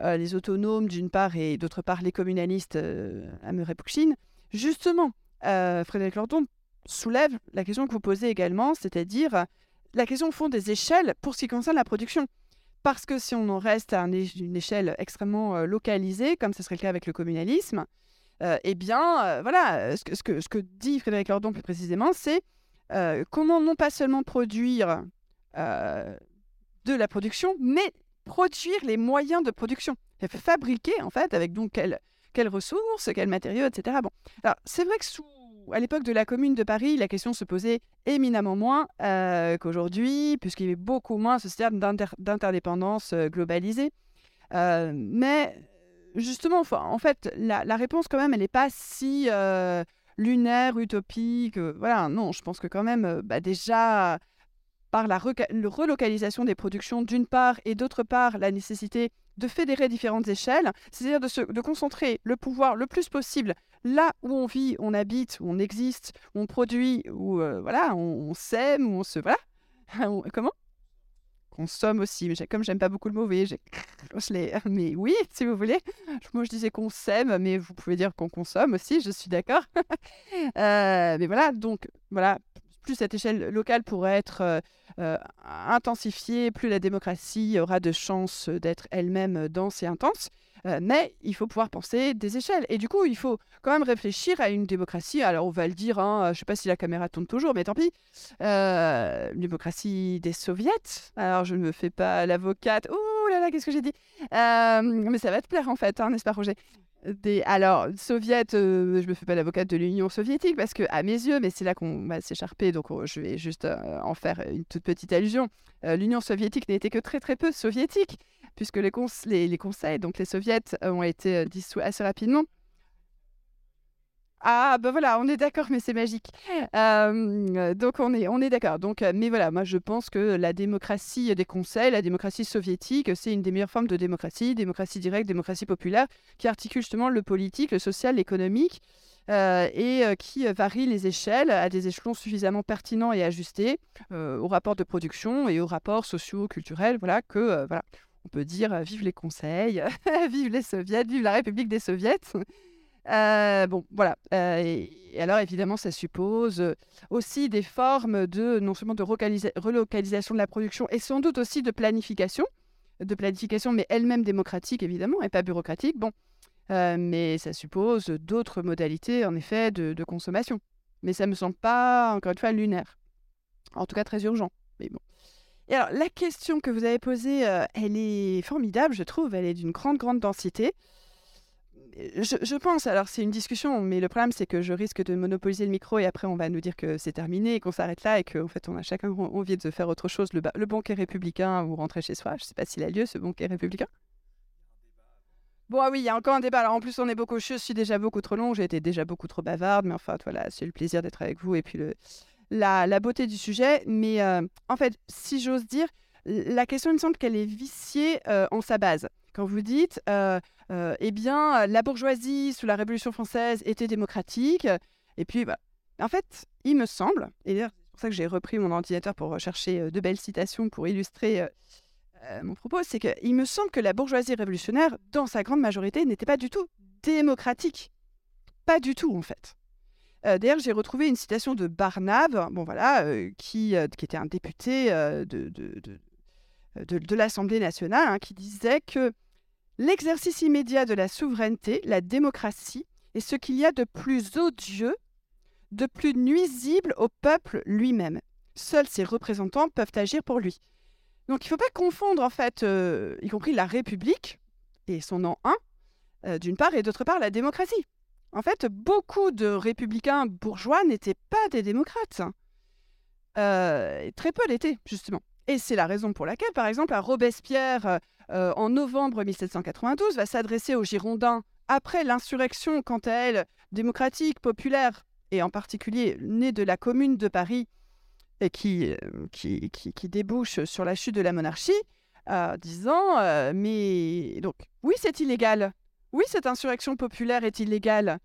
euh, les autonomes d'une part et d'autre part les communalistes euh, à Murray-Bookchin, justement, euh, Frédéric Lordon soulève la question que vous posez également, c'est-à-dire la question au fond des échelles pour ce qui concerne la production. Parce que si on en reste à une échelle extrêmement localisée, comme ce serait le cas avec le communalisme, eh bien, voilà, ce que, dit Frédéric Lordon plus précisément, c'est comment non pas seulement produire de la production, mais produire les moyens de production. Fabriquer, en fait, avec donc quel, quelles ressources, quels matériaux, etc. Bon, alors c'est vrai que sous, à l'époque de la Commune de Paris, la question se posait éminemment moins euh, qu'aujourd'hui, puisqu'il y avait beaucoup moins ce système d'inter- d'interdépendance euh, globalisée. Euh, mais justement, en fait, la, réponse quand même, elle n'est pas si lunaire, utopique. voilà, non, je pense que quand même, bah, déjà, par la relocalisation des productions d'une part et d'autre part la nécessité de fédérer différentes échelles, c'est-à-dire de, de concentrer le pouvoir le plus possible là où on vit, on habite, où on existe, où on produit, où euh, voilà, on, on sème, où on se voilà, comment? Consomme aussi, mais comme j'aime pas beaucoup le mot, mais oui, si vous voulez. Moi, je disais qu'on sème, mais vous pouvez dire qu'on consomme aussi, je suis d'accord. Euh, mais voilà, donc voilà, plus cette échelle locale pourrait être euh, euh, intensifiée, plus la démocratie aura de chances d'être elle-même dense et intense. Euh, mais il faut pouvoir penser des échelles. Et du coup, il faut quand même réfléchir à une démocratie. Alors, on va le dire, hein, je ne sais pas si la caméra tourne toujours, mais tant pis. Démocratie des soviets. Alors, je ne me fais pas l'avocate. Ouh là là, qu'est-ce que j'ai dit? Mais ça va te plaire, en fait, hein, n'est-ce pas, Roger? Alors, soviet, euh, je me fais pas l'avocate de l'Union soviétique parce que, à mes yeux, mais c'est là qu'on va s'écharper, donc oh, je vais juste euh, en faire une toute petite allusion. Euh, L'Union soviétique n'était que très très peu soviétique, puisque les, les, conseils, donc les soviets, ont été dissous assez rapidement. Ah, ben voilà, on est d'accord, mais c'est magique. Euh, donc, on est, on est d'accord. Donc, euh, mais voilà, moi, je pense que la démocratie des conseils, la démocratie soviétique, c'est une des meilleures formes de démocratie, démocratie directe, démocratie populaire, qui articule justement le politique, le social, l'économique, euh, et qui varie les échelles à des échelons suffisamment pertinents et ajustés aux rapports de production et aux rapports sociaux, culturels, voilà, que, voilà, on peut dire vive les conseils, vive les soviets, vive la République des soviets. Euh, bon, voilà. Euh, et, alors, évidemment, ça suppose euh, aussi des formes de, non seulement de relocalisa- relocalisation de la production, et sans doute aussi de planification, de planification, mais elle-même démocratique, évidemment, et pas bureaucratique. Bon, mais ça suppose d'autres modalités, en effet, de, de consommation. Mais ça me semble pas, encore une fois, lunaire. En tout cas, très urgent. Mais bon. Et alors, la question que vous avez posée, elle est formidable, je trouve. Elle est d'une grande, grande densité. Je, pense, alors c'est une discussion, mais le problème c'est que je risque de monopoliser le micro et après on va nous dire que c'est terminé et qu'on s'arrête là et qu'en fait on a chacun envie de faire autre chose, le, ba- le banquet républicain ou rentrer chez soi. Je sais pas s'il a lieu ce banquet républicain. Bon, ah oui, il y a encore un débat. Alors en plus, on est beaucoup. Je suis déjà beaucoup trop long, j'ai été déjà beaucoup trop bavarde, mais enfin, voilà, c'est le plaisir d'être avec vous et puis la beauté du sujet. Mais euh, en fait, si j'ose dire, la question, il me semble qu'elle est viciée euh, en sa base. Quand vous dites, euh, euh, eh bien, la bourgeoisie sous la Révolution française était démocratique, et puis, bah, en fait, il me semble, et d'ailleurs, c'est pour ça que j'ai repris mon ordinateur pour rechercher euh, de belles citations pour illustrer mon propos, c'est qu'il me semble que la bourgeoisie révolutionnaire, dans sa grande majorité, n'était pas du tout démocratique. Pas du tout, en fait. Euh, D'ailleurs, j'ai retrouvé une citation de Barnave, bon voilà, qui, était un député de, de- l'Assemblée nationale, hein, qui disait que l'exercice immédiat de la souveraineté, la démocratie, est ce qu'il y a de plus odieux, de plus nuisible au peuple lui-même. Seuls ses représentants peuvent agir pour lui. Donc il ne faut pas confondre, en fait, euh, y compris la République et son nom 1, euh, d'une part, et d'autre part, la démocratie. En fait, beaucoup de républicains bourgeois n'étaient pas des démocrates. Euh, et très peu l'étaient, justement. Et c'est la raison pour laquelle, par exemple, un Robespierre, euh, euh, en novembre 1792, va s'adresser aux Girondins après l'insurrection, quant à elle, démocratique, populaire, et en particulier née de la Commune de Paris, et qui, euh, qui, qui, débouche sur la chute de la monarchie, euh, disant Mais donc, oui, c'est illégal. Oui, cette insurrection populaire est illégale.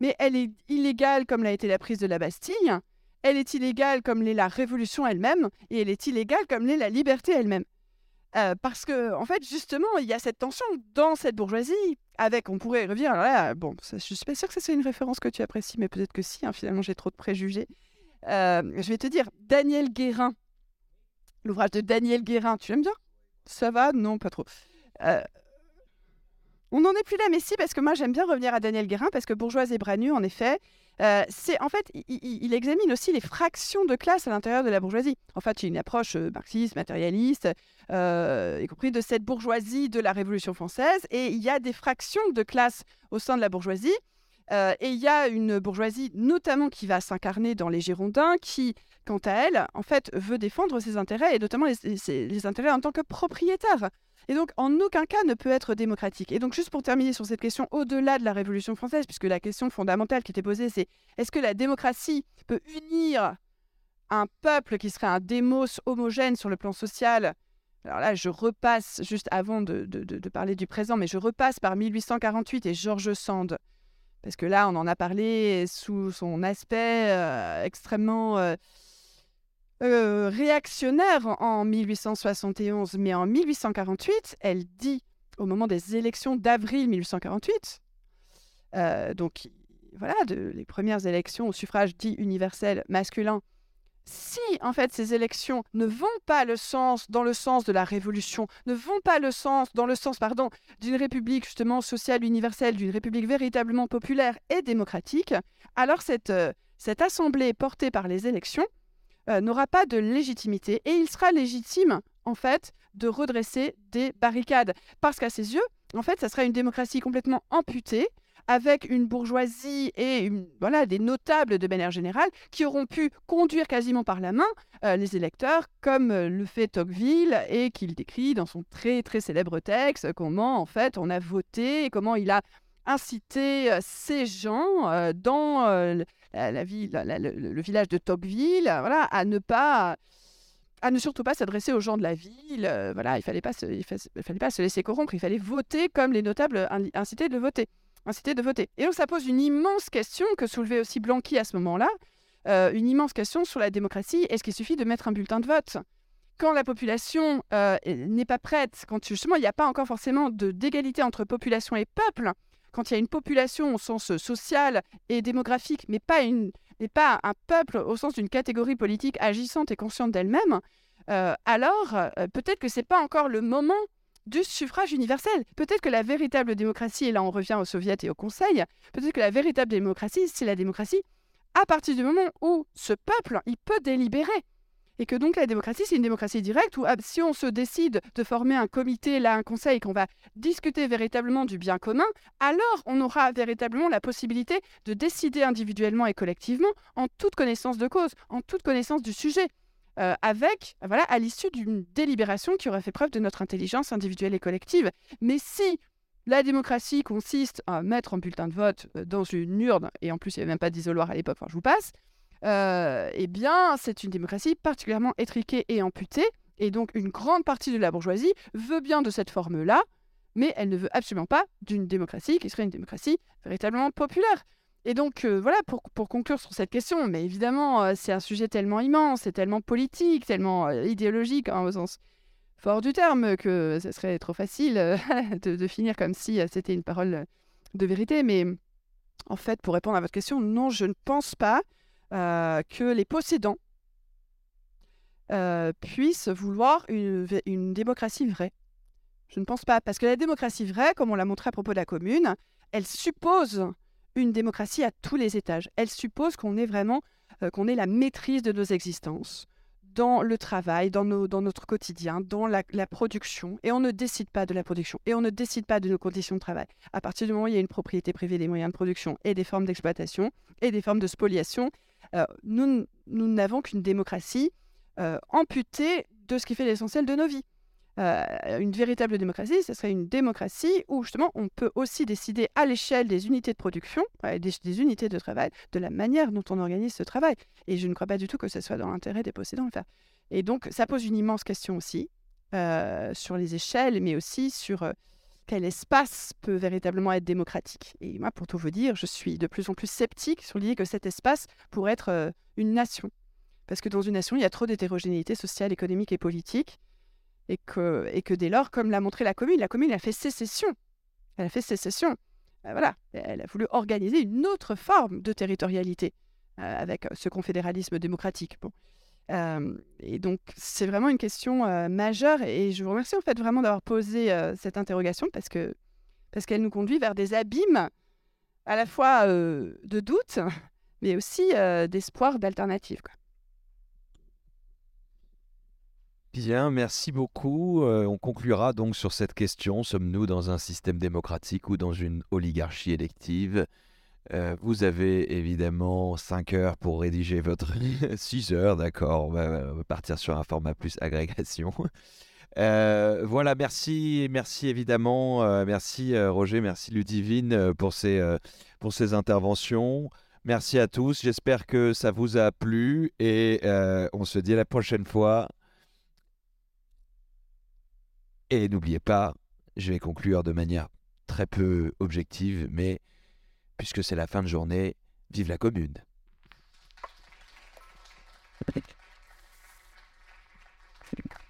Mais elle est illégale comme l'a été la prise de la Bastille. Elle est illégale comme l'est la révolution elle-même. Et elle est illégale comme l'est la liberté elle-même. Euh, parce que, en fait, justement, il y a cette tension dans cette bourgeoisie. Avec, on pourrait revenir. Alors là, bon, ça, je suis pas sûre que ça soit une référence que tu apprécies, mais peut-être que si. hein, finalement, j'ai trop de préjugés. Euh, je vais te dire, Daniel Guérin, l'ouvrage de Daniel Guérin, tu l'aimes bien? Ça va? Non, pas trop. Euh, On n'en est plus là, mais si, parce que moi j'aime bien revenir à Daniel Guérin, parce que Bourgeoise et Branu, en effet, euh, c'est en fait, il, examine aussi les fractions de classe à l'intérieur de la bourgeoisie. En fait, il y a une approche euh, marxiste, matérialiste, euh, y compris de cette bourgeoisie de la Révolution française, et il y a des fractions de classe au sein de la bourgeoisie. Et il y a une bourgeoisie, notamment qui va s'incarner dans les Girondins, qui, quant à elle, en fait, veut défendre ses intérêts, et notamment les, les intérêts en tant que propriétaire. Et donc, en aucun cas ne peut être démocratique. Et donc, juste pour terminer sur cette question, au-delà de la Révolution française, puisque la question fondamentale qui était posée, c'est est-ce que la démocratie peut unir un peuple qui serait un démos homogène sur le plan social? Alors là, je repasse, juste avant de, parler du présent, mais je repasse par 1848 et George Sand, parce que là, on en a parlé sous son aspect euh, extrêmement euh, euh, réactionnaire en 1871, mais en 1848, elle dit, au moment des élections d'avril 1848, euh, donc voilà, de, les premières élections au suffrage dit universel masculin, si en fait ces élections ne vont pas le sens dans le sens de la révolution, ne vont pas le sens dans le sens pardon d'une république justement sociale universelle, d'une république véritablement populaire et démocratique, alors cette, euh, cette assemblée portée par les élections euh, n'aura pas de légitimité et il sera légitime en fait de redresser des barricades. Parce qu'à ses yeux, en fait, ça sera une démocratie complètement amputée avec une bourgeoisie et une- voilà, des notables de manière générale qui auront pu conduire quasiment par la main euh, les électeurs, comme euh, le fait Tocqueville et qu'il décrit dans son très très célèbre texte comment en fait on a voté comment il a incité ces gens dans la, ville, le, village de Tocqueville, voilà, à ne pas à ne surtout pas s'adresser aux gens de la ville. euh, voilà, il fallait pas se, il fa- il fallait pas se laisser corrompre. Il fallait voter comme les notables in- incitaient de voter incité de voter. Et donc ça pose une immense question que soulevait aussi Blanqui à ce moment-là, euh, une immense question sur la démocratie. Est-ce qu'il suffit de mettre un bulletin de vote? Quand la population euh, n'est pas prête, quand justement il n'y a pas encore forcément d'égalité entre population et peuple, quand il y a une population au sens social et démographique, mais pas, une, mais pas un peuple au sens d'une catégorie politique agissante et consciente d'elle-même, euh, alors euh, peut-être que c'est pas encore le moment du suffrage universel. Peut-être que la véritable démocratie, et là on revient au soviet et au conseil, peut-être que la véritable démocratie, c'est la démocratie à partir du moment où ce peuple, il peut délibérer. Et que donc la démocratie, c'est une démocratie directe où ah, si on se décide de former un comité, là un conseil, qu'on va discuter véritablement du bien commun, alors on aura véritablement la possibilité de décider individuellement et collectivement en toute connaissance de cause, en toute connaissance du sujet euh, avec, voilà, à l'issue d'une délibération qui aura fait preuve de notre intelligence individuelle et collective. Mais si la démocratie consiste à mettre un bulletin de vote euh, dans une urne, et en plus il n'y avait même pas d'isoloir à l'époque, je vous passe, euh, eh bien c'est une démocratie particulièrement étriquée et amputée, et donc une grande partie de la bourgeoisie veut bien de cette forme-là, mais elle ne veut absolument pas d'une démocratie qui serait une démocratie véritablement populaire. Et donc, euh, voilà, pour, pour conclure sur cette question, mais évidemment, euh, c'est un sujet tellement immense, c'est tellement politique, tellement idéologique, hein, au sens fort du terme, que ce serait trop facile de, finir comme si c'était une parole de vérité. Mais en fait, pour répondre à votre question, non, je ne pense pas euh, que les possédants euh, puissent vouloir une, démocratie vraie. Je ne pense pas, parce que la démocratie vraie, comme on l'a montré à propos de la commune, elle suppose une démocratie à tous les étages. Elle suppose qu'on ait vraiment euh, qu'on ait la maîtrise de nos existences dans le travail, dans, notre quotidien, dans la, production. Et on ne décide pas de la production. Et on ne décide pas de nos conditions de travail. À partir du moment où il y a une propriété privée des moyens de production et des formes d'exploitation et des formes de spoliation, nous, n- nous n'avons qu'une démocratie euh, amputée de ce qui fait l'essentiel de nos vies. Euh, une véritable démocratie, ce serait une démocratie où justement on peut aussi décider à l'échelle des unités de production, des, unités de travail, de la manière dont on organise ce travail. Et je ne crois pas du tout que ce soit dans l'intérêt des possédants de le faire. Et donc ça pose une immense question aussi euh, sur les échelles, mais aussi sur euh, quel espace peut véritablement être démocratique. Et moi, pour tout vous dire, je suis de plus en plus sceptique sur l'idée que cet espace pourrait être euh, une nation. Parce que dans une nation, il y a trop d'hétérogénéité sociale, économique et politique et que, dès lors, comme l'a montré la commune, la commune a fait sécession. Elle a fait sécession. Euh, voilà, elle a voulu organiser une autre forme de territorialité euh, avec ce confédéralisme démocratique. Bon. Et donc, c'est vraiment une question majeure et je vous remercie en fait vraiment d'avoir posé cette interrogation parce que, parce qu'elle nous conduit vers des abîmes à la fois de doute, mais aussi d'espoir, d'alternative. Bien, merci beaucoup. On conclura donc sur cette question. Sommes-nous dans un système démocratique ou dans une oligarchie élective? Euh, Vous avez évidemment 5 heures pour rédiger votre... 6 heures, d'accord. On va, partir sur un format plus agrégation. Euh, voilà, merci, merci évidemment, euh, merci Roger, merci Ludivine pour ces, pour ces interventions. Merci à tous, j'espère que ça vous a plu et on se dit à la prochaine fois. Et n'oubliez pas, je vais conclure de manière très peu objective, mais puisque c'est la fin de journée. Vive la commune